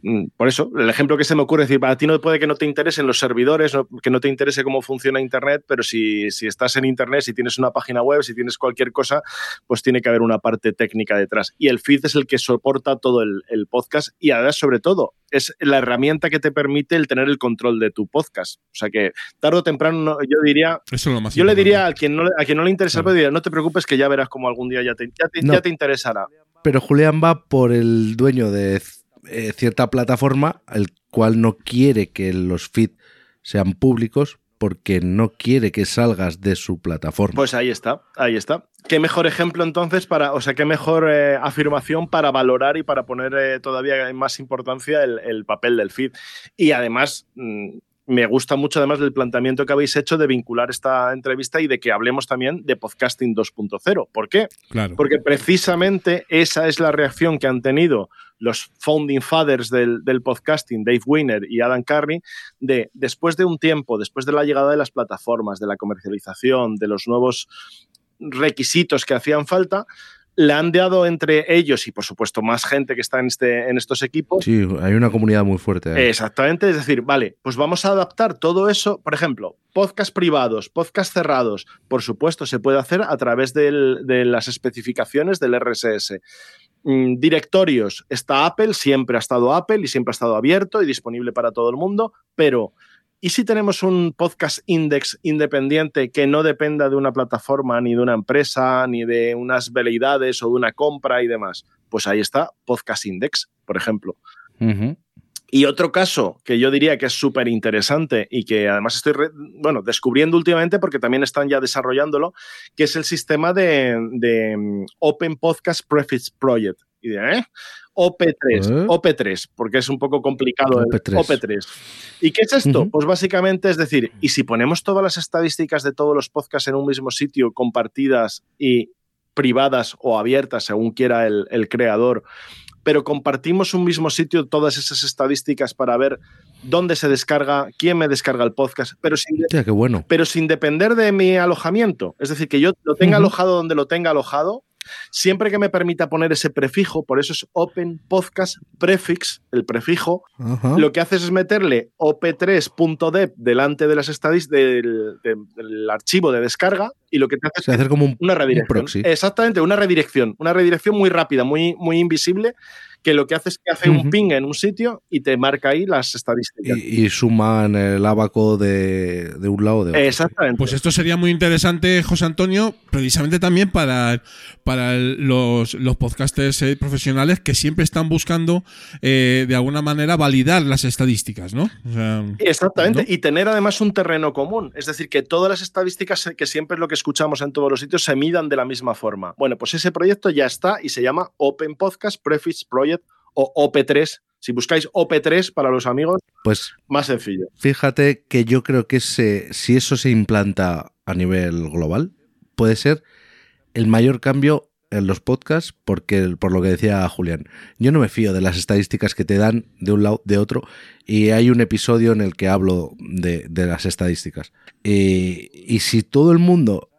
mm, por eso, el ejemplo que se me ocurre es decir, para ti no puede que no te interesen los servidores, no- que no te interese cómo funciona Internet, pero si, si estás en Internet, si tienes una página web, si tienes cualquier cosa, pues tiene que haber una parte técnica detrás. Y el feed es el que soporta todo el, el podcast y además, sobre todo, es la herramienta que te permite el tener el control de tu podcast. O sea que tarde o temprano, no- yo diría, Eso es lo más yo le diría a quien no, le- a quien no le interesa Claro. diría, no te preocupes que ya verás como algún día ya te, ya te, No. ya te interesará. Pero Julián va por el dueño de eh, cierta plataforma, el cual no quiere que los feeds sean públicos porque no quiere que salgas de su plataforma. Pues ahí está, ahí está. Qué mejor ejemplo entonces para, o sea, qué mejor eh, afirmación para valorar y para poner eh, todavía en más importancia el, el papel del feed. Y además, mm, me gusta mucho además del planteamiento que habéis hecho de vincular esta entrevista y de que hablemos también de podcasting 2.0. ¿Por qué? Claro. Porque precisamente esa es la reacción que han tenido los founding fathers del, del podcasting, Dave Wiener y Adam Carney, de después de un tiempo, después de la llegada de las plataformas, de la comercialización, de los nuevos requisitos que hacían falta, le han dado entre ellos y por supuesto más gente que está en, este, en estos equipos Sí, hay una comunidad muy fuerte. Exactamente, es decir, vale, pues vamos a adaptar todo eso, por ejemplo, podcast privados, podcast cerrados, por supuesto, se puede hacer a través del- de las especificaciones del RSS. Mm, Directorios, está Apple, siempre ha estado Apple y siempre ha estado abierto y disponible para todo el mundo, pero ¿y si tenemos un podcast index independiente que no dependa de una plataforma, ni de una empresa, ni de unas veleidades o de una compra y demás? Pues ahí está Podcast Index, por ejemplo. Y otro caso que yo diría que es súper interesante y que además estoy bueno, descubriendo últimamente porque también están ya desarrollándolo, que es el sistema de, de, mm, Open Podcast Prefix Project. Y de, ¿eh? OP3, ¿Eh? OP3, porque es un poco complicado el OP3. OP3. ¿Y qué es esto? Pues básicamente es decir, ¿y si ponemos todas las estadísticas de todos los podcasts en un mismo sitio, compartidas y privadas o abiertas, según quiera el, el creador, pero compartimos un mismo sitio todas esas estadísticas para ver dónde se descarga, quién me descarga el podcast, pero sin, Hostia, qué bueno. pero sin depender de mi alojamiento. Es decir, que yo lo tenga alojado donde lo tenga alojado, siempre que me permita poner ese prefijo, por eso es Open Podcast Prefix, el prefijo, lo que haces es meterle op3.dep delante de las estadísticas del, del- del archivo de descarga y lo que te hace Se es hacer como un, una un redirección. proxy. Exactamente, una redirección. Una redirección muy rápida, muy, muy invisible, que lo que hace es que hace un ping en un sitio y te marca ahí las estadísticas. y, y suman el abaco de, de un lado o de otro. Exactamente. Pues esto sería muy interesante, José Antonio, precisamente también para, para los, los podcasters eh, profesionales que siempre están buscando eh, de alguna manera validar las estadísticas, ¿no? O sea, Exactamente, ¿no? y tener además un terreno común, es decir, que todas las estadísticas que siempre es lo que escuchamos en todos los sitios se midan de la misma forma. Bueno, pues ese proyecto ya está y se llama Open Podcast Prefix Project o OP3. Si buscáis OP3 para los amigos, Pues más sencillo. fíjate que yo creo que ese, si eso se implanta a nivel global, puede ser el mayor cambio en los podcasts, porque por lo que decía Julián, yo no me fío de las estadísticas que te dan de un lado, de otro, y hay un episodio en el que hablo de, de las estadísticas. Y, y si todo el mundo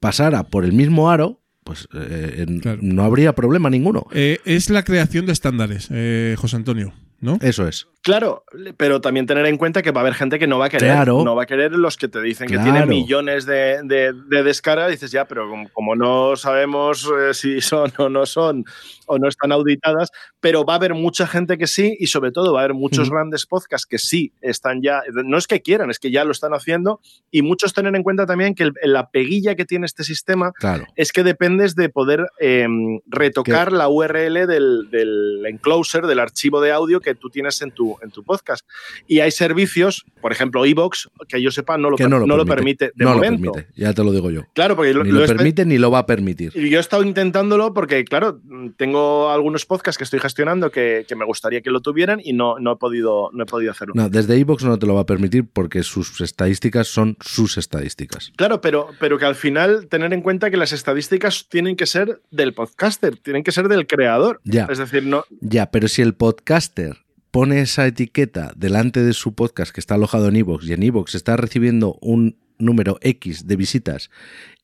pasara por el mismo aro, pues eh, Claro. no habría problema ninguno. Eh, es la creación de estándares, eh, José Antonio, ¿no? Eso es. Claro, pero también tener en cuenta que va a haber gente que no va a querer. Claro. No va a querer los que te dicen que tienen millones de, de, de descargas. Dices, ya, pero como, como no sabemos eh, si son o no son, o no están auditadas, pero va a haber mucha gente que sí, y sobre todo va a haber muchos grandes podcasts que sí están ya. No es que quieran, es que ya lo están haciendo. Y muchos tener en cuenta también que el- la peguilla que tiene este sistema Claro. es que dependes de poder eh, retocar la URL del, del enclosure, del archivo de audio que tú tienes en tu, en tu podcast. Y hay servicios, por ejemplo, Evox, que yo sepa, no lo, no lo, no lo permite. permite de no momento. lo permite, ya te lo digo yo. Claro, porque lo, Ni lo lo permite ni lo va a permitir. y yo he estado intentándolo porque, claro, tengo algunos podcasts que estoy gestionando que, que me gustaría que lo tuvieran y no, no, he, podido, no he podido hacerlo. No, desde iVoox no te lo va a permitir porque sus estadísticas son sus estadísticas. Claro, pero, pero que al final tener en cuenta que las estadísticas tienen que ser del podcaster, tienen que ser del creador. Ya. Es decir, no, Ya, pero si el podcaster pone esa etiqueta delante de su podcast que está alojado en iVoox y en iVoox está recibiendo un número X de visitas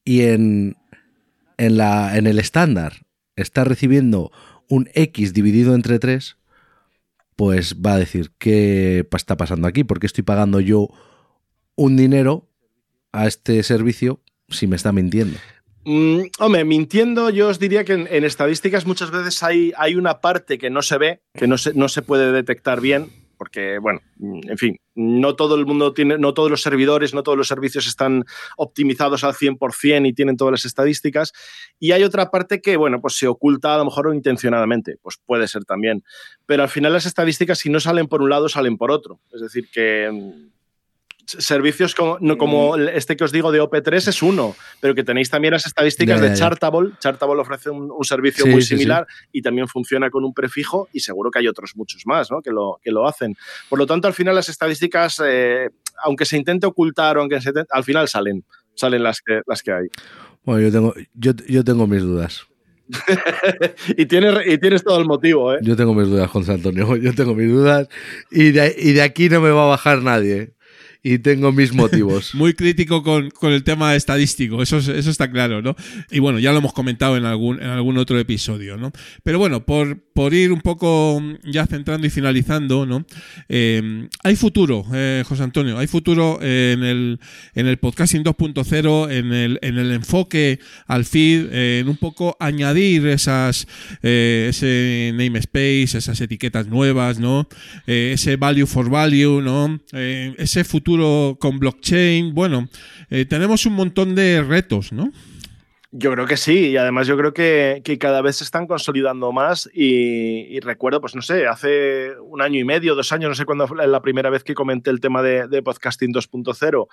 y en, en, la, en el estándar está recibiendo un X dividido entre 3, pues va a decir, ¿qué está pasando aquí? ¿Por qué estoy pagando yo un dinero a este servicio si me está mintiendo? Mm, hombre, mintiendo, yo os diría que en, en estadísticas muchas veces hay, hay una parte que no se ve, que no se, no se puede detectar bien, porque, bueno, mm, en fin, no todo el mundo tiene, no todos los servidores, no todos los servicios están optimizados al 100% y tienen todas las estadísticas. Y hay otra parte que, bueno, pues se oculta a lo mejor intencionadamente, pues puede ser también. Pero al final las estadísticas, si no salen por un lado, salen por otro. Es decir, que mm, servicios como, no, como este que os digo de OP3 es uno, pero que tenéis también las estadísticas de. Chartable. Chartable ofrece un, un servicio Sí, muy sí, sí. similar y también funciona con un prefijo y seguro que hay otros muchos más ¿no? que, lo, que lo hacen. Por lo tanto, al final las estadísticas, eh, aunque se intente ocultar o aunque se al final salen, salen las que, las que hay. Bueno, yo tengo, yo, yo tengo mis dudas. y, tienes, y tienes todo el motivo, ¿eh? Yo tengo mis dudas, José Antonio. Yo tengo mis dudas y de, y de aquí no me va a bajar nadie. Y tengo mis motivos. Muy crítico con, con el tema estadístico, eso, es- eso está claro, ¿no? Y bueno, ya lo hemos comentado en algún, en algún otro episodio, ¿no? Pero bueno, por, por ir un poco ya centrando y finalizando, ¿no? Eh, hay futuro, eh, José Antonio, hay futuro en el, en el podcasting 2.0, en el, en el enfoque al feed, eh, en un poco añadir esas, eh, ese namespace, esas etiquetas nuevas, ¿no? Eh, ese value for value, ¿no? Eh, ese futuro con blockchain. Bueno, eh, tenemos un montón de retos, ¿no? Yo creo que sí, y además yo creo que, cada vez se están consolidando más y, recuerdo, pues no sé, hace un año y medio, dos años, no sé cuándo fue la primera vez que comenté el tema de podcasting 2.0,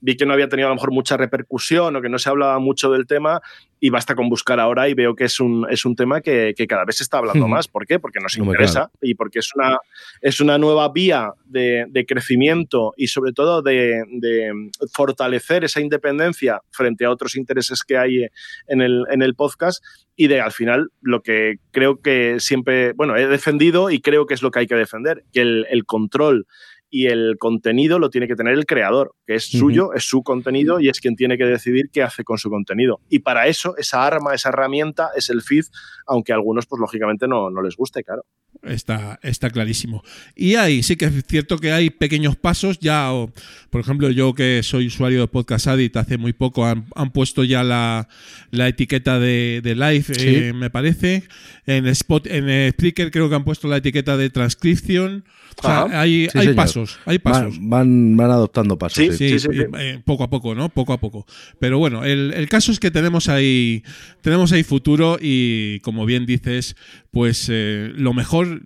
vi que no había tenido a lo mejor mucha repercusión o que no se hablaba mucho del tema y basta con buscar ahora y veo que es un, es un tema que, que cada vez se está hablando más. ¿Por qué? Porque nos interesa y porque es una, es una nueva vía de, de crecimiento y sobre todo de, de fortalecer esa independencia frente a otros intereses que hay en el, en el podcast y de al final lo que creo que siempre, bueno, he defendido y creo que es lo que hay que defender, que el, el control y el contenido lo tiene que tener el creador, que es suyo, es su contenido y es quien tiene que decidir qué hace con su contenido. Y para eso, esa arma, esa herramienta es el feed, aunque a algunos, pues lógicamente no, no les guste, claro. Está, está clarísimo. Y hay, sí que es cierto que hay pequeños pasos ya, o, por ejemplo, yo que soy usuario de Podcast Addict hace muy poco han, han puesto ya la, la etiqueta de, de live, Sí. eh, me parece. En Spot, en Spreaker creo que han puesto la etiqueta de transcripción. O sea, Ajá. hay, Sí, hay pasos, hay pasos. Van, van, van adoptando pasos. Sí, sí. Sí, sí, sí. eh, eh, poco a poco, ¿no? Poco a poco. Pero bueno, el, el caso es que tenemos ahí, tenemos ahí futuro y como bien dices, pues eh, lo mejor,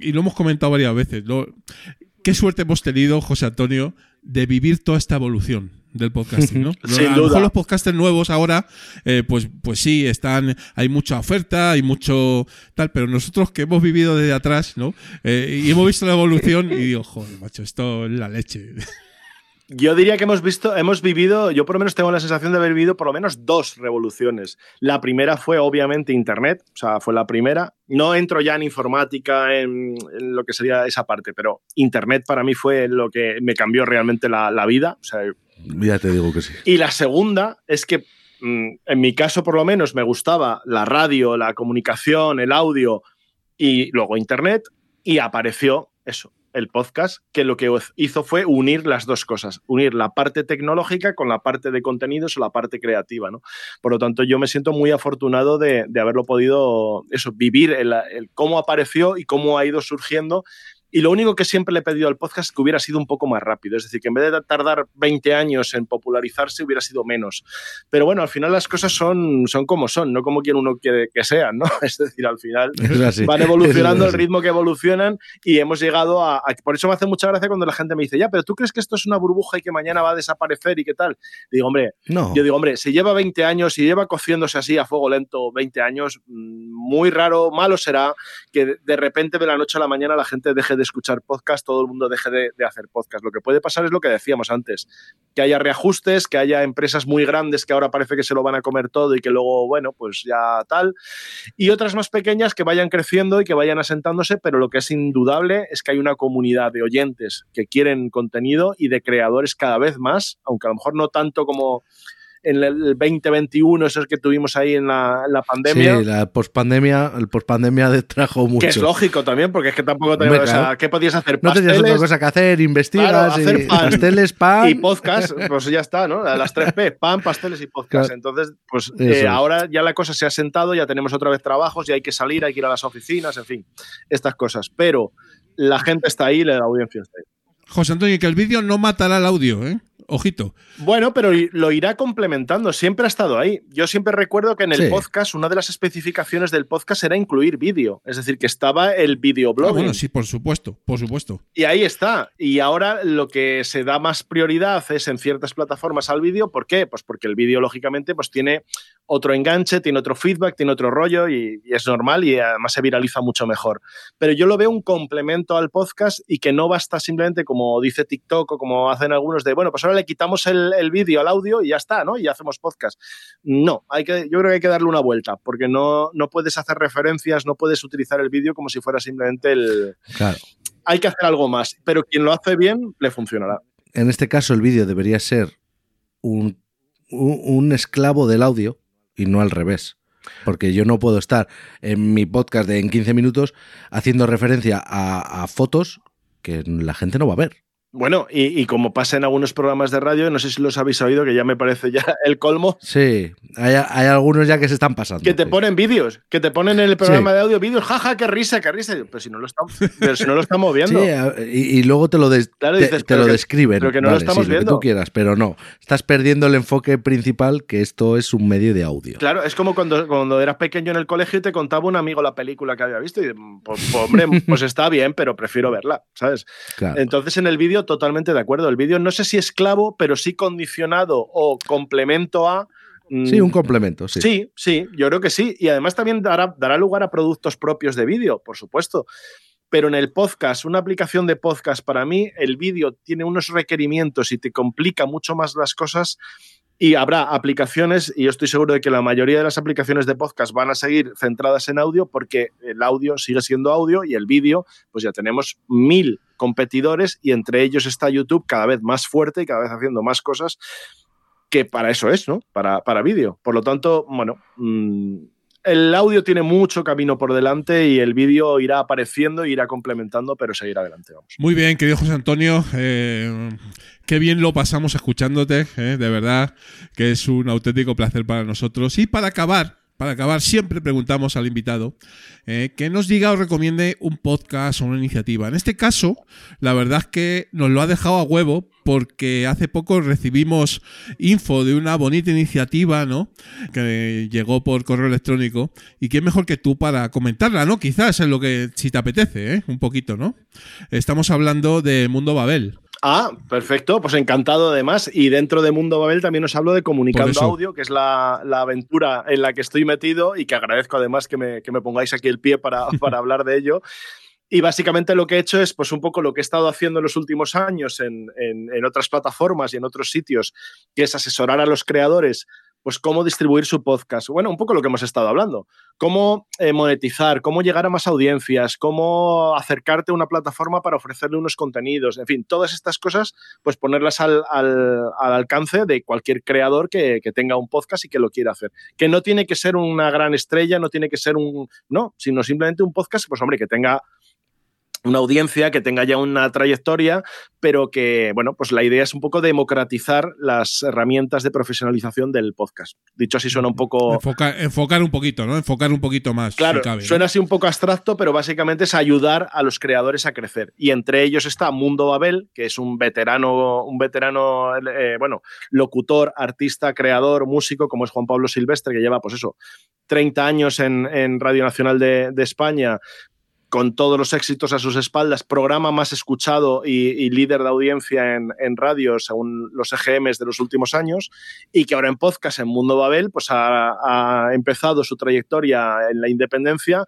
y lo hemos comentado varias veces, lo- qué suerte hemos tenido, José Antonio, de vivir toda esta evolución del podcasting, ¿no? Sin a lo mejor los podcasters nuevos ahora, eh, pues, pues sí, están, hay mucha oferta, hay mucho tal, pero nosotros que hemos vivido desde atrás, ¿no? Eh, y hemos visto la evolución y digo, joder, macho, esto es la leche. Yo diría que hemos visto, hemos vivido, yo por lo menos tengo la sensación de haber vivido por lo menos dos revoluciones. La primera fue obviamente Internet, o sea, fue la primera. No entro ya en informática, en, en lo que sería esa parte, pero Internet para mí fue lo que me cambió realmente la, la vida. O sea, Ya te digo que sí. y la segunda es que, mm, en mi caso por lo menos, me gustaba la radio, la comunicación, el audio y luego Internet y apareció eso, el podcast, que lo que hizo fue unir las dos cosas, unir la parte tecnológica con la parte de contenidos o la parte creativa. ¿no? Por lo tanto, yo me siento muy afortunado de, de haberlo podido eso, vivir, el, el cómo apareció y cómo ha ido surgiendo y lo único que siempre le he pedido al podcast es que hubiera sido un poco más rápido. Es decir, que en vez de tardar 20 años en popularizarse, hubiera sido menos. Pero bueno, al final las cosas son, son como son, no como quien uno quiere que sean, ¿no? Es decir, al final así. van evolucionando así. ritmo que evolucionan y hemos llegado a, a- Por eso me hace mucha gracia cuando la gente me dice, ya, pero ¿tú crees que esto es una burbuja y que mañana va a desaparecer y qué tal? Digo, hombre, No. yo digo, hombre, si lleva 20 años, si lleva cociéndose así a fuego lento 20 años, mm, muy raro, malo será que de repente de la noche a la mañana la gente deje de escuchar podcast, todo el mundo deje de, hacer podcast. Lo que puede pasar es lo que decíamos antes, que haya reajustes, que haya empresas muy grandes que ahora parece que se lo van a comer todo y que luego, bueno, pues ya tal, y otras más pequeñas que vayan creciendo y que vayan asentándose, pero lo que es indudable es que hay una comunidad de oyentes que quieren contenido y de creadores cada vez más, aunque a lo mejor no tanto como en el 2021, esos que tuvimos ahí en la, en la pandemia. Sí, la pospandemia, el pospandemia de- trajo mucho. Que es lógico también, porque es que tampoco Hombre, teníamos, o sea, claro. ¿qué podías hacer? No tenías Pasteles otra cosa que hacer, investigas, Claro, hacer y pan. pasteles, pan. y podcast, pues ya está, ¿no? Las tres P, pan, pasteles y podcast. Claro. Entonces, pues eh, ahora ya la cosa se ha sentado, ya tenemos otra vez trabajos, ya hay que salir, hay que ir a las oficinas, en fin, estas cosas. Pero la gente está ahí, la audiencia está ahí. José Antonio, que el vídeo no matará el audio, ¿eh? Ojito. Bueno, pero lo irá complementando. Siempre ha estado ahí. Yo siempre recuerdo que en el Sí. podcast, una de las especificaciones del podcast era incluir vídeo. Es decir, que estaba el Ah, videoblogging. bueno, sí, por supuesto, por supuesto. Y ahí está. Y ahora lo que se da más prioridad es en ciertas plataformas al vídeo. ¿Por qué? Pues porque el vídeo, lógicamente, pues tiene otro enganche, tiene otro feedback, tiene otro rollo y, y es normal y además se viraliza mucho mejor. Pero yo lo veo un complemento al podcast y que no basta simplemente, como dice TikTok o como hacen algunos, de, bueno, pues ahora le quitamos el, el vídeo al audio y ya está, ¿no? Y ya hacemos podcast. No, hay que, yo creo que hay que darle una vuelta porque no, no puedes hacer referencias, no puedes utilizar el vídeo como si fuera simplemente el, Claro. hay que hacer algo más, pero quien lo hace bien le funcionará. En este caso, el vídeo debería ser un, un, un esclavo del audio y no al revés. Porque yo no puedo estar en mi podcast de en 15 minutos haciendo referencia a, a fotos que la gente no va a ver. Bueno, y, y como pasa en algunos programas de radio, no sé si los habéis oído, que ya me parece ya el colmo, Sí, hay, hay algunos ya que se están pasando. que te sí. ponen vídeos, que te ponen en el programa Sí. de audio vídeos, jaja, qué risa, qué risa. Pero si no lo estamos, pero si no lo estamos viendo. Sí, y, y luego te lo, des- Claro, te, dices, te pero lo que- describen. pero que no lo estamos sí, que viendo. tú quieras, pero no. Estás perdiendo el enfoque principal, que esto es un medio de audio. Claro, es como cuando, cuando eras pequeño en el colegio y te contaba un amigo la película que había visto y pues, pues, hombre, pues está bien, pero prefiero verla, ¿sabes? Claro. Entonces en el vídeo totalmente de acuerdo. El vídeo no sé si esclavo, pero sí condicionado o complemento a... mm, Sí, un complemento, sí. Sí, sí, yo creo que sí. Y además también dará, dará lugar a productos propios de vídeo, por supuesto. Pero en el podcast, una aplicación de podcast, para mí, el vídeo tiene unos requerimientos y te complica mucho más las cosas. Y habrá aplicaciones, y yo estoy seguro de que la mayoría de las aplicaciones de podcast van a seguir centradas en audio, porque el audio sigue siendo audio y el vídeo, pues ya tenemos mil competidores y entre ellos está YouTube cada vez más fuerte y cada vez haciendo más cosas que para eso es, ¿no? Para, para vídeo. Por lo tanto, bueno, mm, el audio tiene mucho camino por delante y el vídeo irá apareciendo irá complementando, pero seguirá adelante, vamos. Muy bien, querido José Antonio. eh, qué bien lo pasamos escuchándote, eh, de verdad, que es un auténtico placer para nosotros. Y para acabar, para acabar, siempre preguntamos al invitado eh, que nos diga o recomiende un podcast o una iniciativa. En este caso, la verdad es que nos lo ha dejado a huevo porque hace poco recibimos info de una bonita iniciativa, ¿no? Que llegó por correo electrónico. Y quién mejor que tú para comentarla, ¿no? Quizás es lo que, si te apetece, ¿eh? Un poquito, ¿no? Estamos hablando de Mundo Babel. Ah, perfecto, pues encantado además. Y dentro de Mundo Babel también os hablo de Comunicando. Audio, que es la, la aventura en la que estoy metido y que agradezco además que me, que me pongáis aquí el pie para, para hablar de ello. Y básicamente lo que he hecho es pues un poco lo que he estado haciendo en los últimos años en, en- otras plataformas y en otros sitios, que es asesorar a los creadores pues cómo distribuir su podcast. Bueno, un poco lo que hemos estado hablando. Cómo eh, monetizar, cómo llegar a más audiencias, cómo acercarte a una plataforma para ofrecerle unos contenidos. En fin, todas estas cosas, pues ponerlas al, al- al alcance de cualquier creador que, que tenga un podcast y que lo quiera hacer. Que no tiene que ser una gran estrella, no tiene que ser un... No, sino simplemente un podcast, pues hombre, que tenga una audiencia que tenga ya una trayectoria, pero que, bueno, pues la idea es un poco democratizar las herramientas de profesionalización del podcast. Dicho así, suena un poco... Enfocar, enfocar un poquito, ¿no? Enfocar un poquito más. Claro, si cabe, ¿no? suena así un poco abstracto, pero básicamente es ayudar a los creadores a crecer. Y entre ellos está Mundo Babel, que es un veterano, un veterano, eh, bueno, locutor, artista, creador, músico, como es Juan Pablo Silvestre, que lleva, pues eso, 30 años en, en Radio Nacional de, de España, con todos los éxitos a sus espaldas, programa más escuchado y, líder de audiencia en, en radio según los EGMs de los últimos años, y que ahora en podcast en Mundo Babel pues ha, empezado su trayectoria en la independencia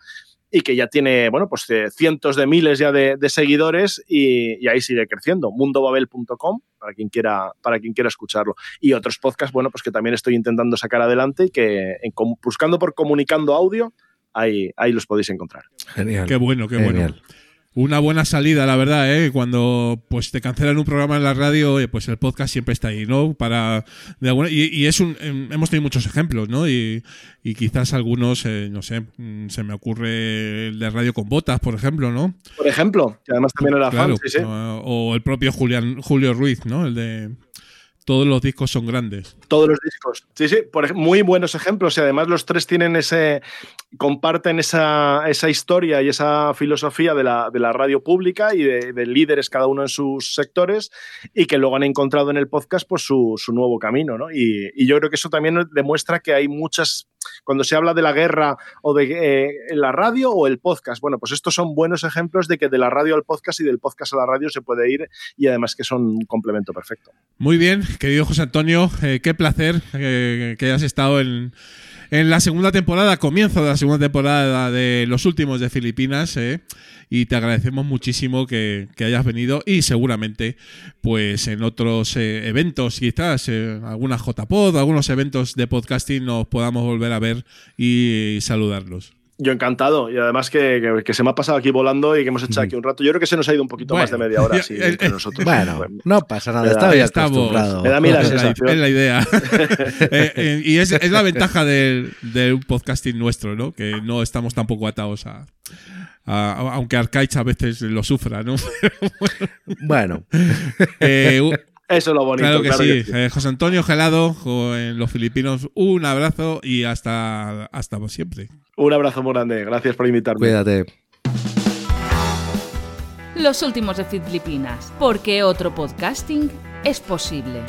y que ya tiene, bueno, pues eh, cientos de miles ya de, seguidores y, y ahí sigue creciendo. Mundobabel.com para quien quiera para quien quiera escucharlo. Y otros podcasts, bueno, pues que también estoy intentando sacar adelante y que buscando por comunicando audio, ahí, ahí los podéis encontrar. Genial. Qué bueno, qué bueno. Una buena salida, la verdad, ¿eh? Cuando pues te cancelan un programa en la radio, pues el podcast siempre está ahí, ¿no? Para de alguna- y, y es un em, hemos tenido muchos ejemplos, ¿no? Y, y quizás algunos, eh, no sé, mm, se me ocurre el de Radio con Botas, por ejemplo, ¿no? Por ejemplo, que además también era Claro, fan, sí, sí. o, o el propio Julián, Julio Ruiz, ¿no? El de todos los discos son grandes. Todos los discos. Sí, sí, por muy buenos ejemplos. Y además los tres tienen ese. comparten esa, esa historia y esa filosofía de la, de la radio pública y de, de líderes cada uno en sus sectores, y que luego han encontrado en el podcast pues, su, su nuevo camino. ¿no? Y yo creo que eso también demuestra que hay muchas. Cuando se habla de la guerra o de eh, la radio o el podcast, bueno, pues estos son buenos ejemplos de que de la radio al podcast y del podcast a la radio se puede ir y además que son un complemento perfecto. Muy bien, querido José Antonio, eh, qué placer eh, que hayas estado en, en la segunda temporada, comienzo de la segunda temporada de Los Últimos de Filipinas, eh, y te agradecemos muchísimo que, hayas venido y seguramente pues en otros eh, eventos, quizás eh, alguna JPod, algunos eventos de podcasting nos podamos volver a ver y saludarlos. Yo encantado, y además que, que- que se me ha pasado aquí volando y que hemos hecho aquí un rato. Yo creo que se nos ha ido un poquito Bueno, más de media hora así, eh, eh, entre nosotros. Bueno, no pasa nada, ya estamos- acostumbrado. me da a mí la es, es la idea. Eh, eh, y es, es la ventaja del, del podcasting nuestro, ¿no? Que no estamos tampoco atados a. a- aunque Arcaich a veces lo sufra, ¿no? Bueno, Eh, Eso es lo bonito. claro que claro sí. que sí. Eh, José Antonio Gelado, en los filipinos, un abrazo y hasta, hasta siempre. Un abrazo muy grande. Gracias por invitarme. cuídate. Los últimos de Filipinas, porque otro podcasting es posible.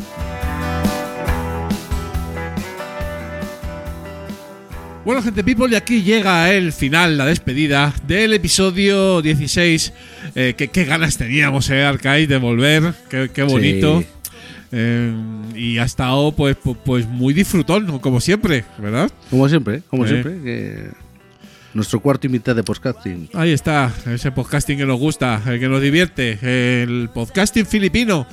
Bueno, gente people, y aquí llega el final, la despedida del episodio 16. Eh, qué, qué ganas teníamos, eh, Arcade, de volver. Qué, qué bonito. Sí. Eh, y ha estado, pues, pu- pues muy disfrutón, como siempre, ¿verdad? Como siempre, como Sí. siempre. que nuestro cuarto y mitad de podcasting. Ahí está, ese podcasting que nos gusta, el que nos divierte, el podcasting filipino.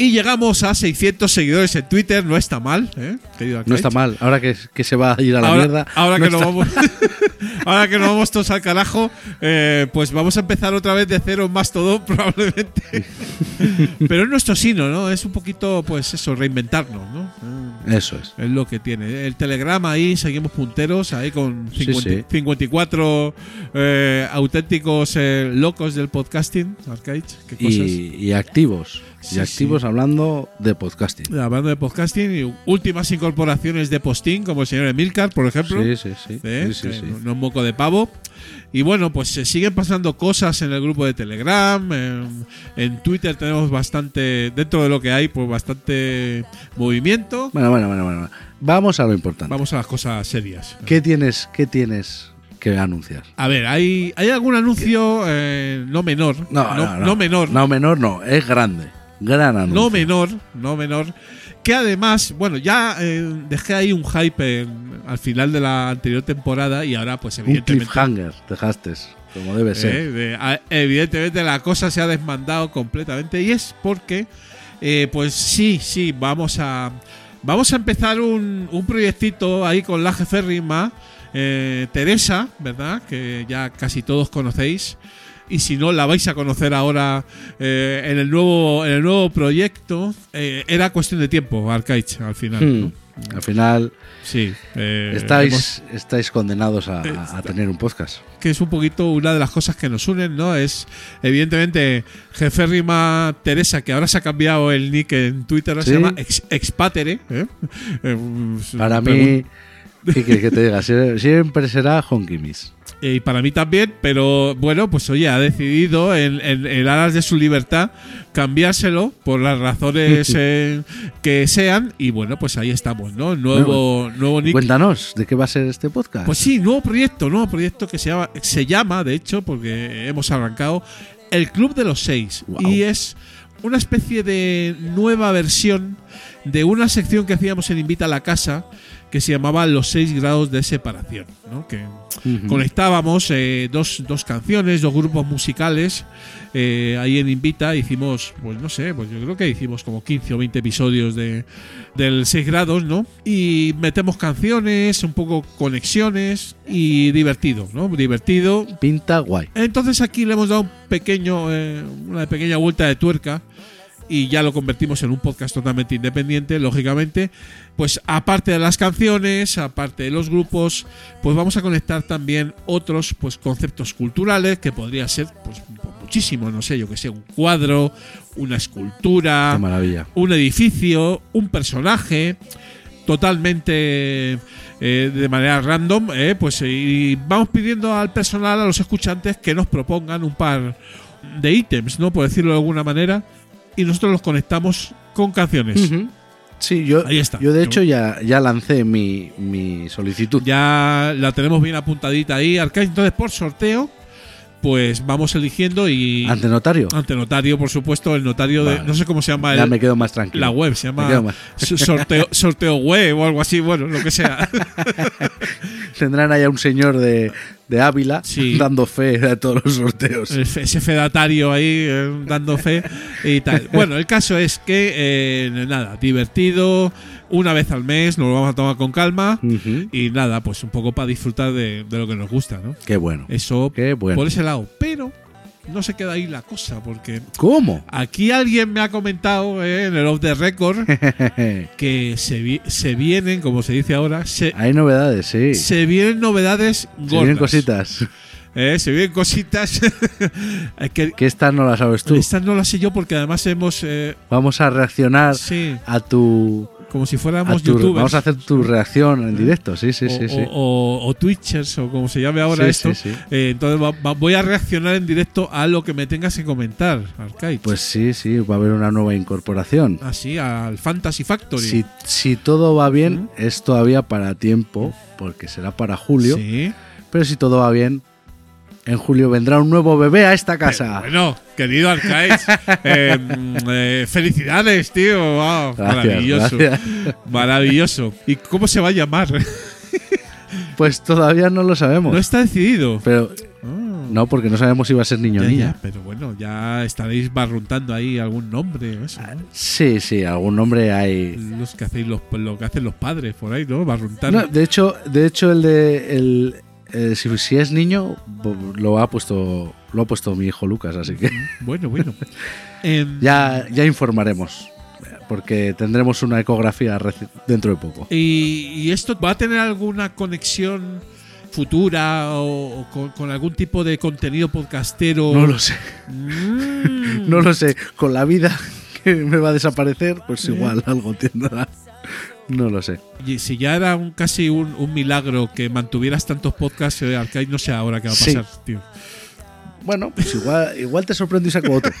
Y llegamos a 600 seguidores en Twitter, no está mal, ¿eh? querido No está mal. Ahora que, que se va a ir a la ahora, mierda. ahora no que nos vamos, ahora que nos vamos todos al carajo, eh, pues vamos a empezar otra vez de cero más todo, probablemente. Pero es nuestro sino, ¿no? Es un poquito, pues eso, reinventarnos, ¿no? Eh, Eso es. Es lo que tiene. El Telegram ahí, seguimos punteros, ahí con Sí, 50 sí. 54 eh, auténticos eh, locos del podcasting, Arcade. ¿Qué cosas? Y, y activos. Sí, y activos hablando de podcasting. Hablando de podcasting y últimas incorporaciones de posting, como el señor Emilcar, por ejemplo. Sí, sí, sí. ¿eh? sí. No, no moco de pavo. Y bueno, pues se siguen pasando cosas en el grupo de Telegram. En, en Twitter tenemos bastante, dentro de lo que hay, pues bastante movimiento. Bueno, bueno, bueno, bueno. Vamos a lo importante. Vamos a las cosas serias. ¿Qué tienes, qué tienes que anunciar? A ver, ¿hay, ¿hay algún anuncio eh, no menor? No, no, no. menor. No menor, no. Es grande. Gran anuncio. no menor, no menor. Que además, bueno, ya eh, dejé ahí un hype en- al final de la anterior temporada y ahora, pues Un evidentemente. cliffhanger dejaste. Como debe ser. Eh, de- a- evidentemente la cosa se ha desmandado completamente y es porque, eh, pues sí, sí, vamos a vamos a empezar un, un proyectito ahí con la jeférrima Teresa, ¿verdad? Que ya casi todos conocéis. Y si no, la vais a conocer ahora eh, en, el nuevo, en el nuevo proyecto. Eh, era cuestión de tiempo, Arcaich, al final. Hmm. ¿no? Al final Sí. eh, estáis, hemos- estáis condenados a, a tener un podcast. que es un poquito una de las cosas que nos unen, ¿no? Es evidentemente jeférrima Teresa, que ahora se ha cambiado el nick en Twitter, ahora se Sí. llama ex, Expatere. ¿eh? Eh, Para mí, ¿qué quieres que te diga? Sie- Siempre será eh, y para mí también, pero bueno, pues oye, ha decidido en, en, en aras de su libertad cambiárselo por las razones eh, que sean y bueno, pues ahí estamos, ¿no? Nuevo, nuevo nick. Cuéntanos, ¿de qué va a ser este podcast? Pues sí, nuevo proyecto, nuevo proyecto que se llama, se llama de hecho, porque hemos arrancado, el Club de los Seis. Y es una especie de nueva versión de una sección que hacíamos en Invita a la Casa que se llamaba Los Seis Grados de Separación, ¿no? Que conectábamos eh, dos, dos canciones, dos grupos musicales. eh, ahí en Invita hicimos, pues no sé, pues yo creo que hicimos como 15 o 20 episodios de, del 6 grados, ¿no? Y metemos canciones, un poco conexiones y divertido, ¿no? Divertido. Pinta guay. Entonces aquí le hemos dado un pequeño, eh, una pequeña vuelta de tuerca y ya lo convertimos en un podcast totalmente independiente, lógicamente. Pues aparte de las canciones, aparte de los grupos, pues vamos a conectar también otros pues conceptos culturales que podría ser pues muchísimo, no sé, yo que sé, un cuadro, una escultura, Qué maravilla. un edificio, un personaje, totalmente eh, de manera random, eh, pues y vamos pidiendo al personal, a los escuchantes, que nos propongan un par de ítems, ¿no? Por decirlo de alguna manera, y nosotros los conectamos con canciones. Sí, yo, Ahí está. yo de hecho ya, ya lancé mi, mi solicitud. Ya la tenemos bien apuntadita ahí, Arcade. Entonces, por sorteo, pues vamos eligiendo y. Ante notario. ante notario, por supuesto, el notario de. No sé cómo se llama ya el- me quedo más tranquilo. la web, se llama más- sorteo, sorteo web o algo así, bueno, lo que sea. Tendrán allá un señor de, de Ávila Sí. dando fe de todos los sorteos. Ese fedatario ahí eh, dando fe y tal. Bueno, el caso es que, eh, nada, divertido, una vez al mes, nos lo vamos a tomar con calma y nada, pues un poco para disfrutar de, de lo que nos gusta, ¿no? Qué bueno. Eso Qué bueno. por ese lado. Pero no se queda ahí la cosa, porque ¿Cómo? aquí alguien me ha comentado eh, en el off the record que se, vi- se vienen, como se dice ahora, se, Hay novedades, sí. se vienen novedades gordas. Se vienen cositas. Eh, se vienen cositas. Que Que esta no la sabes tú. Estas no las sé yo porque además hemos. eh, Vamos a reaccionar sí, a tu, como si fuéramos tu- youtubers. Vamos a hacer tu reacción en directo. Sí, sí, o, sí. sí. o- o- o twitchers o como se llame ahora Sí, esto. sí, sí. Eh, entonces va- va- voy a reaccionar en directo a lo que me tengas que comentar, Arcade. Pues sí, sí, va a haber una nueva incorporación. Así, al Fantasy Factory. Si, si todo va bien, es todavía para tiempo, porque será para julio. Sí. Pero si todo va bien, en julio vendrá un nuevo bebé a esta Pero casa. bueno, querido Arcade, eh, eh, felicidades, tío. Wow, Gracias, maravilloso. gracias. Maravilloso. ¿Y cómo se va a llamar? Pues todavía no lo sabemos. no está decidido. Pero Ah. no, porque no sabemos si va a ser niño o niña. ya, pero bueno, ya estaréis barruntando ahí algún nombre o eso, ¿no? Sí, sí, algún nombre hay. Los que hacéis los, lo que hacen los padres por ahí, ¿no? Barruntar. No, de hecho, de hecho el de el, eh, si, si es niño lo ha puesto lo ha puesto mi hijo Lucas, así que Bueno, bueno. Em, ya ya informaremos porque tendremos una ecografía dentro de poco. y, y esto va a tener alguna conexión futura o, o con, con algún tipo de contenido podcastero? No lo sé, Mm. no lo sé. Con la vida que me va a desaparecer, pues Eh. igual algo tendrá. No lo sé. Y si ya era un, casi un, un milagro que mantuvieras tantos podcasts, eh, Arcade, no sé ahora qué va a Sí. pasar, tío. Bueno, pues igual igual te sorprendo y saco otro.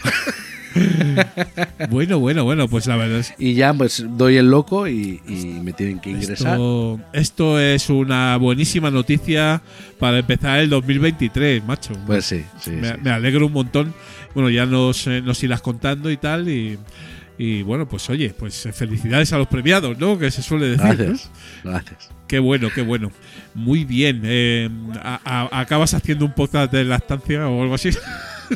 Bueno, bueno, bueno, pues la verdad es Y ya pues doy el loco y, y me tienen que ingresar. Esto, esto es una buenísima noticia para empezar el 2023, macho. Pues sí, sí, me, sí. me alegro un montón. Bueno, ya nos, nos irás contando y tal. Y, Y bueno, pues oye, pues felicidades a los premiados, ¿no? Que se suele decir. ¿no? Gracias, gracias. Qué bueno, qué bueno. Muy bien. eh, a- a- ¿Acabas haciendo un podcast de lactancia o algo así?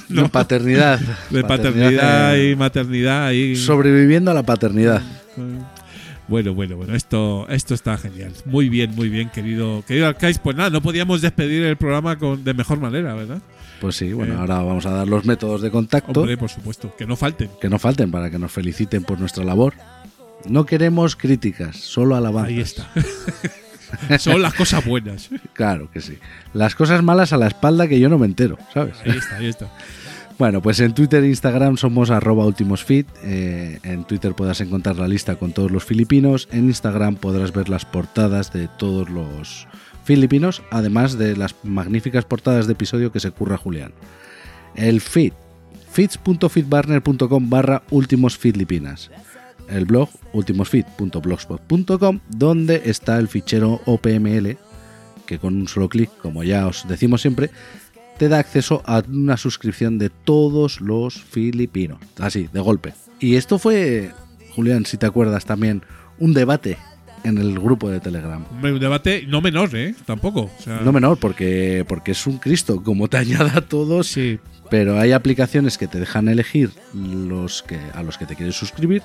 No, paternidad. de paternidad y maternidad y... Sobreviviendo a la paternidad. Bueno, bueno, bueno, esto, esto está genial. Muy bien, muy bien, querido, querido Arcais. Pues nada, no podíamos despedir el programa con, de mejor manera, ¿verdad? Pues sí, bueno, Eh. ahora vamos a dar los métodos de contacto. Hombre, por supuesto, que no falten. que no falten para que nos feliciten por nuestra labor. No queremos críticas, solo alabanzas. Ahí está. Son las cosas buenas. Claro que sí. Las cosas malas a la espalda que yo no me entero, ¿sabes? Ahí está, ahí está. Bueno, pues en Twitter e Instagram somos arroba ultimosfit. Eh, en Twitter podrás encontrar la lista con todos los filipinos. En Instagram podrás ver las portadas de todos los filipinos, además de las magníficas portadas de episodio que se curra Julián. El feed, feeds.feedbarner.com barra ultimosfilipinas. El blog ultimosfeed.blogspot.com donde está el fichero OPML que con un solo clic, como ya os decimos siempre, te da acceso a una suscripción de todos los filipinos. Así, de golpe. Y esto fue, Julián, si te acuerdas también, un debate en el grupo de Telegram. Un debate no menor, ¿eh? Tampoco. O sea, No menor, porque, porque es un Cristo, como te añada a todos, Sí, pero hay aplicaciones que te dejan elegir los que, a los que te quieres suscribir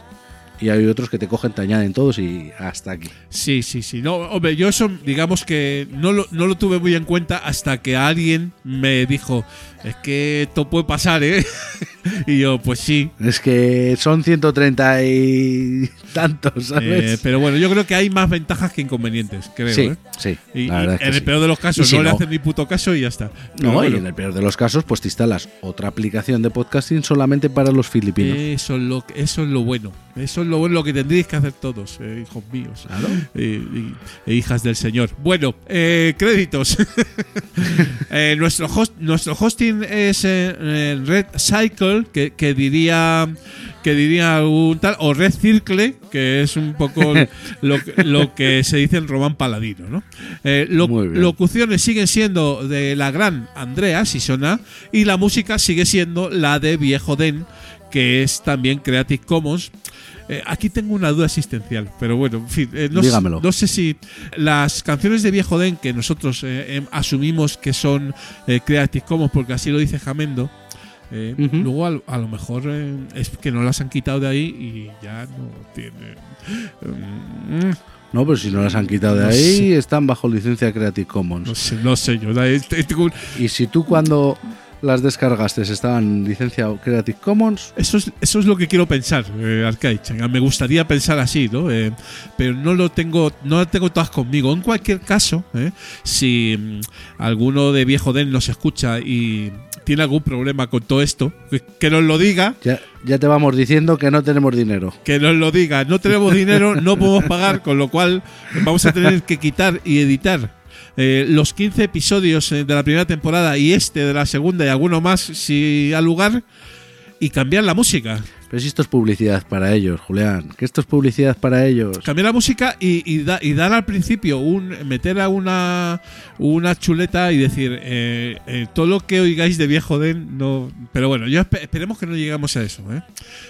y hay otros que te cogen, te añaden todos y hasta aquí. sí, sí, sí. No, hombre, yo eso, digamos que no lo, no lo tuve muy en cuenta hasta que alguien me dijo, es que esto puede pasar, ¿eh? y yo, pues sí. Es que son 130 y tantos, ¿sabes? Eh, pero bueno, yo creo que hay más ventajas que inconvenientes, creo. sí, ¿eh? sí. Y, la verdad y es que en el sí. peor de los casos si no, le hacen ni puto caso y ya está. Pero No, y en el peor de los casos, pues te instalas otra aplicación de podcasting solamente para los filipinos. Eso es, lo, eso es lo bueno. Eso es lo bueno lo que tendréis que hacer todos, eh, hijos míos. Claro. E hijas del Señor. Bueno, créditos. Nuestro, host, nuestro hosting es eh, Red Cycle, que, que diría que diría un tal, o Red Circle, que es un poco lo, que- lo que se dice en Román Paladino. ¿no? Eh, lo- locuciones siguen siendo de la gran Andrea Sisona y la música sigue siendo la de Viejo Den, que es también Creative Commons. Eh, aquí tengo una duda existencial, pero bueno, en fin, eh, no, sé- Dígamelo. no sé si las canciones de Viejo Den, que nosotros eh, em, asumimos que son Creative Commons, porque así lo dice Jamendo, eh, luego a, a lo mejor eh, es que no las han quitado de ahí y ya no tienen. Mm, No, pero si no las han quitado de No ahí, sé. están bajo licencia Creative Commons. no sé, no sé yo. este- este- Y si tú cuando las descargaste estaban en licencia Creative Commons, Eso es, eso es lo que quiero pensar, eh, Arcaich. Me gustaría pensar así, ¿no? Eh, pero no lo tengo, no lo tengo todas conmigo. En cualquier caso, eh, si mm, alguno de viejo Den nos escucha y tiene algún problema con todo esto, que, que nos lo diga. ya, ya te vamos diciendo que no tenemos dinero. Que nos lo diga, no tenemos dinero, no podemos pagar, con lo cual vamos a tener que quitar y editar eh, los 15 episodios eh, de la primera temporada y este de la segunda y alguno más si al lugar y cambiar la música. Pero si esto es publicidad para ellos, Julián, que esto es publicidad para ellos. Cambiar la música y, y da- y dar al principio un meter a una una chuleta y decir eh, eh, todo lo que oigáis de viejo den no pero bueno yo espe- esperemos que no lleguemos a eso ¿eh?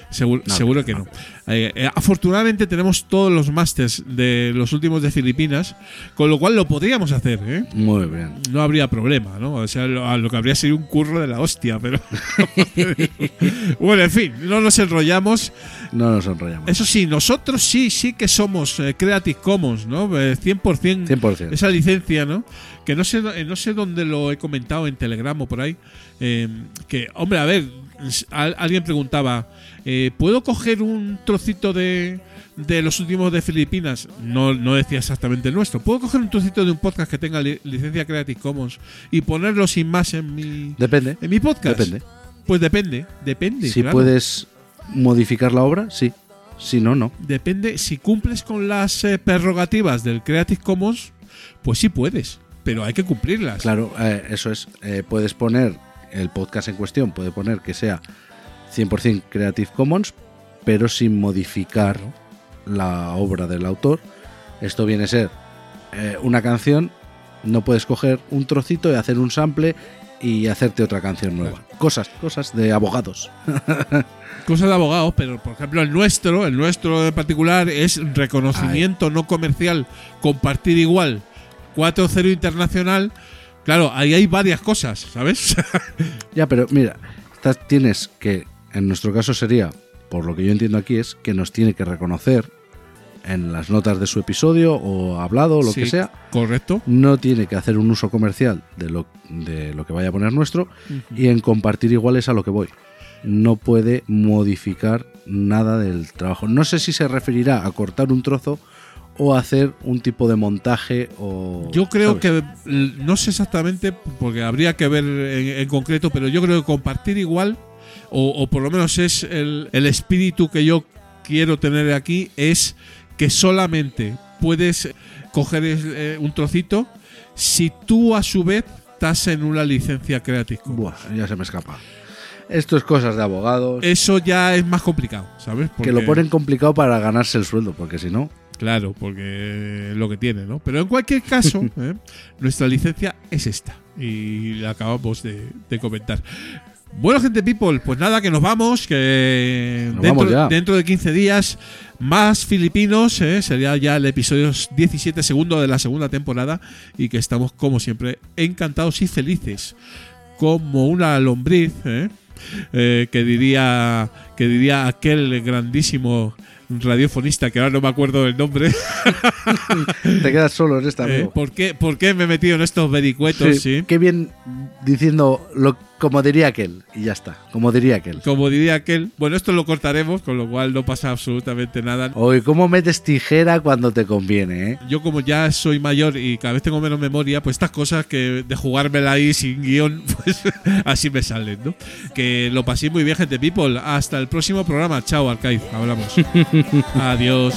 Seguro, No, seguro no, que no. no, Eh, afortunadamente tenemos todos los masters de los últimos de Filipinas con lo cual lo podríamos hacer ¿eh? Muy bien. no habría problema, ¿no? O sea, lo que habría sido un curro de la hostia, pero. bueno, en fin, no nos enrollamos. No nos enrollamos. Eso sí, nosotros sí, sí que somos eh, Creative Commons, ¿no? Eh, 100%, 100%. esa licencia, ¿no? Que no sé, eh, no sé dónde lo he comentado en Telegram o por ahí. eh, que, hombre, a ver, alguien preguntaba, eh, ¿puedo coger un trocito de, de los últimos de Filipinas? No, no decía exactamente el nuestro. ¿Puedo coger un trocito de un podcast que tenga li- licencia Creative Commons y ponerlo sin más en mi, Depende. en mi podcast? Depende. Pues depende, depende. Si claro. puedes modificar la obra, sí. Si no, no. Depende, si cumples con las eh, prerrogativas del Creative Commons, pues sí puedes, pero hay que cumplirlas. Claro, eh, eso es. eh, puedes poner el podcast en cuestión, puede poner que sea 100% Creative Commons, pero sin modificar la obra del autor. Esto viene a ser eh, una canción, no puedes coger un trocito y hacer un sample y hacerte otra canción nueva. Cosas, cosas de abogados. Cosas de abogados, pero por ejemplo el nuestro, el nuestro en particular es reconocimiento no comercial, compartir igual, 4-0 internacional. Claro, ahí hay varias cosas, ¿sabes? Ya, pero mira, tienes que, en nuestro caso sería, por lo que yo entiendo aquí, es que nos tiene que reconocer en las notas de su episodio o hablado o lo Sí, que sea. Correcto. No tiene que hacer un uso comercial de lo, de lo que vaya a poner nuestro y en compartir iguales a lo que voy. No puede modificar nada del trabajo. No sé si se referirá a cortar un trozo o a hacer un tipo de montaje o... Yo creo ¿sabes? que, no sé exactamente, porque habría que ver en, en concreto, pero yo creo que compartir igual, o, o por lo menos es el, el espíritu que yo quiero tener aquí, es que solamente puedes coger eh, un trocito si tú a su vez estás en una licencia Commons. Buah, ya se me escapa. Esto es cosas de abogados. Eso ya es más complicado, ¿sabes? que lo ponen complicado para ganarse el sueldo, porque si no... Claro, porque es lo que tiene, ¿no? Pero en cualquier caso, ¿eh? nuestra licencia es esta. Y la acabamos de, de comentar. Bueno, gente people, pues nada, que nos vamos, que Nos dentro, vamos dentro de 15 días más filipinos, ¿eh? sería ya el episodio 17 segundo de la segunda temporada y que estamos como siempre encantados y felices como una lombriz, ¿eh? Eh, que diría que diría aquel grandísimo radiofonista que ahora no me acuerdo del nombre. Te quedas solo en esta, Eh. ¿por, qué, por qué me he metido en estos vericuetos? Sí, Sí. Qué bien diciendo lo, como diría aquel. Y ya está, como diría aquel. Como diría aquel. Bueno, esto lo cortaremos, con lo cual no pasa absolutamente nada. Oye, ¿cómo metes tijera cuando te conviene, eh? Yo como ya soy mayor y cada vez tengo menos memoria, pues estas cosas que de jugármela ahí sin guion, pues así me salen, ¿no? Que lo pasé muy bien, gente people. Hasta el próximo programa. Chao, Arcaiz. Hablamos. Adiós.